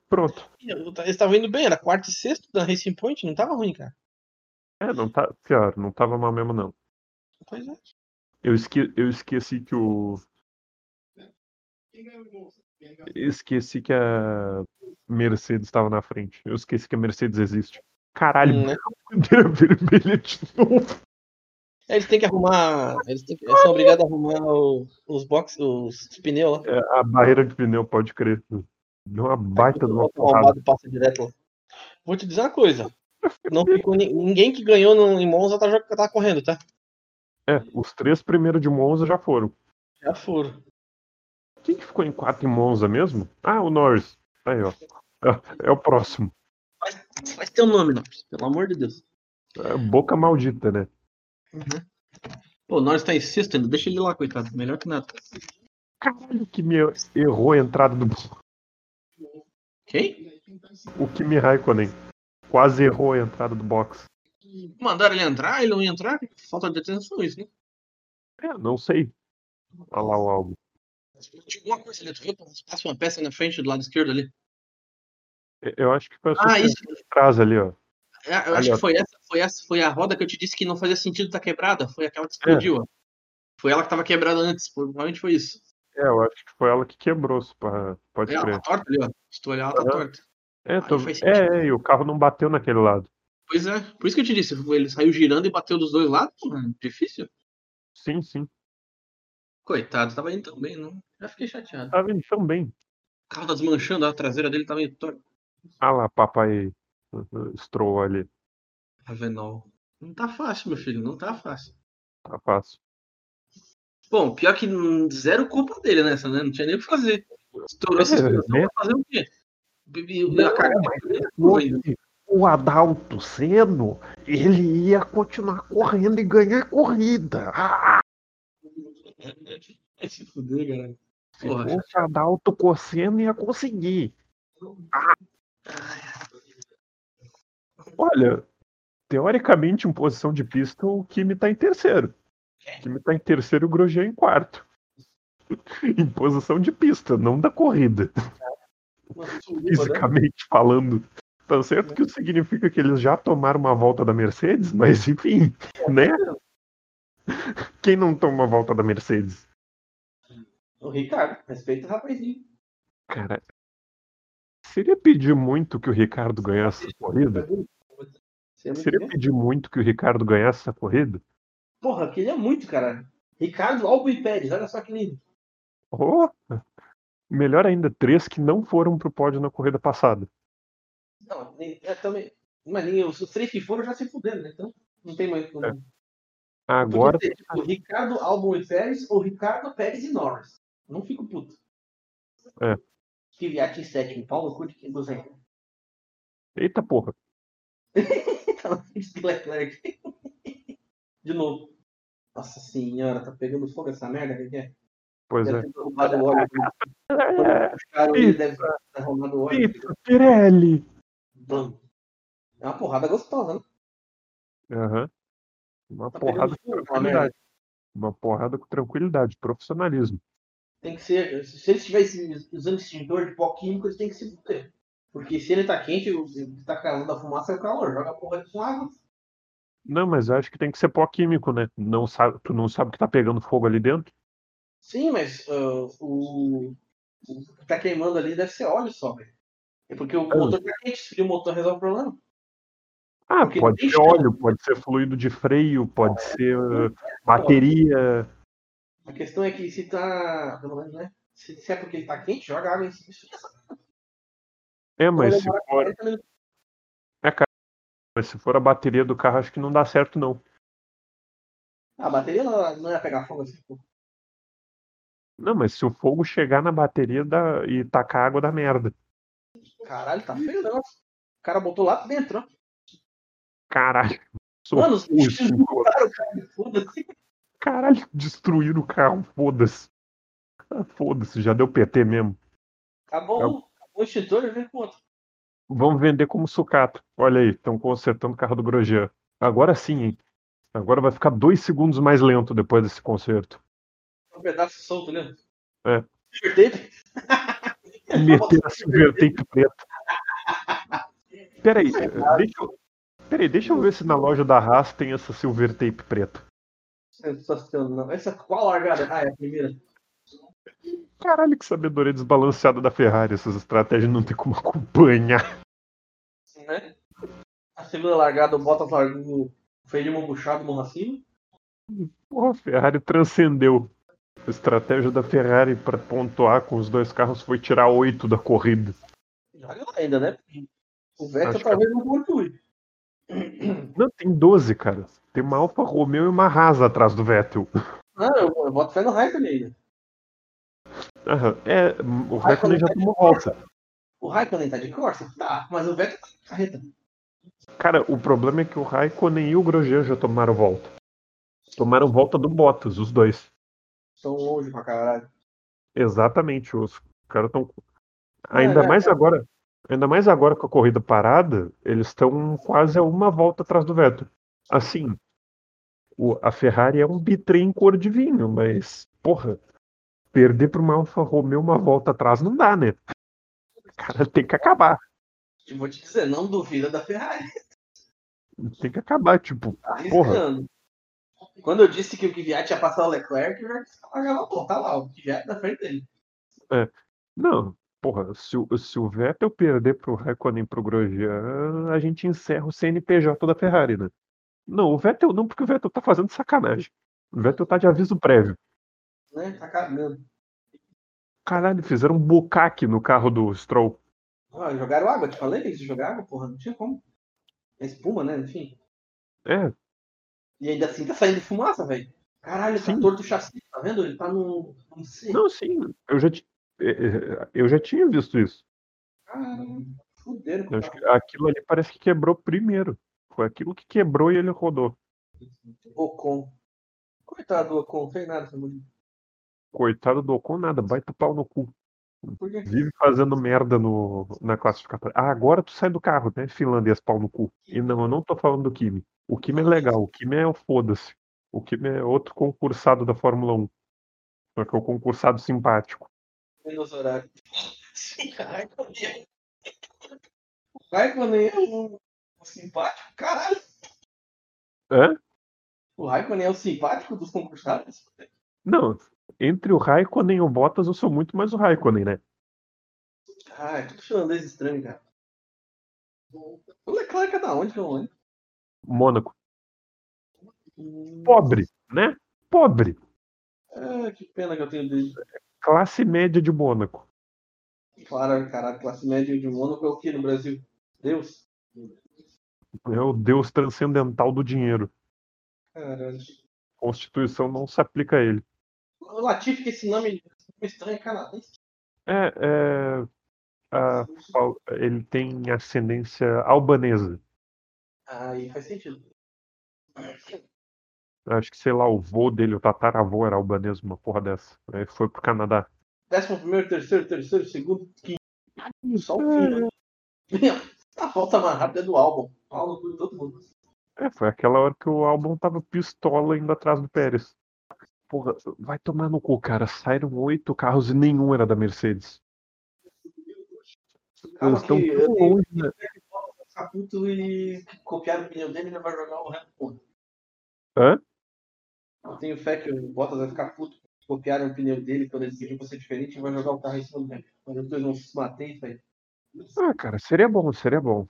S2: Pronto.
S1: Eles estavam indo bem, era quarto e sexto da Racing Point, não tava ruim, cara.
S2: É, não tá. Pior, não tava mal mesmo, não.
S1: Pois é.
S2: Eu, esque, eu esqueci que o. Esqueci que a Mercedes estava na frente. Eu esqueci que a Mercedes existe. Caralho,
S1: Hum, né?
S2: bandeira vermelha de novo.
S1: Eles têm que arrumar. Eles, têm eles são obrigados a arrumar o- os box, os, os pneus lá.
S2: É, a barreira de pneu, pode crer. Deu uma baita de uma porrada.
S1: passa direto lá. Vou te dizer uma coisa. Não ficou ni- ninguém que ganhou no, em Monza tá, tá correndo, tá?
S2: É, os três primeiros de Monza já foram.
S1: Já foram.
S2: Quem que ficou em quatro em Monza mesmo? Ah, o Norris. Aí, ó. É, é o próximo.
S1: Faz teu nome, Norris. Pelo amor de Deus.
S2: É boca maldita, né?
S1: Pô, o Norris tá em sexto ainda. Deixa ele lá, coitado. Melhor que nada.
S2: Caralho, que me errou a entrada do.
S1: Quem?
S2: O Kimi Raikkonen. Quase errou a entrada do box.
S1: Mandaram ele entrar, ele não ia entrar? Falta de atenção isso, né?
S2: É, não sei. Olha lá o álbum.
S1: Tinha alguma coisa ali, tu viu? Passa uma peça na frente do lado esquerdo ali.
S2: Eu acho que foi a
S1: Ah, isso.
S2: suspensão de trás ali, ó.
S1: É, eu acho
S2: Ali, ó.
S1: que foi essa, foi essa, foi a roda que eu te disse que não fazia sentido estar quebrada. Foi aquela que explodiu, ó. Foi ela que tava quebrada antes, provavelmente foi isso.
S2: É, eu acho que foi ela que quebrou, pode
S1: Ela
S2: crer.
S1: tá torta ali, ó. Se tu olhar, ela tá torta.
S2: É, tô- é, é, e o carro não bateu naquele lado.
S1: Pois é, por isso que eu te disse, ele saiu girando e bateu dos dois lados, mano. Difícil.
S2: Sim, sim.
S1: Coitado, tava indo tão bem, não. Já fiquei chateado.
S2: Tava indo tão bem.
S1: O carro tá desmanchando, a traseira dele tá meio torta.
S2: Ah lá, papai Stroll ali.
S1: Ravenol. Não tá fácil, meu filho, não tá fácil.
S2: Tá fácil.
S1: Bom, pior que zero culpa dele nessa, né? Não tinha nem o que fazer. Estourou essa
S2: É, né?
S1: pra fazer o quê? Bebi-
S3: Não, mas é o Adalto Seno, ele ia continuar correndo e ganhar corrida. Ah,
S1: Vai se fuder, galera.
S3: se
S1: Porra.
S3: fosse Adalto Cosseno, ia conseguir.
S2: Olha, teoricamente, em posição de pista, o Kimi tá em terceiro. O Kimi tá em terceiro e o Grosjean em quarto. em posição de pista, não da corrida.
S1: Né?
S2: Fisicamente falando. Tá certo que isso significa que eles já tomaram uma volta da Mercedes, mas enfim, né? Quem não toma uma volta da Mercedes?
S1: O Ricardo, respeita o rapazinho.
S2: Cara, seria pedir muito que o Ricardo ganhasse essa corrida?
S1: É muito
S2: Seria
S1: bem.
S2: pedir muito que o Ricardo ganhasse essa corrida?
S1: Porra, queria muito, cara. Ricardo, Albon e Pérez, olha só que lindo.
S2: Oh, melhor ainda, três que não foram pro pódio na corrida passada.
S1: Não, é, também. Mas nem os, três que foram já se fuderam, né? Então, não tem mais como.
S2: É. Agora,
S1: ter, tipo, Ricardo, Albon e Pérez, ou Ricardo, Pérez e Norris. Não fico puto.
S2: É.
S1: Kvyat em sétimo, Paulo Curti em 200.
S2: eita porra.
S1: De novo. Nossa senhora, tá pegando fogo essa merda, o que é?
S2: Pois é.
S1: Deve ter derrubado o óleo. Puxaram ele, deve ter derrubado o óleo.
S2: Pirelli!
S1: É uma porrada gostosa, né?
S2: Aham. Uma
S1: Tá
S2: porrada com tranquilidade. Uma porrada com tranquilidade, profissionalismo.
S1: Tem que ser. Se ele estivesse usando extintor de pó químico, ele tem que se fuder. Porque se ele tá quente, o que tá calando a fumaça é o calor. Joga a porra com água.
S2: Não, mas eu acho que tem que ser pó químico, né? Não sabe, tu não sabe que tá pegando fogo ali dentro?
S1: Sim, mas ah, o, o que tá queimando ali deve ser óleo só, velho. É porque o
S2: Ah.
S1: motor tá quente, se o motor resolve o problema.
S2: Ah,
S1: Porque
S2: pode ser óleo, pode ser fluido de freio, pode ser uh, bateria.
S1: A questão é que se tá. Pelo menos, né? Se, se é porque ele tá quente, joga água em cima.
S2: É, mas
S1: vai
S2: se for,
S1: 40 minutos.
S2: mas se for a bateria do carro, acho que não dá certo, não.
S1: A bateria não, não ia pegar fogo assim. pô.
S2: Não, mas se o fogo chegar na bateria dá, e tacar água da merda.
S1: Caralho, tá feio o negócio. O cara botou lá dentro, ó.
S2: Caralho.
S1: Mano,
S2: Sou
S1: os Cara, o cara, foda-se.
S2: Caralho, destruir o carro, foda-se. Ah, Foda-se, já deu PT mesmo.
S1: Acabou
S2: É
S1: um. Extintor.
S2: Vamos vender como sucata. Olha aí, estão consertando o carro do Grosjean. Agora sim, hein? Agora vai ficar dois segundos mais lento depois desse conserto.
S1: Um pedaço solto, né?
S2: É.
S1: Silver tape.
S2: Meter a silver tape preta. Peraí, eh, deixa eu, peraí, deixa eu ver se na loja da Haas tem essa silver tape preta.
S1: Sensacional. Essa qual largada? Ah, é a primeira.
S2: Caralho, que sabedoria desbalanceada da Ferrari. Essas estratégias não tem como acompanhar.
S1: Né? A segunda largada, o Bottas largou o freio de mão puxado, mão acima.
S2: Porra, a Ferrari transcendeu. A estratégia da Ferrari para pontuar com os dois carros foi tirar oito da corrida.
S1: Ainda, né? O Vettel
S2: Acho que-
S1: talvez não pontue.
S2: Não, tem 12, cara. Tem uma Alfa Romeo e uma Haas atrás do Vettel.
S1: Não, eu, eu boto fé no Raikkonen ainda.
S2: Aham, É, o Raikkonen já tomou volta.
S1: O Raikkonen tá de Corsa? Tá, mas o Vettel tá de carreta.
S2: Cara, o problema é que o Raikkonen e o Grosjean já tomaram volta. Tomaram volta do Bottas, os dois.
S1: Estão longe pra caralho.
S2: Exatamente, os caras estão. Ainda
S1: é,
S2: mais agora. Ainda mais agora com a corrida parada, eles estão quase a uma volta atrás do Vettel. Assim, o- a Ferrari é um bitrem cor de vinho, mas, porra, perder para uma Alfa Romeo uma volta atrás não dá, né? O cara tem que acabar.
S1: Eu vou te dizer, não duvida da Ferrari.
S2: Tem que acabar, tipo,
S1: Tá
S2: porra.
S1: Quando eu disse que o Kvyat ia passar o Leclerc, eu já disse que pô, tá lá, o Kvyat na frente dele.
S2: Não, porra, se o, se o Vettel perder pro Raikkonen e pro Grosjean, a gente encerra o CNPJ da Ferrari, né? Não, o Vettel não, porque o Vettel tá fazendo sacanagem. O Vettel tá de aviso prévio.
S1: Né? Tá cagando.
S2: Caralho, fizeram um bucaque no carro do Stroll.
S1: Ah, jogaram água, te falei que eles jogaram água, porra, não tinha como. É espuma, né? Enfim.
S2: É,
S1: E ainda assim tá saindo fumaça, velho. Caralho,
S2: Sim.
S1: tá torto o chassi, tá vendo? Ele tá no. no C.
S2: não, sim, eu já, ti- é, é, eu já tinha visto isso.
S1: Caralho, fuderam com o
S2: que aquilo ali parece que quebrou primeiro. Foi aquilo que quebrou e ele rodou.
S1: Ocon. Coitado do Ocon, fez nada essa mulher.
S2: Coitado do Ocon, nada, baita pau no cu. Vive fazendo merda no, na classificatória. Ah, agora tu sai do carro, né? Finlandês, pau no cu. E não, eu não tô falando do Kimi. O Kimi é legal, o Kimi é o foda-se. O Kimi é outro concursado da Fórmula 1. Só que é o concursado simpático.
S1: Menos horário. O Raikkonen é um simpático, caralho.
S2: Hã?
S1: O Raikkonen é o simpático dos concursados.
S2: Não, entre o Raikkonen e o Bottas, eu sou muito mais o Raikkonen, né?
S1: Ah, é tudo finlandês estranho, cara. O Leclerc é da onde, menos?
S2: Mônaco.
S1: Hum,
S2: Pobre, né? Pobre.
S1: Ah, que pena que eu tenho dele.
S2: Classe média de Mônaco.
S1: Claro, caralho, classe média de Mônaco é o que no Brasil? Deus?
S2: É o deus transcendental do dinheiro.
S1: Caralho.
S2: Constituição não se aplica a ele.
S1: O Latifi, que esse nome estranho é canadense.
S2: É, é, a- ele tem ascendência albanesa.
S1: Aí faz sentido.
S2: Acho que, sei lá, o vô dele, o tataravô era albanês, uma porra dessa. Aí foi pro Canadá.
S1: Décimo primeiro, terceiro, terceiro, segundo, quinto. Só o fim. né? A volta mais rápida é do álbum. Paulo todo mundo.
S2: É, foi aquela hora que o álbum tava pistola indo atrás do Pérez. Porra, vai tomar no cu, cara. Saíram oito carros e nenhum era da Mercedes. Eles estão tão longe, né?
S1: que ficar puto e copiar o pneu dele e ele vai jogar o resto. Porra.
S2: Hã?
S1: Eu tenho fé que o Bottas vai ficar puto. Copiaram o pneu dele quando ele pra ser diferente e vai jogar o carro em cima do dele. Mas os dois vão se bater, velho.
S2: Ah, cara, seria bom, seria bom.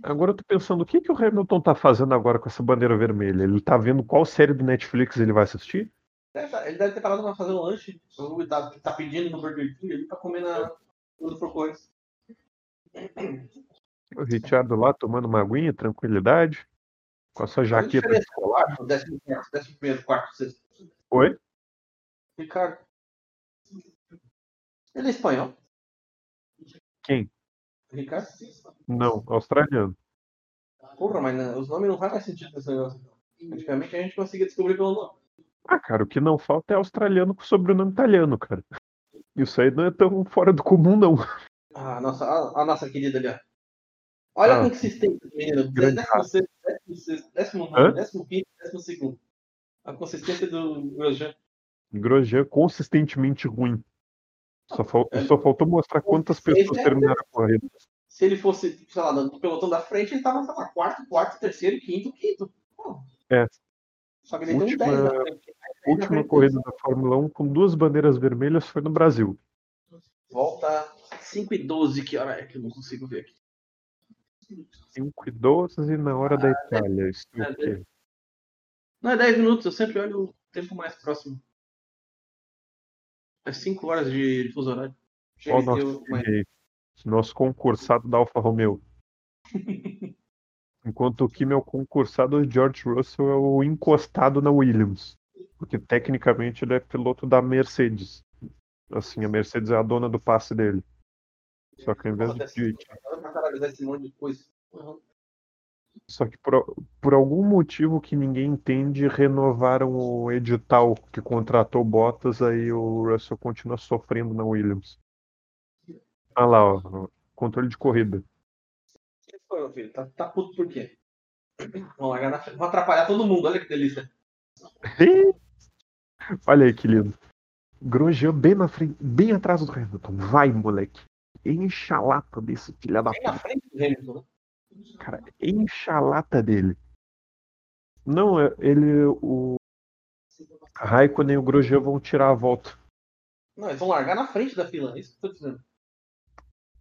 S2: Agora eu tô pensando, o que, que o Hamilton tá fazendo agora com essa bandeira vermelha? Ele tá vendo qual série do Netflix ele vai assistir?
S1: Deve tá- Ele deve ter parado pra fazer um lanche. Ou tá, tá pedindo no Burger King ali pra comer na. Coisa.
S2: O Richard lá tomando uma aguinha, tranquilidade, com a sua jaqueta escolar.
S1: Décimo primeiro, quarto, sexto.
S2: Oi?
S1: Ricardo. Ele é espanhol?
S2: Quem?
S1: Ricardo?
S2: Não, australiano.
S1: Porra, mas não, os nomes não fazem sentido nesse negócio. Antigamente a gente conseguia descobrir pelo nome.
S2: Ah, cara, o que não falta é australiano com sobrenome italiano, cara. Isso aí não é tão fora do comum, não.
S1: Ah, nossa, a, a nossa querida ali, ó. Olha
S2: Ah.
S1: a consistência, menino.
S2: Grande
S1: Décimo sexto, décimo sexto, décimo nono, décimo quinto, décimo segundo. A consistência do Grosjean.
S2: Grosjean consistentemente ruim. Só, fal-
S1: É.
S2: só faltou mostrar quantas pessoas
S1: É.
S2: terminaram a corrida.
S1: Se ele fosse, sei lá, no pelotão da frente, ele tava, sei lá, quarto, quarto, terceiro, quinto, quinto. Pô.
S2: É.
S1: Só que ele
S2: Última-
S1: 10 na frente.
S2: A última corrida da Fórmula 1 com duas bandeiras vermelhas foi no Brasil.
S1: Volta 5 e 12, que hora é que eu não consigo ver aqui.
S2: 5 e 12 na hora da Itália. Isso é
S1: é? Não, é 10 minutos, eu sempre olho o tempo mais próximo. É 5 horas de fuso horário.
S2: Ó, o nosso, nosso concursado da Alfa Romeo. Enquanto é o concursado, George Russell é o encostado na Williams. Porque tecnicamente ele é piloto da Mercedes. Assim, a Mercedes é a dona do passe dele. Só que ao invés de. Só que por, por algum motivo que ninguém entende, renovaram o edital que contratou Bottas, aí o Russell continua sofrendo na Williams. Ah lá, ó, controle de corrida.
S1: Foi, meu filho? Tá, tá puto por quê? Vão largar na frente. Vão atrapalhar todo mundo, olha que delícia.
S2: Olha aí que lindo. Grosjean bem na frente, bem atrás do Hamilton. Vai, moleque. Enche a lata desse filho da
S1: Bem na
S2: puta.
S1: frente do Hamilton. né?
S2: Cara, enche a lata dele. Não, é- ele. O Raikkonen e o Grosjean vão tirar a volta.
S1: Não, eles vão largar na frente da fila. É isso que eu tô dizendo.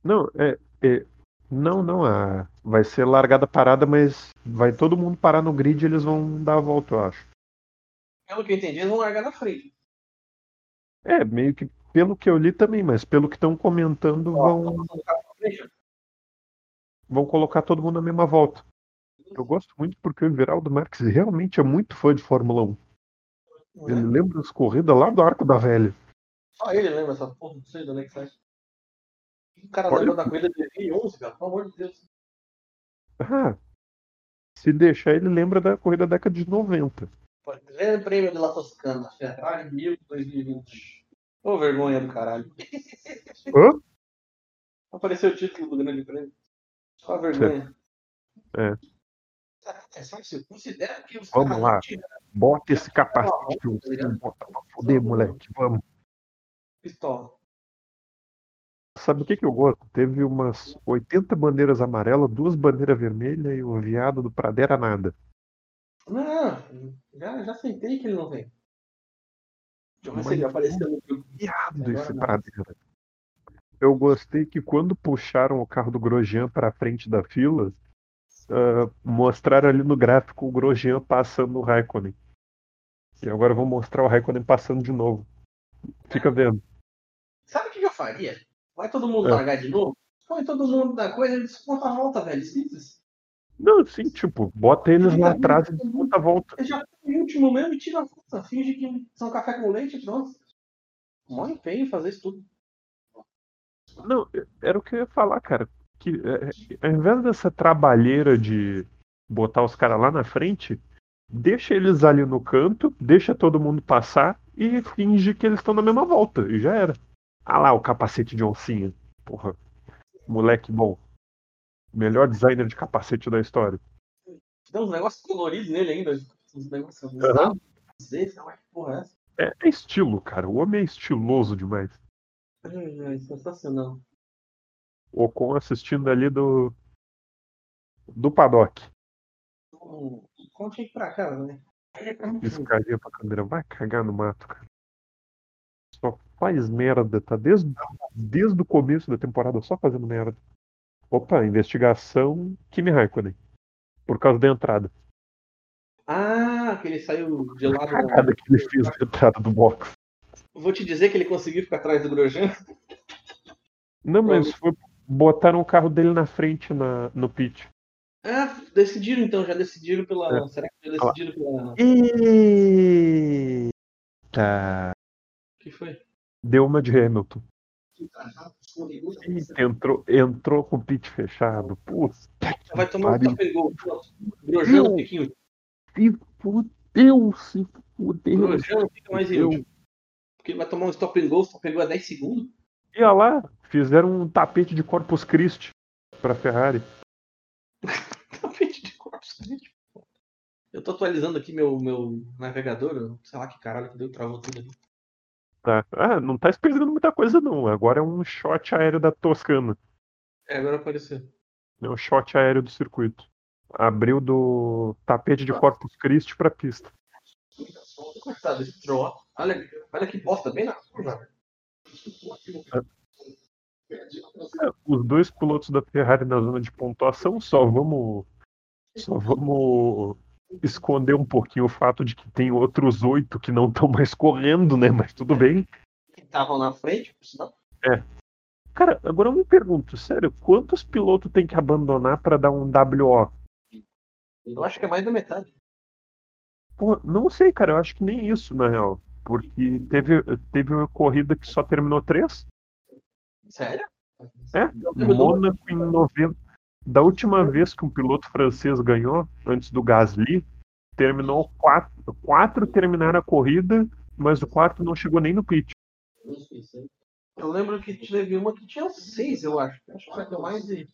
S2: Não, é. é- não, não. A, vai ser largada parada, mas vai todo mundo parar no grid e eles vão dar a volta, eu acho.
S1: Pelo que eu entendi, eles vão largar na frente.
S2: É, meio que pelo que eu li também, mas pelo que estão comentando, vão,
S1: vão colocar
S2: todo mundo na mesma volta. Eu gosto muito porque o Everaldo Marques realmente é muito fã de Fórmula 1.
S1: Não é?
S2: Ele lembra as corridas lá do Arco da Velha.
S1: Só ele lembra essa porra, não sei de onde é que sai. O cara
S2: Olha-
S1: lembra da corrida de 2011, cara, pelo amor de Deus.
S2: Ah, se deixar, ele lembra da corrida da década de 90.
S1: Pô, Grande Prêmio de La Toscana, Ferrari 1000 2020. Ô, vergonha do caralho.
S2: Hã?
S1: Apareceu o título do Grande Prêmio. Só vergonha.
S2: É.
S1: É só isso. Considera que os
S2: Vamos lá. Bota esse capacete, pra foder, moleque. Vamos.
S1: pistola.
S2: Sabe o que, que eu gosto? Teve umas 80 bandeiras amarelas, duas bandeiras vermelhas e o viado do Pradera nada.
S1: Não, já, já aceitei que ele não vem. Deixa eu ver
S2: Mas
S1: se ele apareceu no.
S2: Viado esse
S1: não.
S2: Pradera. Eu gostei que quando puxaram o carro do Grosjean pra frente da fila, ah, mostraram ali no gráfico o Grosjean passando o Raikkonen. E agora vão mostrar o Raikkonen passando de novo. Fica vendo.
S1: Sabe o que eu faria? Vai todo mundo
S2: É.
S1: largar de novo? Põe todo mundo da coisa e desconta a volta, velho. Simples.
S2: Não, assim, tipo, bota eles lá atrás e desconta a volta.
S1: Ele já tá em último mesmo e tira a volta. Finge que são café com leite e pronto. Mó empenho fazer isso tudo.
S2: Não, era o que eu ia falar, cara. Que é, ao invés dessa trabalheira de botar os caras lá na frente, deixa eles ali no canto, deixa todo mundo passar e finge que eles estão na mesma volta. E já era. Ah lá, o capacete de oncinha. Porra. Moleque bom. Melhor designer de capacete da história.
S1: Tem uns negócios coloridos nele ainda. Uns negócios. Esses, não é? Porra é essa?
S2: É, é estilo, cara. O homem é estiloso demais.
S1: Ai, ai, sensacional.
S2: Ocon assistindo ali do. Do paddock.
S1: Hum, Conte pra cá, né?
S2: Piscaria pra câmera. Vai cagar no mato, cara. Só faz merda, tá? Desde, desde o começo da temporada só fazendo merda. Opa, investigação Kimi Raikkonen. Por causa da entrada.
S1: Ah, que ele saiu de lado. da-
S2: cagada que ele fez na entrada do box.
S1: Vou te dizer que ele conseguiu ficar atrás do Grosjean.
S2: Não, mas foi. Botaram o carro dele na frente na, no pit.
S1: Ah, decidiram então, já decidiram pela.
S2: É.
S1: Será que já decidiram pela.
S2: Eita!
S1: O que foi?
S2: Deu uma de Hamilton. Eita, entrou, entrou com o pit fechado. Puta
S1: Vai tomar um and go. Grosjean no piquinho.
S2: Se fudeu, se fudeu.
S1: Não fica mais. Porque ele vai tomar um stop and go, só pegou a 10 segundos.
S2: E olha lá, fizeram um tapete de Corpus Christi pra Ferrari.
S1: Tapete de corpos. Eu tô atualizando aqui meu, meu navegador, sei lá que caralho que deu, travou tudo ali.
S2: Tá. Ah, não tá perdendo muita coisa não. Agora é um shot aéreo da Toscana.
S1: É, agora apareceu.
S2: É um shot aéreo do circuito. Abriu do tapete de Corpus Christi pra pista.
S1: Coitado desse troll. Olha, olha que bosta, bem na curva.
S2: É, Os dois pilotos da Ferrari na zona de pontuação só vamos. Só vamos esconder um pouquinho o fato de que tem outros oito que não estão mais correndo, né? Mas tudo bem.
S1: Que estavam na frente, por sinal.
S2: Cara, agora eu me pergunto, sério, quantos pilotos tem que abandonar pra dar um WO?
S1: Eu acho que é mais da metade.
S2: Pô, não sei, cara, eu acho que nem isso, na real. Porque teve, teve uma corrida que só terminou três.
S1: Sério?
S2: É, Mônaco em 90. Da última vez que um piloto francês ganhou, antes do Gasly, terminou quatro. Quatro terminaram a corrida, mas o quarto não chegou nem no pit.
S1: Eu lembro que teve uma que tinha seis, eu acho. Acho que ter mais de.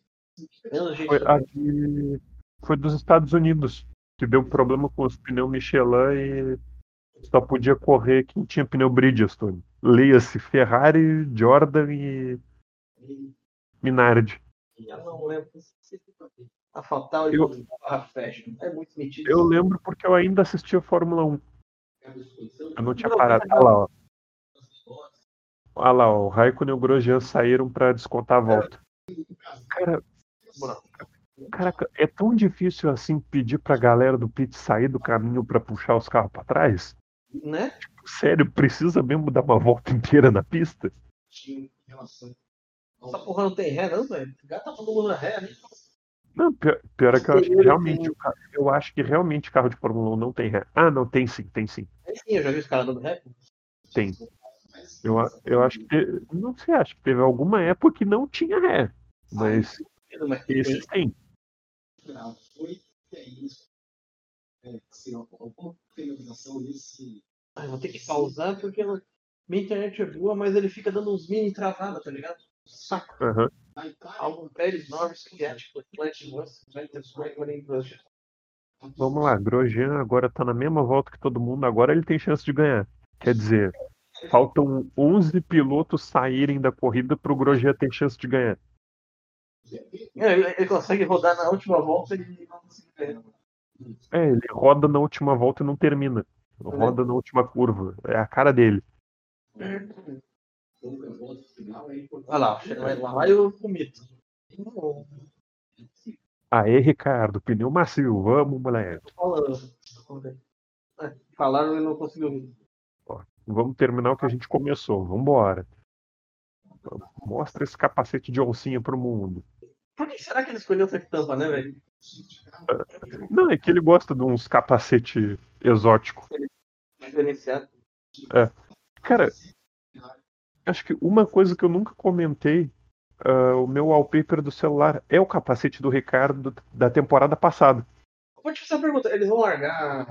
S1: Menos gente.
S2: Foi de. Foi dos Estados Unidos, que deu problema com os pneus Michelin e Só podia correr quem tinha pneu Bridgestone. Leia-se Ferrari, Jordan e Minardi.
S1: Eu não lembro. A Fatal e
S2: Eu-
S1: Fashion. É muito metido.
S2: Eu lembro porque eu ainda assistia Fórmula 1. Eu não tinha parado. Olha lá, ó. Olha lá, ó. o Raikkonen e o Grosjean saíram pra descontar a volta. Cara, caraca, é tão difícil assim pedir pra galera do pit sair do caminho pra puxar os carros pra trás?
S1: Né?
S2: Sério, precisa mesmo dar uma volta inteira na pista?
S1: Essa porra não tem ré, não, velho. O cara tá todo mundo na ré, né?
S2: Não, pior, pior é que eu acho que realmente
S1: tem-
S2: o ca- eu acho que realmente o carro de Fórmula 1 não tem ré. Ah, não, tem sim, tem sim.
S1: Aí sim, eu já vi os caras dando ré.
S2: Tem. Eu, eu acho que. Não sei, acho que teve alguma época que não tinha ré. Mas
S1: Mas
S2: esses tem.
S1: Ah, eu vou ter que pausar porque minha internet é boa, mas ele fica dando uns mini travada, tá ligado? Saco. Vettel, Raikkonen, Grosjean.
S2: Vamos lá, Grosjean agora tá na mesma volta que todo mundo, agora ele tem chance de ganhar. Quer dizer, faltam 11 pilotos saírem da corrida pro Grosjean ter chance de ganhar.
S1: É, Ele, consegue rodar na última volta e não consegue ganhar.
S2: É, ele roda na última volta e não termina. Roda na última curva. É a cara dele.
S1: Olha lá, lá, vai o Mito.
S2: Aê, Ricardo, pneu macio, vamos, moleque.
S1: É, Falaram e não conseguiu.
S2: Vamos terminar o que a gente começou, vambora. Mostra esse capacete de oncinha pro mundo.
S1: Por que será que ele escolheu essa tampa, né, velho?
S2: Não, é que ele gosta de uns capacete exótico.
S1: Diferenciado.
S2: Cara, acho que uma coisa que eu nunca comentei, ah, o meu wallpaper do celular é o capacete do Ricardo da temporada passada.
S1: Vou te fazer uma pergunta. Eles vão largar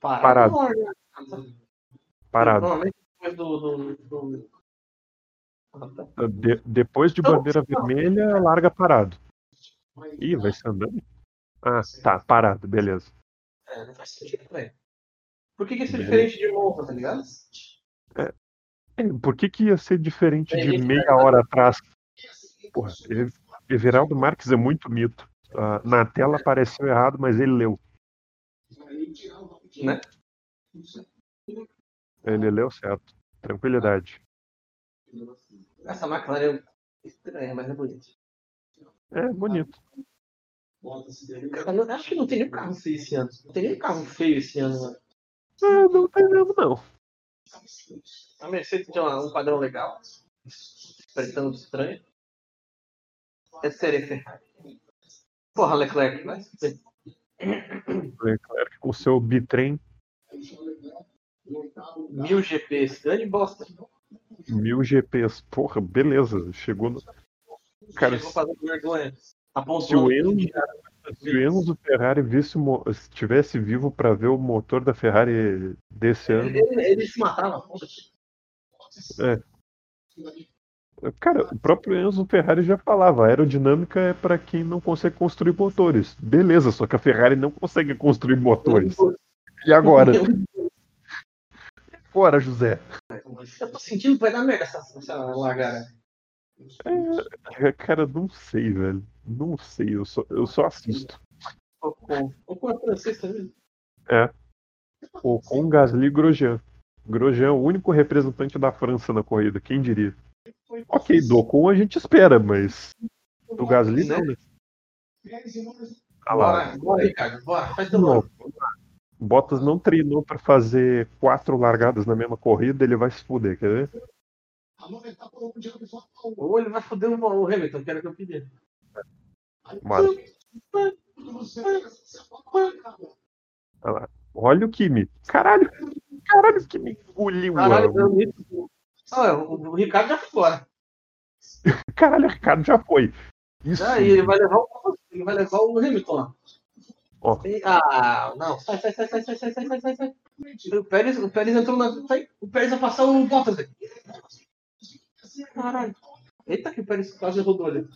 S1: parado?
S2: Parado.
S1: vão largar-
S2: Parado.
S1: Normalmente depois do. do, do... Ah.
S2: De- depois de
S1: Então,
S2: bandeira vermelha, larga parado. Ih, vai ser andando? Ah, tá, parado, beleza.
S1: É, não faz sentido, velho. Por que, que isso é diferente de Monza, tá ligado?
S2: É, por que, que ia ser diferente
S1: É,
S2: de meia hora atrás? Porra, Ev- Everaldo Marques é muito mito. Ah, na tela apareceu errado, mas ele leu.
S1: Né?
S2: Ele leu certo. Tranquilidade.
S1: Essa máquina é estranha, mas é bonita.
S2: É bonito.
S1: Eu não- acho que não tem nenhum carro feio esse ano. Não tem nenhum carro feio esse ano, mano.
S2: Ah, não tem mesmo, não.
S1: A Mercedes tem um padrão legal. Parecendo estranho. É série Ferrari. Porra, Leclerc, se fuder.
S2: Leclerc com seu bitrem,
S1: Mil GPs. Grande bosta.
S2: mil GPs. Porra, beleza. Chegou no. Cara,
S1: Chegou fazendo vergonha.
S2: se o Enzo, se o Enzo Ferrari visse, estivesse vivo para ver o motor da Ferrari desse ano,
S1: Ele, ele se matava. foda-se.
S2: Cara, o próprio Enzo Ferrari já falava, a aerodinâmica é para quem não consegue construir motores. Beleza, só que a Ferrari não consegue construir motores. E agora? Agora, José.
S1: Eu tô sentindo que vai dar merda essa, essa largada.
S2: É, cara, não sei, velho. Não sei, eu só, eu só assisto.
S1: Ocon. Ocon é francês também.
S2: O com Gasly e Grosjean. Grosjean é o único representante da França na corrida, quem diria? Ok, do Ocon a gente espera, mas do Gasly não, né? Ah lá,
S1: Bora, Ricardo. Bora, faz.
S2: Bottas não treinou pra fazer quatro largadas na mesma corrida, ele vai se fuder, quer ver?
S1: Ou ele vai foder o o Hamilton, que era o que eu pedi.
S2: Mano, olha o Kimi. Caralho, caralho, o Kimi engoliu.
S1: Caralho. Ah, o, o Ricardo já foi embora.
S2: Caralho, o Ricardo já foi. Isso.
S1: E ele vai levar o, ele vai levar o Hamilton lá.
S2: Ó.
S1: E- Ah, não. Sai, sai, sai, sai, sai, sai, sai, sai, sai, sai. O Pérez, o Pérez entrou na. Sai. O Pérez vai passar o Bottas aqui. Caralho. Eita que o Pérez quase rodou ali.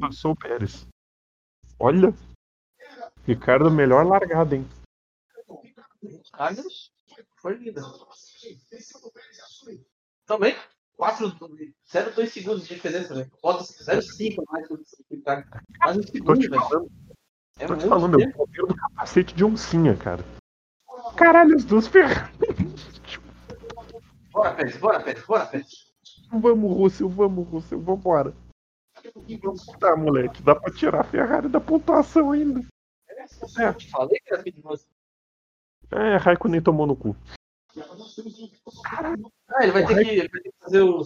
S2: Passou o Pérez. Olha. Ricardo, melhor largada, hein?
S1: Ricardo foi líder. Também. 4, 0, 2 segundos de diferença, velho. Bota 0,5 mais do Ricardo. Quase um
S2: Tô
S1: segundo,
S2: te
S1: velho.
S2: falando,
S1: É
S2: tô te falando, o poder do capacete de oncinha, cara. Caralho, os dois Ferrari.
S1: Bora, Pérez, bora, Pérez, bora, Pérez.
S2: Vamos, Russell, vamos, Russell, vambora. Vamos tá, moleque. Dá pra tirar a Ferrari da pontuação ainda.
S1: Eu te falei que era perigoso.
S2: É, Raikkonen tomou no cu.
S1: Ah, ele vai ter que, ele vai ter que fazer o.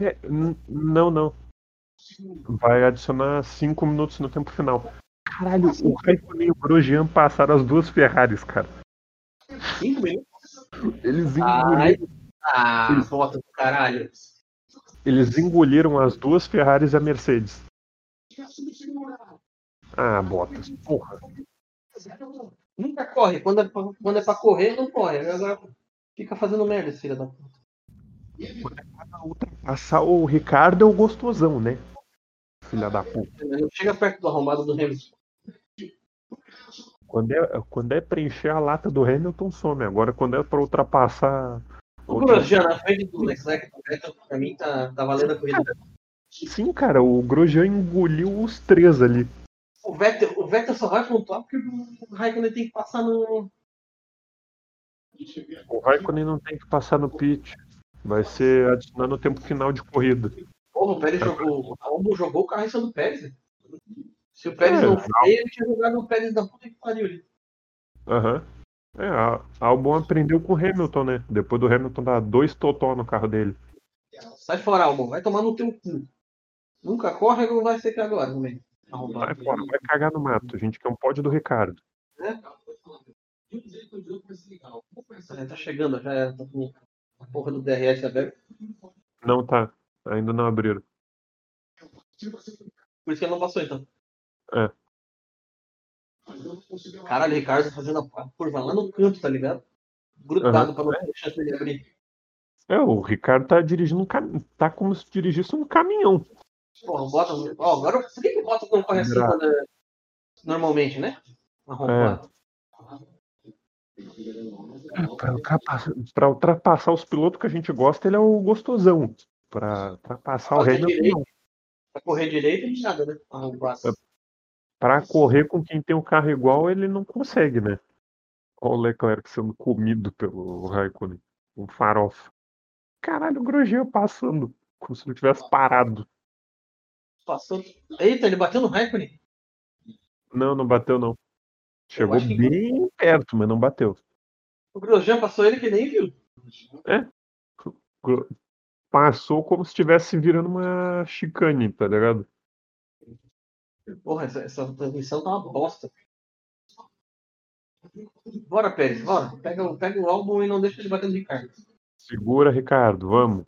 S2: É, não, não. Vai adicionar 5 minutos no tempo final. Caralho, o Raikkonen e o Grosjean passaram as duas Ferraris, cara.
S1: 5 minutos?
S2: Eles engoliram,
S1: Ah, bota do caralho.
S2: eles engoliram as duas Ferraris e a Mercedes. Ah, Bottas. Porra.
S1: Nunca corre. Quando é, pra, quando é pra correr, não corre. Agora fica fazendo merda, esse filho da puta.
S2: Ultrapassar o Ricardo é o gostosão, né? Filha da puta.
S1: Não chega perto do arrombado do Hamilton.
S2: Quando é, quando é preencher a lata do Hamilton, some. Agora, quando é pra ultrapassar.
S1: O Grosjean na frente do Leclerc, do Vettel, pra mim tá, tá valendo a corrida.
S2: Sim, cara, o Grosjean engoliu os três ali.
S1: O Vettel, o Vettel só vai pontuar porque o Raikkonen tem que passar no.
S2: O Raikkonen não tem que passar no pit. Vai ser adicionando o tempo final de corrida.
S1: Porra, o Pérez jogou. O jogou o carro em cima do Pérez. Se o Pérez
S2: É,
S1: não freia, ele tinha jogado o Pérez da puta que pariu ali.
S2: Aham. É, a Albon aprendeu com o Hamilton, né? Depois do Hamilton dar dois totó no carro dele.
S1: Sai fora, Albon. Vai tomar no teu cu. Nunca corre, não vai ser que agora também.
S2: Vai fora, vai cagar no mato. A gente quer um pódio do Ricardo.
S1: É, tá chegando, já é, tá com a porra do DRS aberto.
S2: Não tá. Ainda não abriram.
S1: Por isso que ele não passou então.
S2: É.
S1: Caralho, o Ricardo fazendo a curva lá no canto, tá ligado? Grudado pra não ter chance dele abrir.
S2: É, o Ricardo tá dirigindo um cam... Tá como se dirigisse um caminhão.
S1: Porra, bota. Ó, agora por que que o Bottas não corre assim quando é... normalmente, né? Arrombado.
S2: Pra ultrapassar, pra ultrapassar os pilotos que a gente gosta, ele é o gostosão. Pra ultrapassar o
S1: direito.
S2: não.
S1: Pra correr direito, nada, né? Arrombado.
S2: Pra correr com quem tem um carro igual, ele não consegue, né? Olha o Leclerc sendo comido pelo Raikkonen. Um farofa. Caralho, o Grosjean passando. Como se ele tivesse parado.
S1: Passou. Eita, ele bateu no Raikkonen.
S2: Não, não bateu, não. Chegou
S1: que-
S2: bem perto, mas não bateu.
S1: O Grosjean passou ele que nem viu.
S2: Gro- Passou como se estivesse virando uma chicane, tá ligado?
S1: Porra, essa, essa transmissão tá uma bosta. Bora, Pérez, bora. Pega, o- pega o álbum e não deixa ele bater no Ricardo.
S2: Segura, Ricardo, vamos.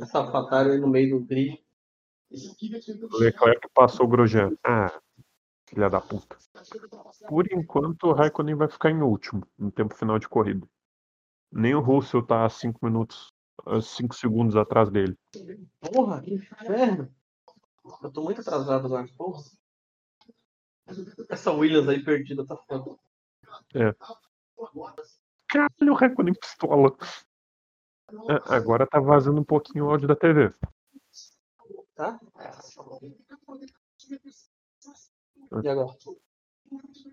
S1: Essa fatária aí no meio do grid.
S2: O Leclerc passou o Grosjean. Ah, filha da puta. Por enquanto, o Raikkonen vai ficar em último no tempo final de corrida. Nem o Russell tá a 5 minutos, 5 segundos atrás dele.
S1: Porra, que inferno. Eu tô muito atrasado agora, porra. Essa Williams aí perdida tá foda.
S2: Caralho, o Raikkonen pistola. Ah, agora tá vazando um pouquinho o áudio da TV.
S1: Tá? E agora?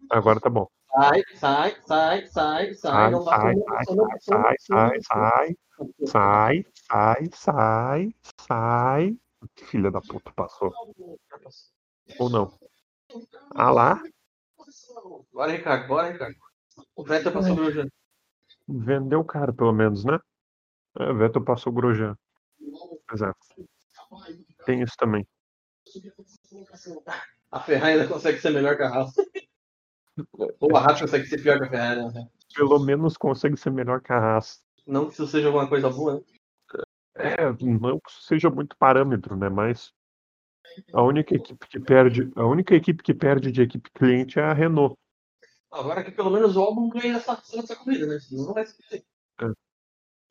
S2: Agora tá bom.
S1: Sai, sai, sai, sai, sai.
S2: Sai,
S1: Não
S2: sai, sai, sai, sai,
S1: não
S2: sai,
S1: passou.
S2: sai, sai, sai, sai. Filha da puta, passou. Ou não? Ah lá,
S1: Bora, Ricardo, bora, Ricardo. O Vettel passou o Grosjean.
S2: vendeu caro pelo menos, né? É, Vettel passou o Grosjean. Exato. Tem isso também.
S1: A Ferrari ainda consegue ser melhor que a Haas. Ou a Haas consegue ser pior que a Ferrari, né?
S2: Pelo menos consegue ser melhor que a Haas.
S1: Não que isso seja alguma coisa boa, né?
S2: É, não que seja muito parâmetro, né? Mas a única equipe que perde, a única equipe que perde de equipe cliente é a Renault.
S1: Agora que pelo menos o álbum ganha essa, essa corrida, né? Senão não vai ser.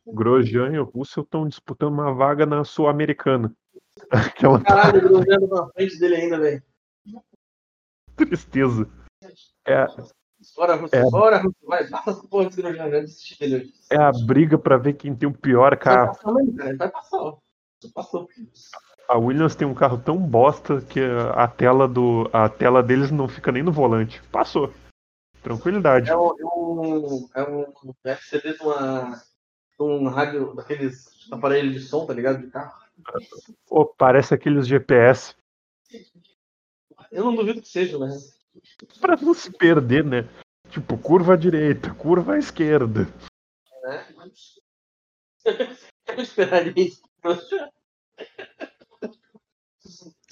S2: Grosjean e o Russell estão disputando uma vaga na Sul-Americana. Aquela
S1: Caralho, o Grosjean tá na frente dele ainda, velho.
S2: tristeza. É,
S1: Bora, Russo,
S2: É.
S1: bora, Russo, vai, passa essa porra desse Grosjean, já desisti dele hoje.
S2: É a briga pra ver quem tem o pior
S1: Vai
S2: carro.
S1: passar, mas, cara, vai passar, ó. Passou.
S2: A Williams tem um carro tão bosta que a tela do a tela deles não fica nem no volante. Passou. Tranquilidade.
S1: É um, é um, é um FCD de uma. de um rádio, daqueles aparelhos de som, tá ligado? De carro.
S2: Pô, parece aqueles GPS.
S1: Eu não duvido que seja, né?
S2: Pra não se perder, né? Tipo, curva à direita, curva à esquerda.
S1: né? Eu esperaria isso.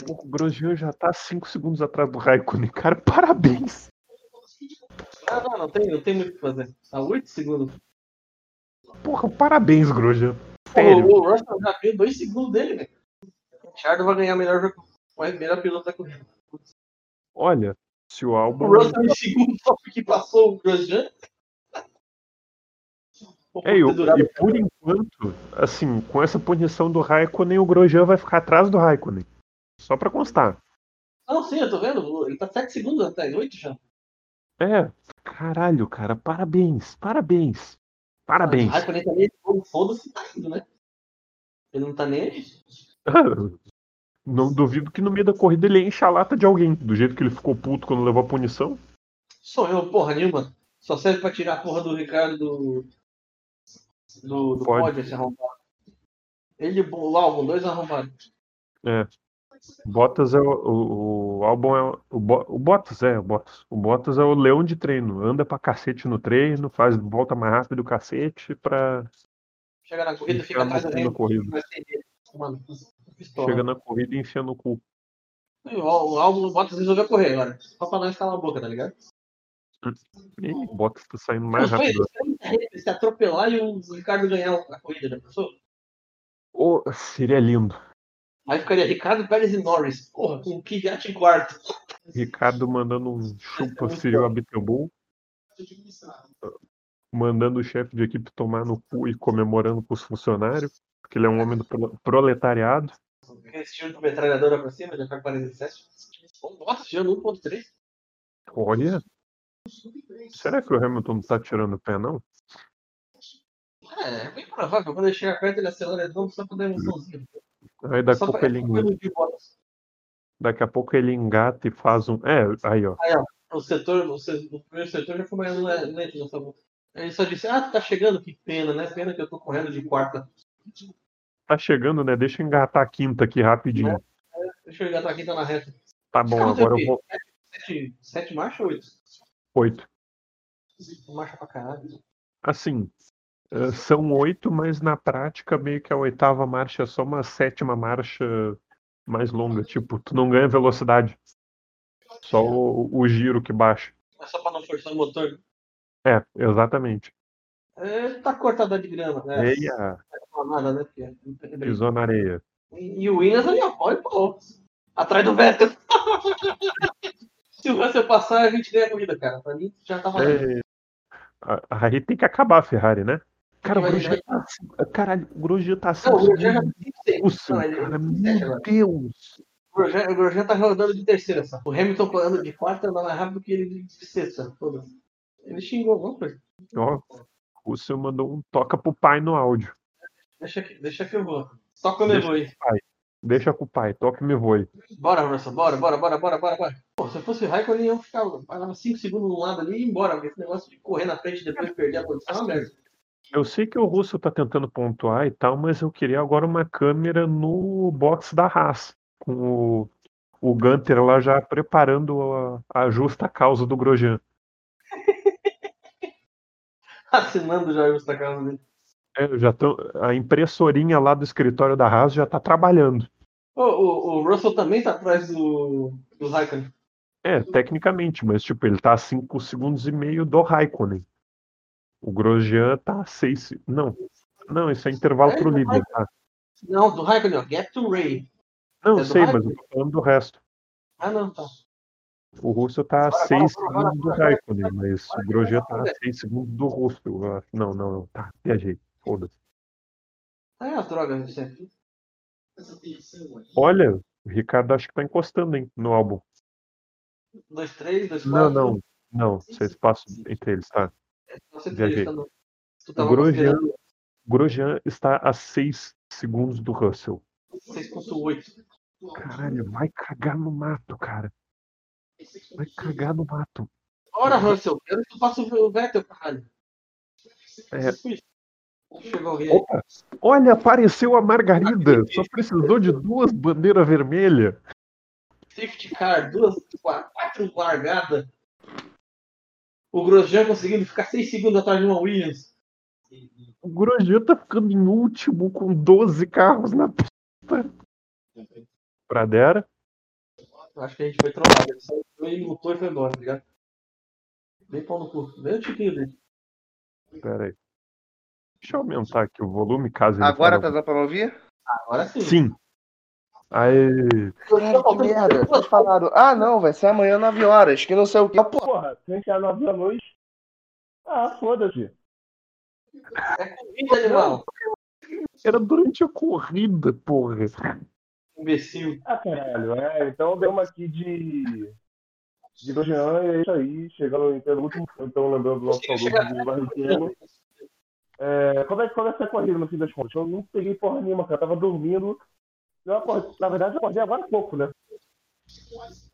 S2: O Grosjean já tá 5 segundos atrás do Raikkonen. Cara, parabéns.
S1: Ah, não, não tem, não tem muito o que fazer. Tá 8 segundos.
S2: Porra, parabéns, Grosjean.
S1: Pô,
S2: Sério.
S1: o Russell já ganhou 2 segundos dele, velho. O Chardo vai ganhar o melhor. Vai melhor piloto da corrida.
S2: Olha, se o
S1: O
S2: álbum.
S1: Russell em segundo só porque passou o Grosjean.
S2: É, e, o-
S1: durado-
S2: e por enquanto, assim, com essa punição do Raikkonen, o Grosjean vai ficar atrás do Raikkonen. Só pra constar.
S1: Não, sim, eu tô vendo. Ele tá 7 segundos até 8 já.
S2: É, caralho, cara, parabéns, parabéns. Parabéns.
S1: O Raikkonen também, pô, foda-se, tá indo, né? Ele não tá nem aí.
S2: Não duvido que no meio da corrida ele enche a lata de alguém. Do jeito que ele ficou puto quando levou a punição.
S1: Sou eu, porra nenhuma. Só serve pra tirar a porra do Ricardo do. Do, do pódio, esse arrombado. Ele e o álbum, dois arrombados.
S2: Bottas é o, o, o álbum é o, o, o Bottas é o Bottas. O Bottas é o leão de treino. Anda pra cacete no treino, faz volta mais rápido o cacete pra
S1: Chega na corrida, fica atrás da gente. Pistola.
S2: Chega na corrida e enfia no cu.
S1: O, o álbum, o Bottas resolveu correr agora. Só pra nós calar a boca, tá ligado?
S2: Ih, o Bottas tá saindo mais rápido.
S1: se atropelar e o Ricardo ganhar a corrida, já pensou?
S2: Ô, seria lindo.
S1: Aí ficaria Ricardo, Pérez e Norris. Porra, com o Kvyat em quarto.
S2: Ricardo mandando um chupa Cyril Abiteboul, mandando o chefe de equipe tomar no cu e comemorando com os funcionários, porque ele é um homem do pro- proletariado.
S1: Esse tiro com metralhadora pra cima, já foi 47. O Bottas tirando 1.3.
S2: Olha, será que o Hamilton não tá tirando o pé, não?
S1: É, é bem provável. Quando ele chegar perto, ele acelera de novo só pra dar um emoçãozinho.
S2: Aí daqui a pouco ele,
S1: Bottas.
S2: daqui a pouco ele engata e faz um. É, aí ó.
S1: O setor, o, se- o primeiro setor já foi mais le- lento nessa volta. Ele só disse, ah, tá chegando, que pena, né? Pena que eu tô correndo de quarta.
S2: Tá chegando, né? Deixa eu engatar a quinta aqui rapidinho.
S1: Deixa eu ligar aqui, tá na reta.
S2: Tá bom, agora eu vou.
S1: Sete, sete marcha ou oito?
S2: Oito.
S1: Marcha pra caralho.
S2: Assim, eh, são oito, mas na prática meio que a oitava marcha é só uma sétima marcha mais longa. Tipo, tu não ganha velocidade. Só o, o giro que baixa.
S1: É só pra não forçar o motor.
S2: É, exatamente.
S1: É, tá cortada de grama, né?
S2: Eia,
S1: Não é nada, né?
S2: Pisou na areia.
S1: E, e o Williams ali, ó, pode pô. Atrás do Vettel. Se o Russell passar, a gente ganha a corrida, cara. Pra mim, já tá valendo.
S2: É, a- aí tem que acabar a Ferrari, né? Cara, o Grosjean tá assim. Caralho, o Grosjean tá assim.
S1: Não, o Grosjean já tá.
S2: Nossa,
S1: ele-
S2: cara, meu Deus.
S1: O Grosjean, tá rodando de terceira só. O Hamilton andando de quarta mais rápido que ele de sexta. Ele xingou alguma coisa.
S2: Ó, o Russell mandou um toca pro pai no áudio.
S1: Deixa que, deixa que eu vou. Só quando eu
S2: Deixa
S1: vou aí.
S2: Deixa com o pai, toca e me voe.
S1: Bora, Russell, bora, bora, bora, bora, bora, bora. Pô, se eu fosse o Raikkonen, eu ficava, parava 5 segundos de um lado ali e ir embora, porque esse negócio de correr na frente e depois perder a posição é uma merda.
S2: Eu sei que o Russo tá tentando pontuar e tal, mas eu queria agora uma câmera no box da Haas, com o, o Gunter lá já preparando a, a justa causa do Grosjean.
S1: Assinando já o justa causa dele.
S2: É, já tão, a impressorinha lá do escritório da Haas já tá trabalhando.
S1: Ô, o, o Russell também tá atrás do, do Raikkonen.
S2: É, tecnicamente, mas tipo, ele tá a 5 segundos e meio do Raikkonen. O Grosjean tá a 6. Não, não, isso é intervalo
S1: É,
S2: pro líder, tá?
S1: Não, do Raikkonen, ó. Get to Ray.
S2: Não,
S1: É
S2: sei, mas eu tô falando do resto.
S1: Ah, não, tá.
S2: O Russo tá a
S1: Bora,
S2: 6
S1: bora, bora,
S2: segundos do Raikkonen, mas o Grosjean tá a
S1: bora.
S2: 6 segundos do eu acho. Não, não, não. Tá, viajei. Foda-se.
S1: É a droga, sempre.
S2: Olha, o Ricardo acho que tá encostando, hein, no álbum.
S1: 2, 3, 2, 4.
S2: Não, não. Não, vocês passam entre eles, tá?
S1: Você
S2: Viajei.
S1: tá no- tu
S2: O Grosjean,
S1: considerando
S2: Grosjean está a 6 segundos do Russell.
S1: 6.8.
S2: Caralho, vai cagar no mato, cara. Vai cagar no mato.
S1: Ora, Russell, que tu faça o Vettel, caralho.
S2: É. Opa! Olha, apareceu a Margarida! Só precisou de duas bandeiras vermelhas.
S1: Safety car, duas, quatro, largadas. O Grosjean conseguindo ficar 6 segundos atrás de uma Williams.
S2: O Grosjean tá ficando em último com 12 carros na pista. Pradera.
S1: Acho que a gente foi trollado. Ele e lutou e foi embora, tá ligado? Bem pau no cu. Vem o tiquinho dele.
S2: Pera aí. Deixa eu aumentar aqui o volume, caso ele
S4: Agora tá
S2: fale-
S4: dando pra ouvir?
S1: Agora sim.
S2: Sim. Aí.
S4: Cara, que merda. Vocês falaram, ah não, vai ser amanhã 9 horas, que não sei o que. Pô,
S5: Porra, a gente é nove da noite. Ah, foda-se.
S1: É animal.
S2: Era durante a corrida, porra.
S1: Imbecil.
S5: Ah, caralho. É, então deu uma aqui de. De Grosjean e é isso aí. Chegando em penúltimo, então lembrando do nosso saudoso Barrichello. É, como é que começa a corrida no fim das contas? Eu não peguei porra nenhuma, cara. Eu tava dormindo. Eu acordei- na verdade, eu acordei agora há pouco, né?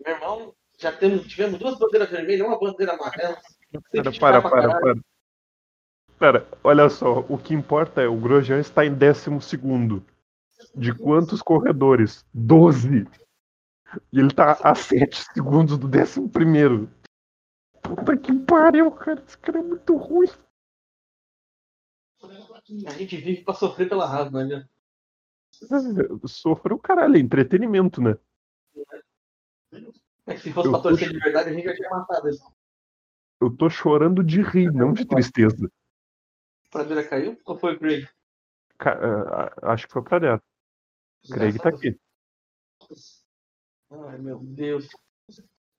S1: Meu irmão, já temos, tivemos duas bandeiras vermelhas e uma bandeira amarela.
S2: Pera, para, para,
S1: caralho.
S2: para. Pera, olha só, o que importa é o Grosjean está em décimo segundo. De quantos corredores? 12. E ele tá a 7 segundos do décimo primeiro. Puta que pariu, cara. Esse cara é muito ruim.
S1: A gente vive pra sofrer pela Haas, não é?
S2: Sofreu o caralho, é entretenimento, né?
S1: É que se fosse
S2: Eu
S1: pra
S2: tô
S1: torcer de verdade, a gente já tinha matado ele.
S2: Eu tô chorando de rir, não de tristeza.
S1: A pradeira caiu ou foi o Craig?
S2: Ca- ah, Acho que foi pra dentro. Craig tá aqui.
S1: Ai, meu Deus.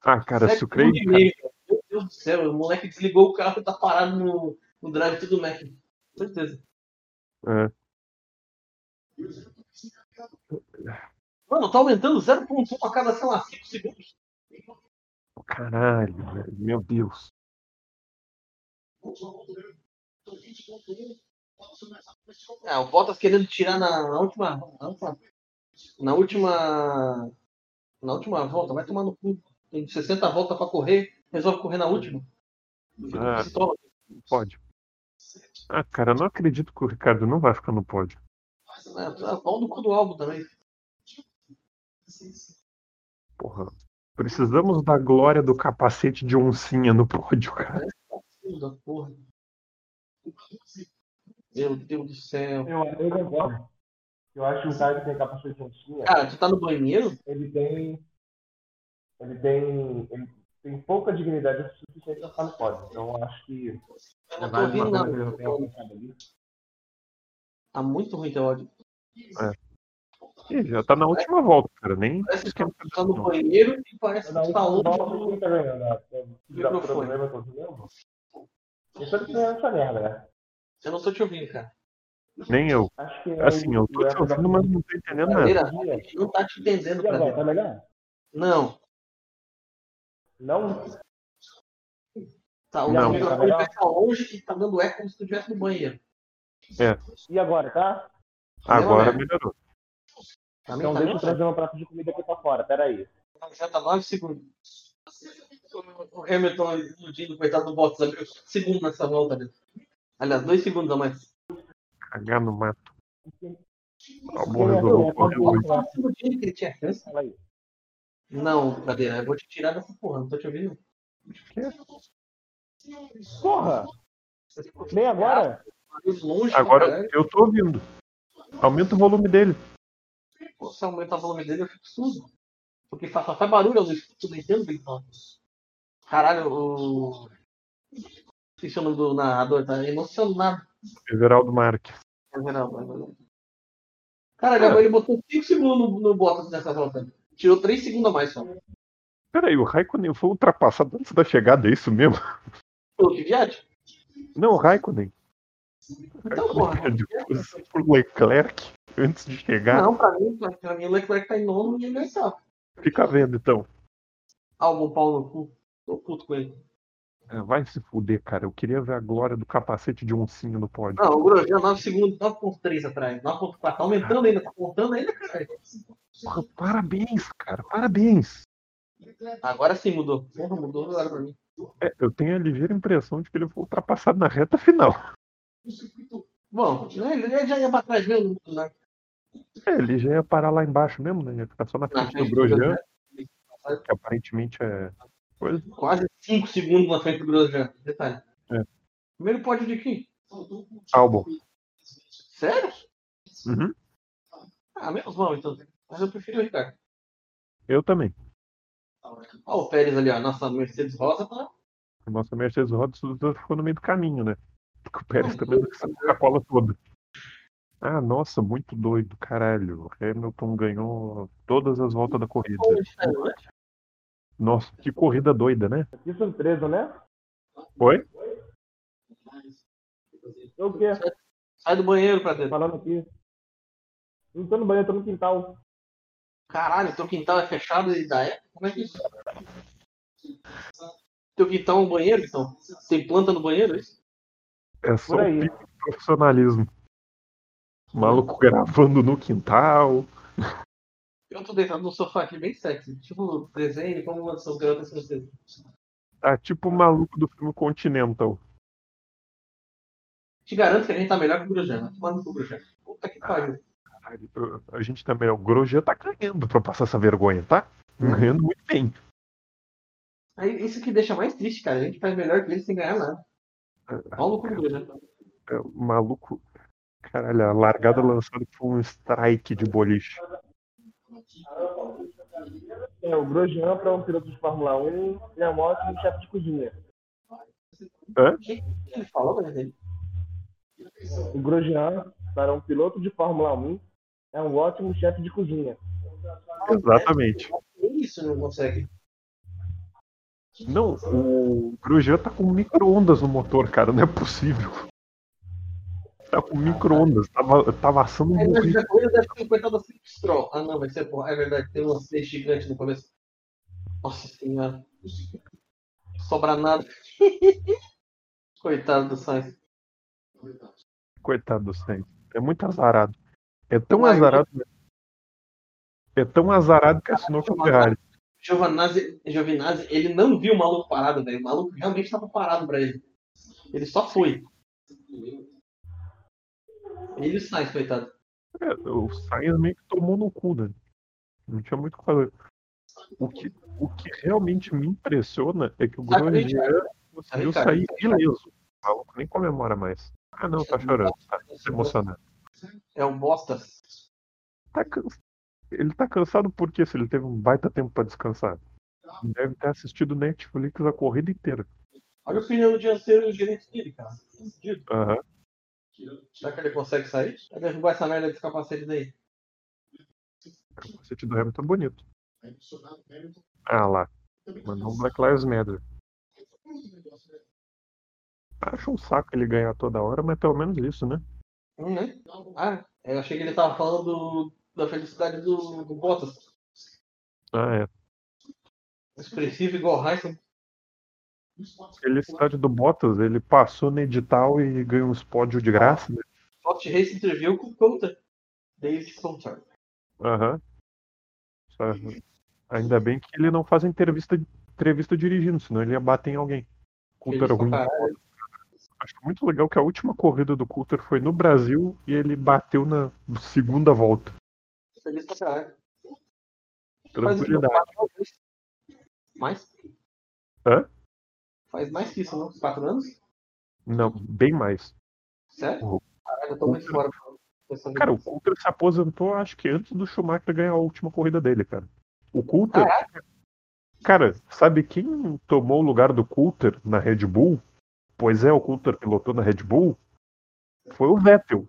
S2: Ah, cara,
S1: Sete meio, cara. Meu Deus do céu, o moleque desligou o carro e tá parado no, no drive do Mac. Com certeza.
S2: É.
S1: Mano, tá aumentando 0.1 a cada, sei lá, 5 segundos.
S2: Caralho, velho. Meu Deus.
S1: É, o Bottas querendo tirar na, na última. Na última. Na última. Volta, vai tomar no cu. Tem 60 voltas pra correr, resolve correr na última.
S2: Ah. Pode. Ah, cara, eu não acredito que o Ricardo não vai ficar no pódio.
S1: É, pau no cu do álbum também.
S2: Porra. Precisamos da glória do capacete de oncinha no pódio, cara.
S1: Filho da porra. Meu Deus do céu.
S5: Eu, eu concordo. Eu acho que um cara que tem capacete de oncinha,
S1: Cara, tu tá no banheiro?
S5: ele tem. Ele tem. Ele tem pouca dignidade o suficiente pra ficar no pódio. Então eu acho que.
S1: Eu não tô ouvindo nada.
S5: eu ali.
S1: Tá muito ruim teu áudio.
S2: Ih, já tá na última volta, cara. Nem
S1: Parece que tu tá no
S2: não.
S1: banheiro e parece
S5: Na
S1: que tu tá
S5: última
S1: longe.
S5: volta, quem tá ganhando? problema eu tô vendo. Eu ganhando essa merda, né?
S1: Eu não tô te ouvindo, cara.
S2: Nem eu.
S5: Acho que é
S2: Assim, eu tô te ouvindo, mas não tô entendendo nada.
S1: Não tá te entendendo,
S5: agora, tá melhor?
S1: Não.
S5: Não?
S1: Tá, o
S2: Não.
S1: microfone vai estar longe e tá dando eco como se tu estivesse no banheiro.
S5: E agora, tá?
S2: Agora
S1: Não, é.
S2: melhorou.
S5: Então
S1: tá
S5: deixa eu trazer um prato de comida aqui pra fora, peraí.
S1: Já tá 9 segundos. O Hamilton iludindo, coitado do Bottas, abriu segundo nessa volta. Né? Aliás, dois segundos a mais.
S2: Cagar no mato. Resolveu correr.
S1: Não, Pradeira, eu vou te tirar dessa porra, não tô te ouvindo.
S5: Porra! Nem agora?
S1: Longe
S2: Agora eu tô ouvindo. Aumenta o volume dele.
S1: Pô, Se aumentar o volume dele, eu fico surdo. Porque faz, só faz barulho, eu não escuto, não entendo fala. Caralho, o. Esqueci o nome do narrador, tá emocionado.
S2: Everaldo Marques.
S1: Geral, é. Cara, ele botou 5 segundos no, no Bottas nessa volta. Tirou 3 segundos a mais só.
S2: Peraí, o Raikkonen foi ultrapassado antes da chegada, é isso mesmo?
S1: Que viagem.
S2: Não, o Raikkonen.
S1: Então, porra.
S2: Perdeu posição por Leclerc antes de chegar.
S1: Não, pra mim, pra, mim o Leclerc tá em nono e ele é oitavo.
S2: Fica vendo então.
S1: Álbum pau no cu. Tô puto com ele.
S2: É, vai se fuder, cara. Eu queria ver a glória do capacete de oncinho no pódio.
S1: Não, o Grosjean 9 segundos, 9.3 atrás, 9.4, tá aumentando ainda, tá contando ainda, cara.
S2: Porra, parabéns, cara. Parabéns.
S1: Agora sim mudou. Porra, mudou agora pra mim.
S2: É, eu tenho a ligeira impressão de que ele foi ultrapassado na reta final.
S1: Bom, ele já ia pra trás mesmo, né?
S2: É, ele já ia parar lá embaixo mesmo, né? Ia ficar só na
S1: Na
S2: frente do
S1: frente do
S2: Grosjean,
S1: Grosjean.
S2: que aparentemente é. Coisa.
S1: Quase 5 segundos na frente do Grosjean. Detalhe.
S2: É.
S1: Primeiro pódio de quem?
S2: Álbum.
S1: Sério?
S2: Uhum.
S1: Ah, menos mal então. Mas eu preferi o Ricardo.
S2: Eu também.
S1: Ó, o Pérez ali, ó. Nossa Mercedes Rosa tá.
S2: Nossa Mercedes Rodas ficou no meio do caminho, né? Porque o Pérez também a cola toda. Ah, nossa, muito doido, caralho. O Hamilton ganhou todas as voltas da corrida. Nossa, que corrida doida, né?
S5: Que surpresa, né?
S2: Foi?
S5: Eu o quê?
S1: Sai do banheiro pra dentro.
S5: Falando aqui. Não tô no banheiro, tô no quintal.
S1: Caralho, teu quintal é fechado e dá é? Como é que é isso? Teu quintal é um banheiro, então? Tem planta no banheiro, é isso?
S2: É só
S5: Por aí.
S2: pico de profissionalismo. O maluco gravando no quintal.
S1: Eu tô deitado no sofá aqui bem sexy. Tipo, desenho, como uma são garotas francesas.
S2: Tá tipo o maluco do filme Continental.
S1: Te garanto que a gente tá melhor que o Grosjean. Manda pro Grosjean. Puta que pariu.
S2: A gente também. O Grosjean tá ganhando pra passar essa vergonha, tá? Ganhando muito bem.
S1: Aí, isso que deixa mais triste, cara. A gente faz melhor que ele sem ganhar nada. O cu do Grosjean.
S2: É, o maluco. Caralho, a largada lançada foi um strike de boliche.
S5: É, o Grosjean para um piloto de Fórmula 1 é um ótimo chefe de cozinha.
S2: Hã?
S1: O que ele falou, dele?
S5: O Grosjean, para um piloto de Fórmula 1, é um ótimo chefe de cozinha.
S2: Exatamente.
S1: Isso não consegue.
S2: Não, o Grosjean tá com micro-ondas no motor, cara. Não é possível. Tá com micro-ondas. Tava, tava assando um burrito.
S1: primeira coisa deve ter coitado da Flip Stroll. Ah, não, vai ser, porra. É verdade, tem umas três gigantes no começo. Nossa senhora. Sobra nada. Coitado do Sainz.
S2: Coitado do Sainz. É muito azarado. É tão
S1: Mas-
S2: azarado. É tão azarado que assinou com a Ferrari.
S1: Giovanazzi, Giovinazzi, ele não viu o maluco parado, velho. O maluco realmente estava parado pra ele. Ele só foi. Ele e o Sainz, coitado.
S2: É, o Sainz meio que tomou no cu, né? Não tinha muito o que fazer. O que, o que realmente me impressiona é que o. Grosjean conseguiu
S1: Ricardo.
S2: sair ileso. O maluco nem comemora mais. Ah, não, tá chorando. Tá se emocionando.
S1: É um bosta.
S2: Tá cansa- Ele tá cansado porque se ele teve um baita tempo pra descansar. Deve ter assistido Netflix a corrida inteira.
S1: Olha o pneu dianteiro e o gerente dele, cara. Fudido. Será que ele consegue sair? Vai derrubar essa merda desse capacete daí.
S2: O capacete do Hamilton é bonito. Ah lá. Mandou um Black Lives Matter. Acho um saco ele ganhar toda hora, mas pelo menos isso, né?
S1: Hum, né? Ah, eu achei que ele tava falando do- da felicidade do, do Bottas.
S2: Ah, é.
S1: Expressivo igual Heisen.
S2: Felicidade do Bottas, ele passou no edital e ganhou uns pódios de graça, né?
S1: Hot Race interviu com o Coulter. David Coulter.
S2: Aham. Ainda bem que ele não faz entrevista, entrevista dirigindo, senão ele ia bater em alguém. Coulter ruim.
S1: caralho.
S2: Acho muito legal que a última corrida do Coulter foi no Brasil e ele bateu na segunda volta.
S1: Feliz pra caralho.
S2: Tranquilidade.
S1: Mais?
S2: Hã?
S1: Faz mais que isso, não? Quatro anos?
S2: Não, bem mais.
S1: Sério?
S2: O-
S1: Caralho, eu tô muito fora.
S2: Cara, o. Coulter se aposentou, acho que antes do Schumacher ganhar a última corrida dele, cara. O Coulter. Cara, sabe quem tomou o lugar do Coulter na Red Bull? Pois é, o Coulter pilotou na Red Bull. Foi o Vettel.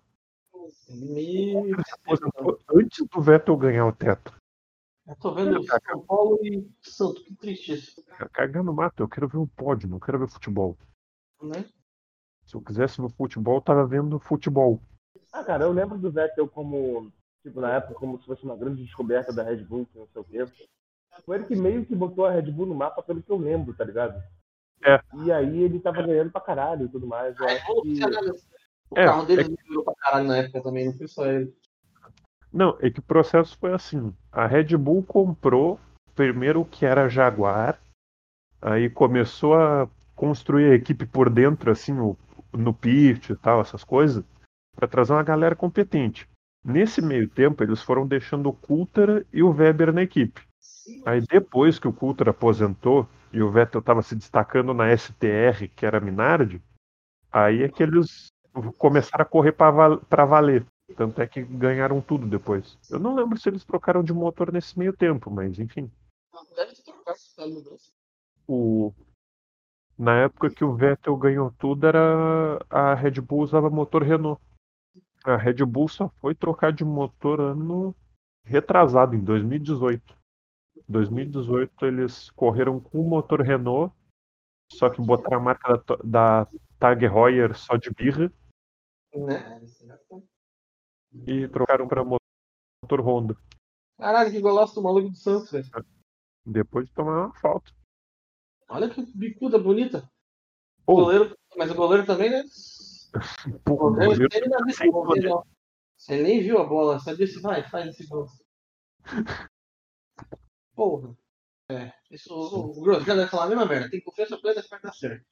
S1: Meu
S2: Ele se aposentou antes do Vettel ganhar o teto.
S1: Eu tô vendo São Paulo e Santo, que triste isso,
S2: Cagar no mato, eu quero ver um pódio, não quero ver futebol.
S1: né?
S2: Se eu quisesse ver futebol, eu tava vendo futebol.
S5: Ah, cara, eu lembro do Vettel como, tipo, na época, como se fosse uma grande descoberta da Red Bull, que não sei o quê. Foi ele que meio que botou a Red Bull no mapa, pelo que eu lembro, tá ligado?
S2: É.
S5: E aí ele tava ganhando pra caralho e tudo mais. Eu acho que.
S1: O
S2: É,
S1: carro dele
S2: é
S1: virou pra caralho na época também, não foi só ele.
S2: Não, é que o processo foi assim. A Red Bull comprou primeiro o que era Jaguar, aí começou a construir a equipe por dentro, assim, o- no pit e tal, essas coisas, para trazer uma galera competente. Nesse meio tempo, eles foram deixando o Coulter e o Weber na equipe. Aí depois que o Coulter aposentou e o Vettel estava se destacando na STR, que era Minardi, aí é que eles começaram a correr para valer. Tanto é que ganharam tudo depois. Eu não lembro se eles trocaram de motor nesse meio tempo, mas enfim.
S1: Deve.
S2: O... Na época que o Vettel ganhou tudo, era a Red Bull usava motor Renault. A Red Bull só foi trocar de motor ano retrasado, em 2018. 2018 eles correram com o motor Renault, só que botaram a marca da, da Tag Heuer só de birra
S1: Né?
S2: E trocaram para motor Honda.
S1: Caralho, que golaço do maluco do Santos, velho.
S2: Depois de tomar uma falta.
S1: Olha que bicuda bonita. O goleiro, mas o goleiro também, né?
S2: pô,
S1: O goleiro,
S2: goleiro-
S1: ele não não- Você nem viu a bola, só disse, vai, faz esse gol. Porra. É, isso, o, o deve falar a mesma merda. Tem confiança plena que vai dar certo.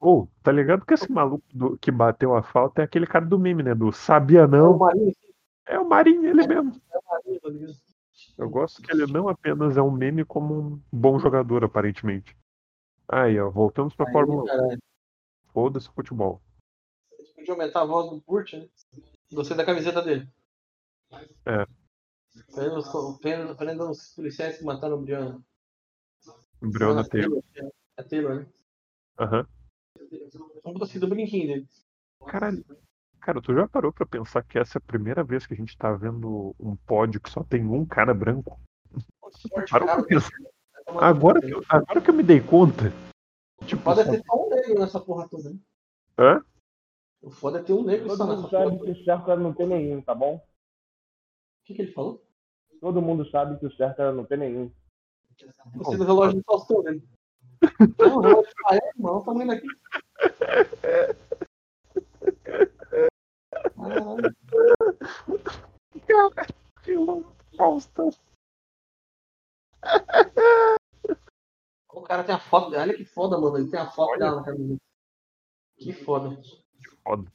S2: Ô, tá ligado que esse maluco do- que bateu a falta é aquele cara do meme, né? Do sabia
S1: O
S2: não.
S1: Marinho,
S2: É o Marinho, ele mesmo.
S1: é o Marinho, tá?
S2: Eu gosto que ele não apenas é um meme, como um bom jogador, aparentemente. Aí, ó, voltamos pra
S1: Aí,
S2: Fórmula 1.
S1: caralho.
S2: Foda-se o futebol.
S1: Eles podiam aumentar a voz do Burt, né? Gostei da camiseta dele.
S2: É.
S1: Prendendo os, policiais que mataram o Briano.
S2: Breonna
S1: Ah,
S2: Taylor.
S1: É Taylor, né?
S2: Aham.
S1: Não gostei do brinquinho.
S2: Caralho. Cara, tu já parou pra pensar que essa é a primeira vez que a gente tá vendo um pódio que só tem um cara branco? Parou pra pensar. Agora que, eu, agora que eu me dei conta. Tipo,
S1: Pode
S2: só-
S1: ter só um negro nessa porra toda, né?
S2: Hã?
S1: O foda é ter um negro só
S5: Todo mundo
S1: porra
S5: sabe
S1: toda.
S5: que o certo era não ter nenhum, tá bom?
S1: O que, que ele falou?
S5: Todo mundo sabe que o certo era não ter nenhum.
S1: Você do relógio do Faustão dele. Não, o relógio é, irmão, tá vendo aqui. Caralho.
S2: Faustão.
S1: O cara tem a foto. Olha que foda, mano. Ele tem a foto dela na camiseta. Que foda.
S2: Foda.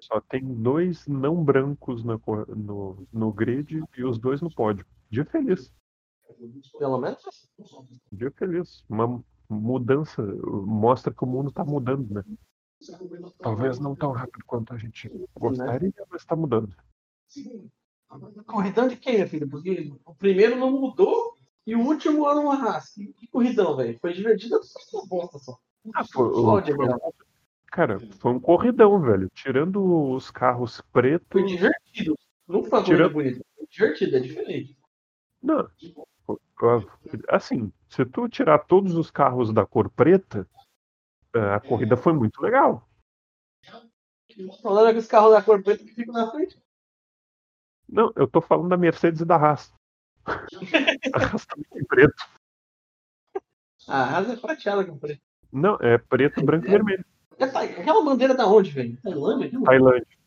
S2: Só tem dois não brancos cor- no, no grid e os dois no pódio. Dia feliz.
S1: Pelo menos.
S2: Dia feliz. Uma mudança. Mostra que o mundo tá mudando, né? Talvez não tão rápido quanto a gente gostaria, mas tá mudando.
S1: Corridão de quem, minha filha? Porque o primeiro não mudou e o último era uma raça. Que, corridão, velho? Foi divertido só bosta só.
S2: Ah, foi- foi- cara, foi um corridão, velho. Tirando os carros
S1: Foi
S2: pretos.
S1: divertido. Não foi uma
S2: Tirando-
S1: bonita. Foi divertido, é diferente.
S2: Não. Assim, se tu tirar todos os carros da cor preta, eh, a corrida foi muito legal.
S1: O problema é que os carros da cor preta que ficam na frente.
S2: Não, eu tô falando da Mercedes e da Haas. A Haas também tem preto.
S1: A asa é prateada com preto.
S2: Não, é preto, branco e vermelho.
S1: Essa- Aquela bandeira da onde, velho? Tailândia? aquilo?
S2: Tailândia.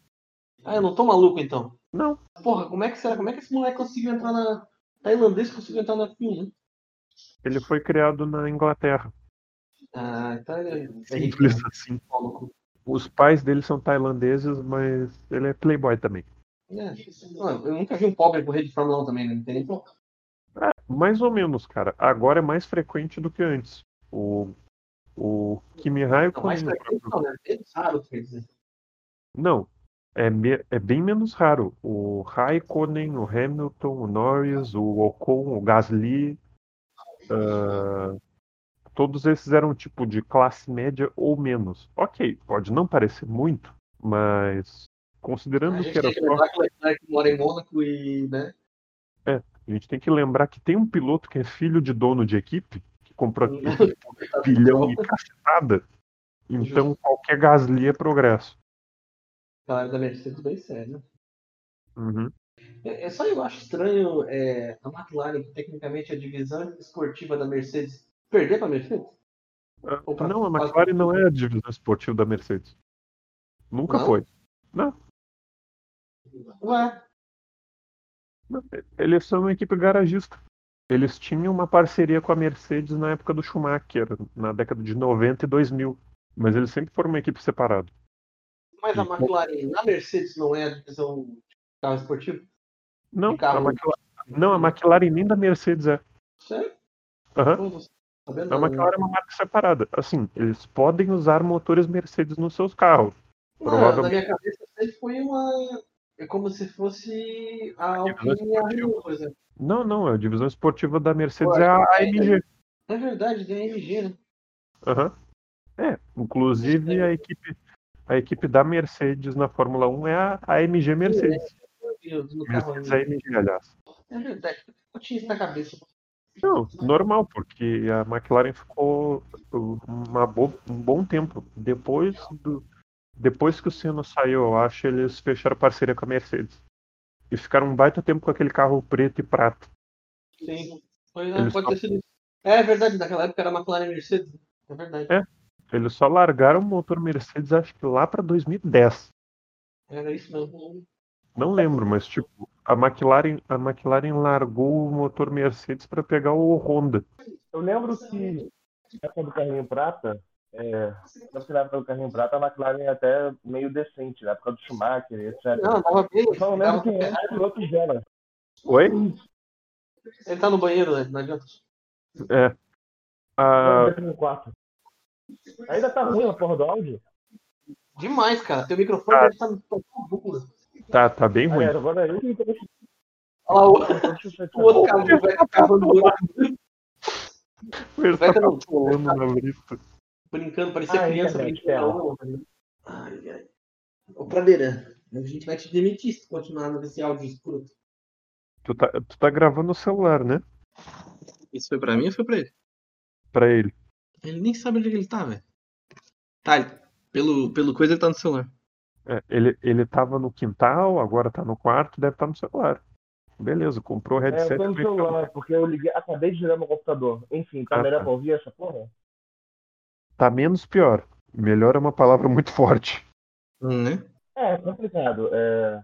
S1: Ah, eu não tô maluco então.
S2: Não.
S1: Porra, como é que será? Como é que esse moleque conseguiu entrar na. Tailandês conseguiu entrar na F1, né?
S2: Ele foi criado na Inglaterra.
S1: Ah, então ele é.
S2: Simples
S1: né?
S2: assim. Os pais dele são tailandeses, mas ele é playboy também.
S1: É. Não, eu nunca vi um pobre correr de Fórmula 1 também, né? Não tem nem como.
S2: É, mais ou menos, cara. Agora é mais frequente do que antes. O, o Kimi
S1: Não,
S2: Raikkonen...
S1: mais frequente não, né? É raro, quer dizer.
S2: Não, é, me- é bem menos raro. O Raikkonen, o Hamilton, o Norris, o Ocon, o Gasly, ah, todos esses eram tipo de classe média ou menos. Ok, pode não parecer muito, mas
S1: A
S2: considerando
S1: gente
S2: que era
S1: tem que
S2: só.
S1: que o mora em Mônaco e, né?
S2: A gente tem que lembrar que tem um piloto que é filho de dono de equipe, que comprou
S1: Uhum.
S2: aquele bilhão e cacetada. Então qualquer Gasly é progresso.
S1: Galera da Mercedes bem sério. né?
S2: Uhum.
S1: É, é só eu acho estranho é, a McLaren, que tecnicamente é a divisão esportiva da Mercedes, perder pra Mercedes.
S2: Ah,
S1: pra-
S2: Não, a
S1: pra-
S2: McLaren não é a divisão esportiva da Mercedes. Nunca
S1: Não?
S2: foi.
S1: Ué,
S2: Não, Eles são uma equipe garagista. Eles tinham uma parceria com a Mercedes na época do Schumacher, na década de 90 e 2000. Mas eles sempre foram uma equipe separada.
S1: Mas a McLaren na Mercedes não é a divisão de carro esportivo?
S2: Não,
S1: carro.
S2: a McLaren, não, a McLaren nem da Mercedes é.
S1: Sério? Pô, tá vendo?
S2: A McLaren é uma marca separada. Assim, eles podem usar motores Mercedes nos seus carros.
S1: Não,
S2: provavelmente-
S1: Na minha cabeça sempre foi uma. É como se fosse a Alpine e a Renault, por exemplo.
S2: Não, não, a divisão esportiva da Mercedes
S1: Ué,
S2: é a
S1: é,
S2: AMG.
S1: É verdade, tem a MG, né?
S2: Aham. É, inclusive a equipe, a equipe da Mercedes na Fórmula 1 é a AMG Mercedes.
S1: No carro
S2: Mercedes AMG, aliás.
S1: É verdade. Eu tinha isso na cabeça.
S2: Não, normal, porque a McLaren ficou uma bo- um bom tempo. Depois do. Depois que o Senna saiu, eu acho, eles fecharam parceria com a Mercedes. E ficaram um baita tempo com aquele carro preto e prata.
S1: Sim. Né?
S2: Eles
S1: Pode
S2: só-
S1: ter sido isso. É verdade, naquela época era McLaren e Mercedes. É verdade.
S2: É. Eles só largaram o motor Mercedes, acho que lá pra 2010.
S1: Era isso mesmo.
S2: Não lembro, mas tipo, a McLaren, a McLaren largou o motor Mercedes para pegar o Honda.
S5: Eu lembro que na época do carrinho prata, é, na época do carrinho prata, a McLaren é até meio decente, na época do Schumacher, etc.
S1: Não, tava bem.
S5: Eu só não lembro quem era os pilotos dela.
S2: Oi?
S1: Ele tá no banheiro, né? Não adianta.
S2: É. Ah,
S5: no quarto. Ainda tá ruim a porra do áudio?
S1: Demais, cara. Teu microfone
S2: Ah.
S1: deve estar no
S2: tá, tá bem ruim.
S5: Aliás, agora eu que tô
S1: Olha lá, o,
S5: chateado.
S1: o outro cara vai cavando buraco, vai
S2: tá na lista.
S1: brincando, parecia
S5: Ah,
S1: criança brincando. Ai, ai. Ô, Pradeira, a gente vai te demitir se continuar nesse áudio escuro.
S2: Tu tá, tu tá gravando no celular, né?
S1: Isso foi pra mim ou foi pra ele?
S2: Pra ele.
S1: Ele nem sabe onde é ele tá, velho. Tá, ele- pelo, pelo coisa ele tá no celular.
S2: É, ele, ele tava no quintal, agora tá no quarto, deve estar no celular. Beleza, comprou o
S5: É, eu
S2: headset.
S5: tô no celular, porque eu liguei, acabei de ligar meu computador. Enfim, tá
S2: Ah,
S5: melhor
S2: tá.
S5: pra ouvir essa porra?
S2: Tá menos pior. Melhor é uma palavra muito forte.
S1: Né?
S5: É, complicado. É...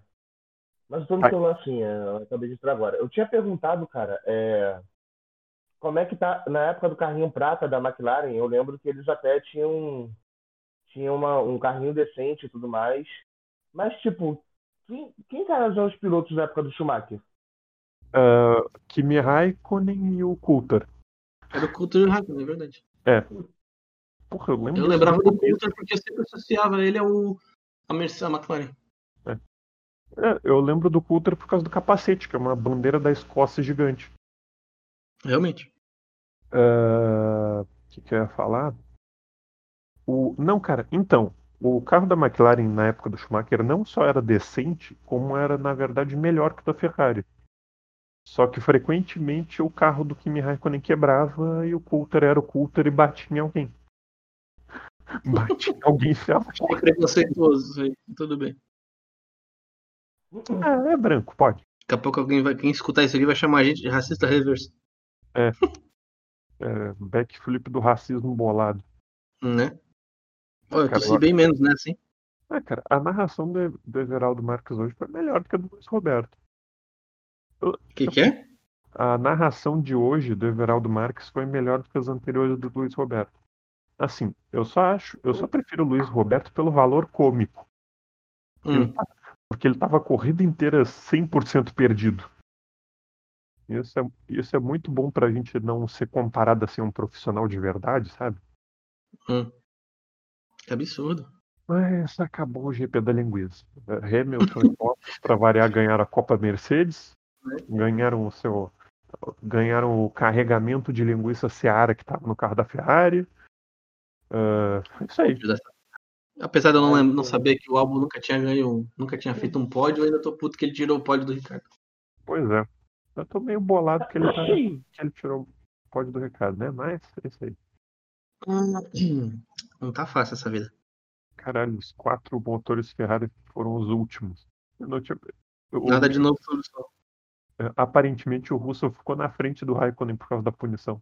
S5: Mas eu tô no
S2: Ai.
S5: celular sim, é, eu acabei de entrar agora. Eu tinha perguntado, cara, é... como é que tá na época do carrinho prata da McLaren, eu lembro que eles até tinham, tinham uma, um carrinho decente e tudo mais. Mas, tipo, quem, quem eram os pilotos da época do Schumacher?
S2: Ah, Kimi Raikkonen e o Coulter.
S1: Era o Coulter Raikkonen, é verdade.
S2: Porra, eu lembro
S1: Eu lembrava do. Coulter porque eu sempre associava ele ao a Mercedes, a McLaren.
S2: É, eu lembro do Coulter por causa do capacete, que é uma bandeira da Escócia gigante.
S1: Realmente.
S2: Ah, O que, que eu ia falar? O... Não, cara, então, o carro da McLaren na época do Schumacher não só era decente, como era, na verdade, melhor que o da Ferrari. Só que frequentemente o carro do Kimi Raikkonen quebrava e o Coulter era o Coulter e batia em alguém. Batia em alguém e enfiava.
S1: É preconceituoso, tudo bem.
S2: Ah, é branco, pode.
S1: Daqui a pouco alguém vai, quem escutar isso aqui vai chamar a gente de racista reverso.
S2: É, backflip do racismo bolado.
S1: Né? Eu
S2: Cara,
S1: tossi
S2: eu-
S1: bem menos, né? Assim.
S2: Ah, cara, a narração do, do Everaldo Marques hoje foi melhor do que a do Luiz Roberto.
S1: O que, que é?
S2: A narração de hoje do Everaldo Marques foi melhor do que as anteriores do Luiz Roberto. Assim, eu só acho, eu só prefiro o Luiz Roberto pelo valor cômico.
S1: Hum.
S2: Porque ele tava a corrida inteira 100% perdido. Isso é, isso é muito bom pra gente não ser comparado assim a um profissional de verdade, sabe?
S1: Hum. Que absurdo.
S2: Mas acabou o GP da linguiça. Hamilton e Bottas, para variar, ganharam a Copa Mercedes, ganharam o seu, ganharam o carregamento de linguiça Seara que estava no carro da Ferrari. Ah, é isso aí.
S1: Apesar de eu não, não saber que o álbum nunca tinha ganho, nunca tinha feito um pódio, eu ainda tô puto que ele tirou o pódio do Ricardo.
S2: Pois é. Eu tô meio bolado que ele, tá, que ele tirou o pódio do recado, né? Mas é isso aí.
S1: Não tá fácil essa vida.
S2: Caralho, os quatro motores Ferrari foram os últimos. Eu não tinha- eu-
S1: Nada de novo sobre o sol.
S2: é, Aparentemente o Russell ficou na frente do Raikkonen por causa da punição.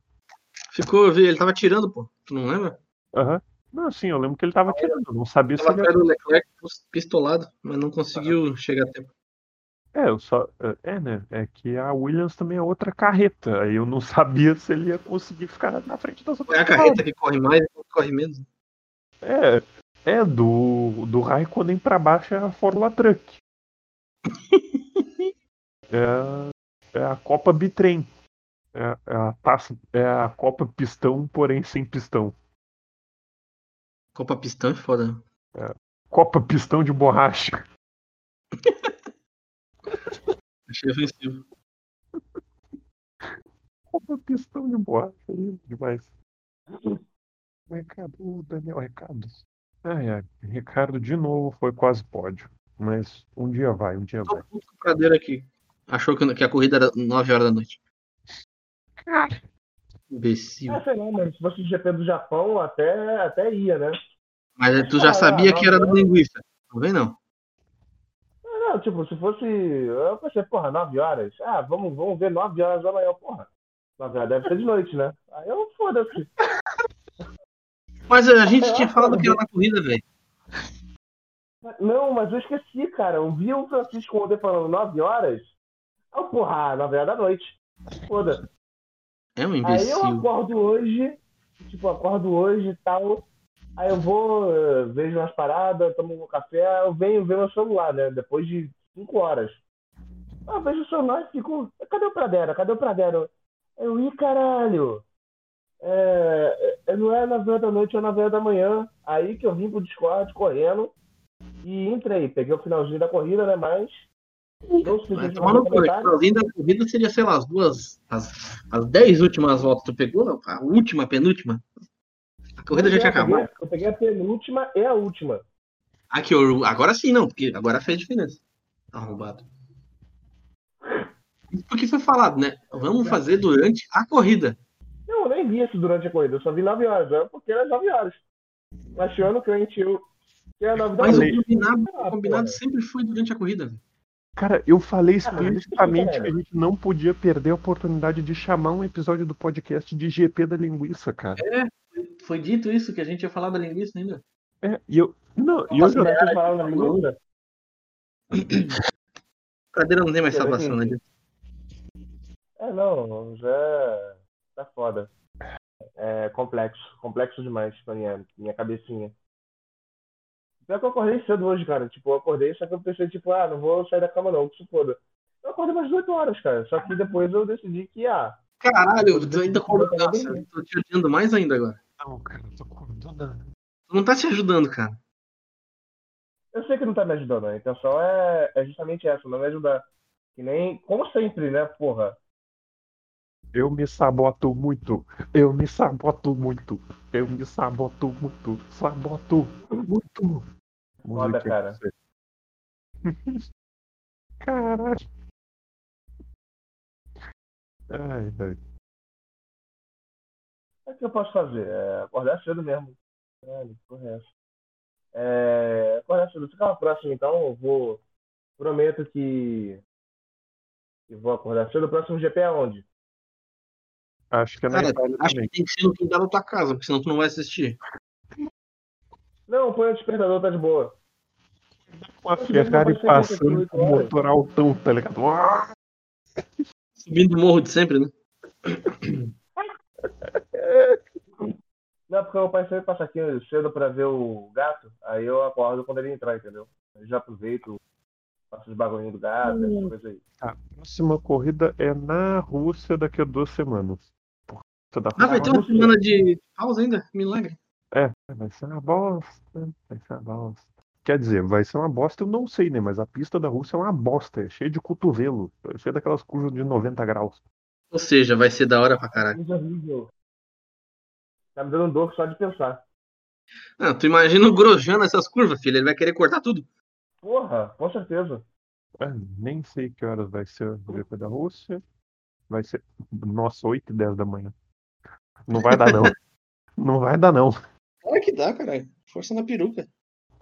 S1: Ficou, eu vi, ele tava tirando, pô. Tu não lembra?
S2: Aham. Não, sim, eu lembro que ele tava tirando. eu Não sabia se
S1: Tava
S2: ele
S1: do Leclerc pistolado, mas não conseguiu chegar a tempo.
S2: É, eu só. É, né? É que a Williams também é outra carreta. Aí eu não sabia se ele ia conseguir ficar na frente das
S1: É
S2: outras.
S1: a carreta que corre mais e que corre menos.
S2: É, é do, do Raikkonen pra baixo é a Fórmula Truck. é, a- é a Copa Bitrem. É, a- é a taça, é a Copa Pistão, porém sem pistão.
S1: Copa Pistão é foda.
S2: Copa Pistão de borracha.
S1: Achei ofensivo.
S2: Copa Pistão de borracha. lindo Demais. Recado, o Daniel Recados. Ai, ai, Ricardo de novo foi quase pódio. Mas um dia vai, um dia
S1: Tô
S2: vai.
S1: puto com o Pradeiro aqui. Achou que que a corrida era 9 horas da noite. Imbecil.
S5: Ah, sei lá, mano. Se fosse o GP do Japão, até, até ia, né?
S1: Mas tu já sabia que era da linguiça. Não vem não.
S5: Não, tipo, se fosse. Eu pensei, porra, 9 horas. Ah, vamos, vamos ver 9 horas da manhã, porra. 9 horas deve ser de noite, né? Aí eu foda-se.
S1: Mas a gente tinha falado que era na corrida, velho.
S5: Não, mas eu esqueci, cara. Eu vi o Francisco ontem falando 9 horas. Ah, porra, 9 horas da noite. Foda.
S1: É um
S5: Aí eu
S1: imbecil.
S5: acordo hoje, tipo, acordo hoje e tal. Aí eu vou, eh, vejo umas paradas, tomo um café, eu venho ver meu celular, né? Depois de 5 horas. Ah, eu vejo o celular e fico. Cadê o Pradera? Cadê o Pradera? Eu, ih, caralho! É, é, não é 9 horas da noite, é 9 horas da manhã. Aí que eu vim pro Discord correndo e entrei. Peguei o finalzinho da corrida, né? Mas. Não sei
S1: Vai
S5: se
S1: tomar no cu. O finalzinho da corrida seria, sei lá, as duas. As, as 10 últimas voltas. Tu pegou? A última, a penúltima? A corrida já tinha
S5: eu peguei,
S1: acabado.
S5: eu peguei a penúltima e a última.
S1: Aqui, eu- agora sim, não, porque agora fez diferença. Arrombado. Isso porque foi falado, né? Vamos fazer durante a corrida.
S5: Não, eu nem vi isso durante a corrida, eu só vi 9 horas, é porque era 9 horas. Achando que a gente eu. Que era 9 da
S1: Mas o combinado,
S5: Ah,
S1: o combinado
S5: porra.
S1: sempre foi durante a corrida. velho.
S2: Cara, eu falei
S5: Ah,
S2: explicitamente que a gente não podia perder a oportunidade de chamar um episódio do podcast de GP da linguiça, cara.
S1: Foi dito isso, que a gente ia falar da linguiça ainda.
S2: É, e eu. Não, e eu já.
S5: mas vocês falaram na linguiça?
S1: Cadeira não tem mais
S5: Eu
S1: salvação, né?
S5: É, não, já tá foda. É complexo, complexo demais pra minha, minha cabecinha. Pior que eu acordei cedo hoje, cara. Tipo, eu acordei, só que eu pensei, tipo, ah, não vou sair da cama não, que se foda. Eu acordei umas 8 horas, cara. Só que depois eu decidi que, ah,
S1: Caralho, tu ainda Nossa, eu tô te odiando mais ainda agora.
S2: Não, cara, eu tô acordando.
S1: Tu não tá se ajudando, cara.
S5: Eu sei que não tá me ajudando, a intenção é, é justamente essa, não me ajudar. Que nem, como sempre, né, porra.
S2: Eu me saboto muito. Eu me saboto muito. Eu me saboto muito. Saboto muito.
S5: Foda,
S2: Musiquinha
S5: cara.
S2: Caralho. Ai, ai.
S5: O que eu posso fazer? É acordar cedo mesmo. Caralho, porra é? É, acordar cedo. Fica uma próxima, então. Eu vou. Prometo que. que vou acordar cedo. O próximo GP é onde?
S2: Acho que é na
S1: Cara,
S2: Itália
S1: acho
S2: também.
S1: que tem que ser no quintal da tua casa, porque senão tu não vai assistir.
S5: Não, põe o despertador, tá de boa.
S2: Com a Ferrari passando
S5: 28
S2: com o motor altão, tá ligado?
S1: Subindo o morro de sempre, né?
S5: Não, porque meu pai sempre passa aqui cedo pra ver o gato. Aí eu acordo quando ele entrar, entendeu? Eu já aproveito, faço os bagulhinhos do gato, essas coisas aí.
S2: A próxima corrida é na Rússia daqui a duas semanas. Porra, da
S1: Ah, vai ter uma semana de pausa ainda? Milagre.
S2: É, vai ser uma bosta. Vai ser uma bosta. Quer dizer, vai ser uma bosta, eu não sei, né? Mas a pista da Rússia é uma bosta, é cheia de cotovelo, é cheia daquelas curvas de 90 graus.
S1: Ou seja, vai ser da hora pra caralho.
S5: Tá me dando dor só de pensar.
S1: Ah, tu imagina o Grosjean nessas curvas, filho. Ele vai querer cortar tudo.
S5: Porra, com certeza.
S2: É, nem sei que horas vai ser o GP da Rússia. Vai ser, nossa, 8 e 10 da manhã. Não vai dar, não. não vai dar, não.
S1: Claro que dá, caralho. Força na peruca.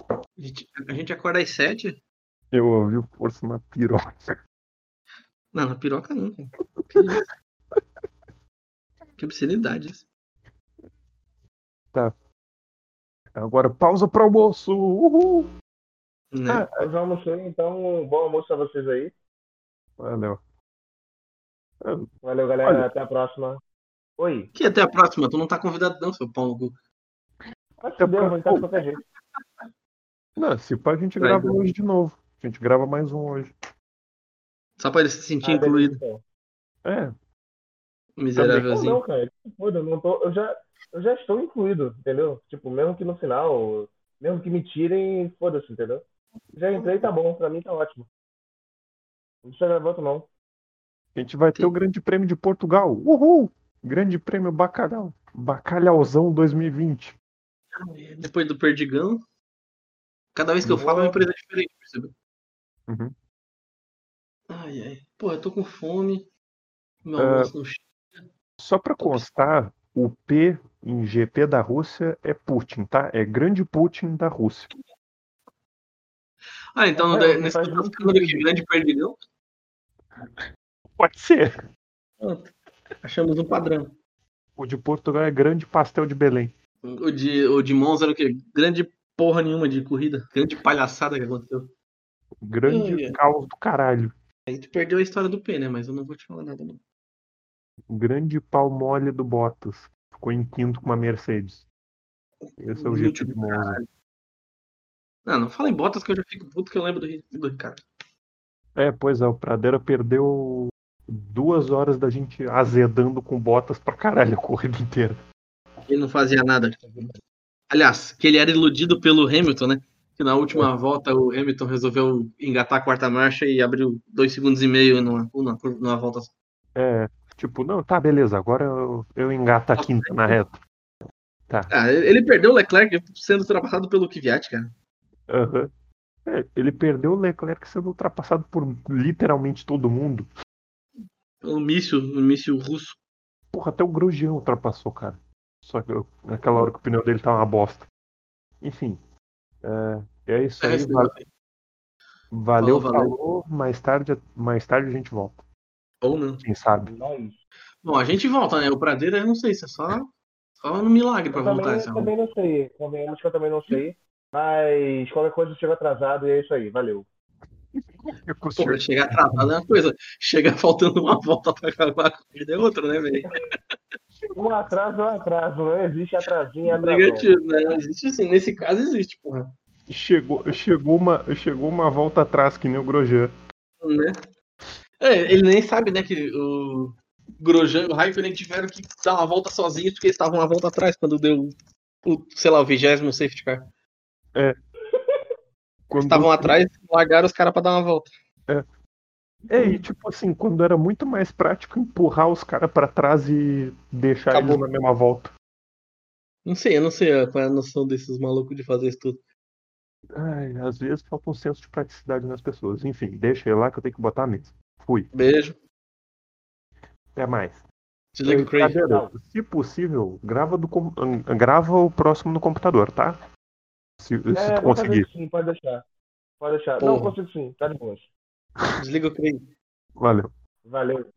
S1: A gente, a gente acorda às sete.
S2: Eu ouvi o força na piroca.
S1: Não, na piroca não, cara. Que? Que obscenidade isso.
S2: Agora pausa pro almoço. Uhul.
S1: Né?
S2: Ah,
S5: Eu já almocei, então bom almoço a vocês aí.
S2: valeu.
S5: Valeu, galera.
S2: Olha.
S5: Até a próxima. Oi.
S1: Que até a próxima, tu não tá convidado não, seu pau no cu.
S5: Mas se deu, vou entrar de qualquer jeito.
S2: Não, se pá, a gente
S1: Vai,
S2: grava hoje de novo. A gente grava mais um hoje.
S1: Só pra ele se sentir
S5: Ah,
S1: incluído,
S5: então.
S2: É,
S1: miserávelzinho.
S5: não, cara. Foda, não tô, eu, já, eu já estou incluído, entendeu? Tipo, mesmo que no final, mesmo que me tirem, foda-se, entendeu? Já entrei, tá bom. Pra mim tá ótimo. Não precisa gravar outro, não.
S2: a gente vai ter o Grande Prêmio de Portugal. Uhul! Grande Prêmio Bacalhau. Bacalhauzão 2020.
S1: Depois do Perdigão, cada vez que eu falo é uma empresa diferente, percebeu?
S2: Uhum.
S1: Ai, ai. Pô, eu tô com fome. Meu
S2: Ah.
S1: almoço não chega.
S2: Só pra constar, o P em GP da Rússia é Putin, tá? É Grande Putin da Rússia.
S1: Ah, então
S5: É,
S1: nesse caso, ficando
S5: sentido.
S1: grande Perdigão,
S2: Pode ser.
S1: pronto. Achamos um padrão.
S2: O de Portugal é Grande Pastel de Belém.
S1: O de, o de Monza era o quê? Grande porra nenhuma de corrida. Grande palhaçada que aconteceu.
S2: Grande caos do caralho.
S1: Aí tu perdeu a história do P, né? Mas eu não vou te falar nada, não.
S2: Grande pau mole do Bottas. Ficou em quinto com uma Mercedes. Esse é o GP de Monza.
S1: Não, não fala em botas que eu já fico puto que eu lembro do, do Ricardo.
S2: É, pois é, o Pradeira perdeu duas horas da gente azedando com Bottas pra caralho a corrida inteira.
S1: Ele não fazia nada. Aliás, que ele era iludido pelo Hamilton, né? Que na última volta o Hamilton resolveu engatar a quarta marcha e abriu dois segundos e meio numa, numa, numa volta só.
S2: É, tipo, não, tá, beleza, agora eu, eu engato a quinta na reta.
S1: Ah, ele perdeu o Leclerc sendo ultrapassado pelo Kvyat, cara.
S2: Aham. É, ele perdeu o Leclerc sendo ultrapassado por literalmente todo mundo.
S1: Pelo míssil, o míssil russo.
S2: Porra, até o Grosjean ultrapassou, cara. Só que eu- naquela hora que o pneu dele tava uma bosta. Enfim. É, é isso aí.
S1: É,
S2: va- valeu,
S1: Falou, valeu.
S2: falou. Mais tarde, mais tarde a gente volta.
S1: Ou não.
S2: Quem sabe?
S5: Nós.
S1: Bom, a gente volta, né? O Pradeira, eu não sei se é só, só no milagre pra
S5: Eu
S1: voltar.
S5: também,
S1: essa
S5: eu também não sei. Convenhamos que eu também não sei. Mas qualquer coisa eu chego atrasado e é isso aí. Valeu.
S2: Consigo-
S1: chegar atrasado é uma coisa. Chegar faltando uma volta pra acabar a corrida é outra, né, velho?
S5: Um atraso é um atraso. Não existe atrasinho atrasão.
S1: Negativo, né? Existe assim, nesse caso existe, porra.
S2: Chegou, chegou, uma, chegou uma volta atrás, que nem o Grosjean.
S1: Né? É, ele nem sabe, né, que o Grosjean e o Raikkonen tiveram que dar uma volta sozinhos porque eles estavam uma volta atrás quando deu o, sei lá, o vigésimo safety car.
S2: Quando-
S1: Estavam atrás, largaram os caras pra dar uma volta.
S2: É, e tipo assim, quando era muito mais prático empurrar os caras pra trás e deixar
S1: Acabou.
S2: eles na mesma volta.
S1: Não sei, eu não sei qual é a noção desses malucos de fazer isso tudo.
S2: Ai, às vezes falta um senso de praticidade nas pessoas. Enfim, deixa ele lá que eu tenho que botar a mesa. Fui.
S1: Beijo.
S2: Até mais.
S1: Desliga o Crazy.
S2: Cadeira, se possível, grava, do, grava o próximo no computador, tá? Se, se
S5: É,
S2: tu
S5: vou fazer
S2: conseguir.
S5: sim, pode deixar. Pode deixar.
S1: Porra.
S5: Não, consigo sim, tá de boas.
S1: Desliga o Crazy.
S2: Valeu.
S5: Valeu.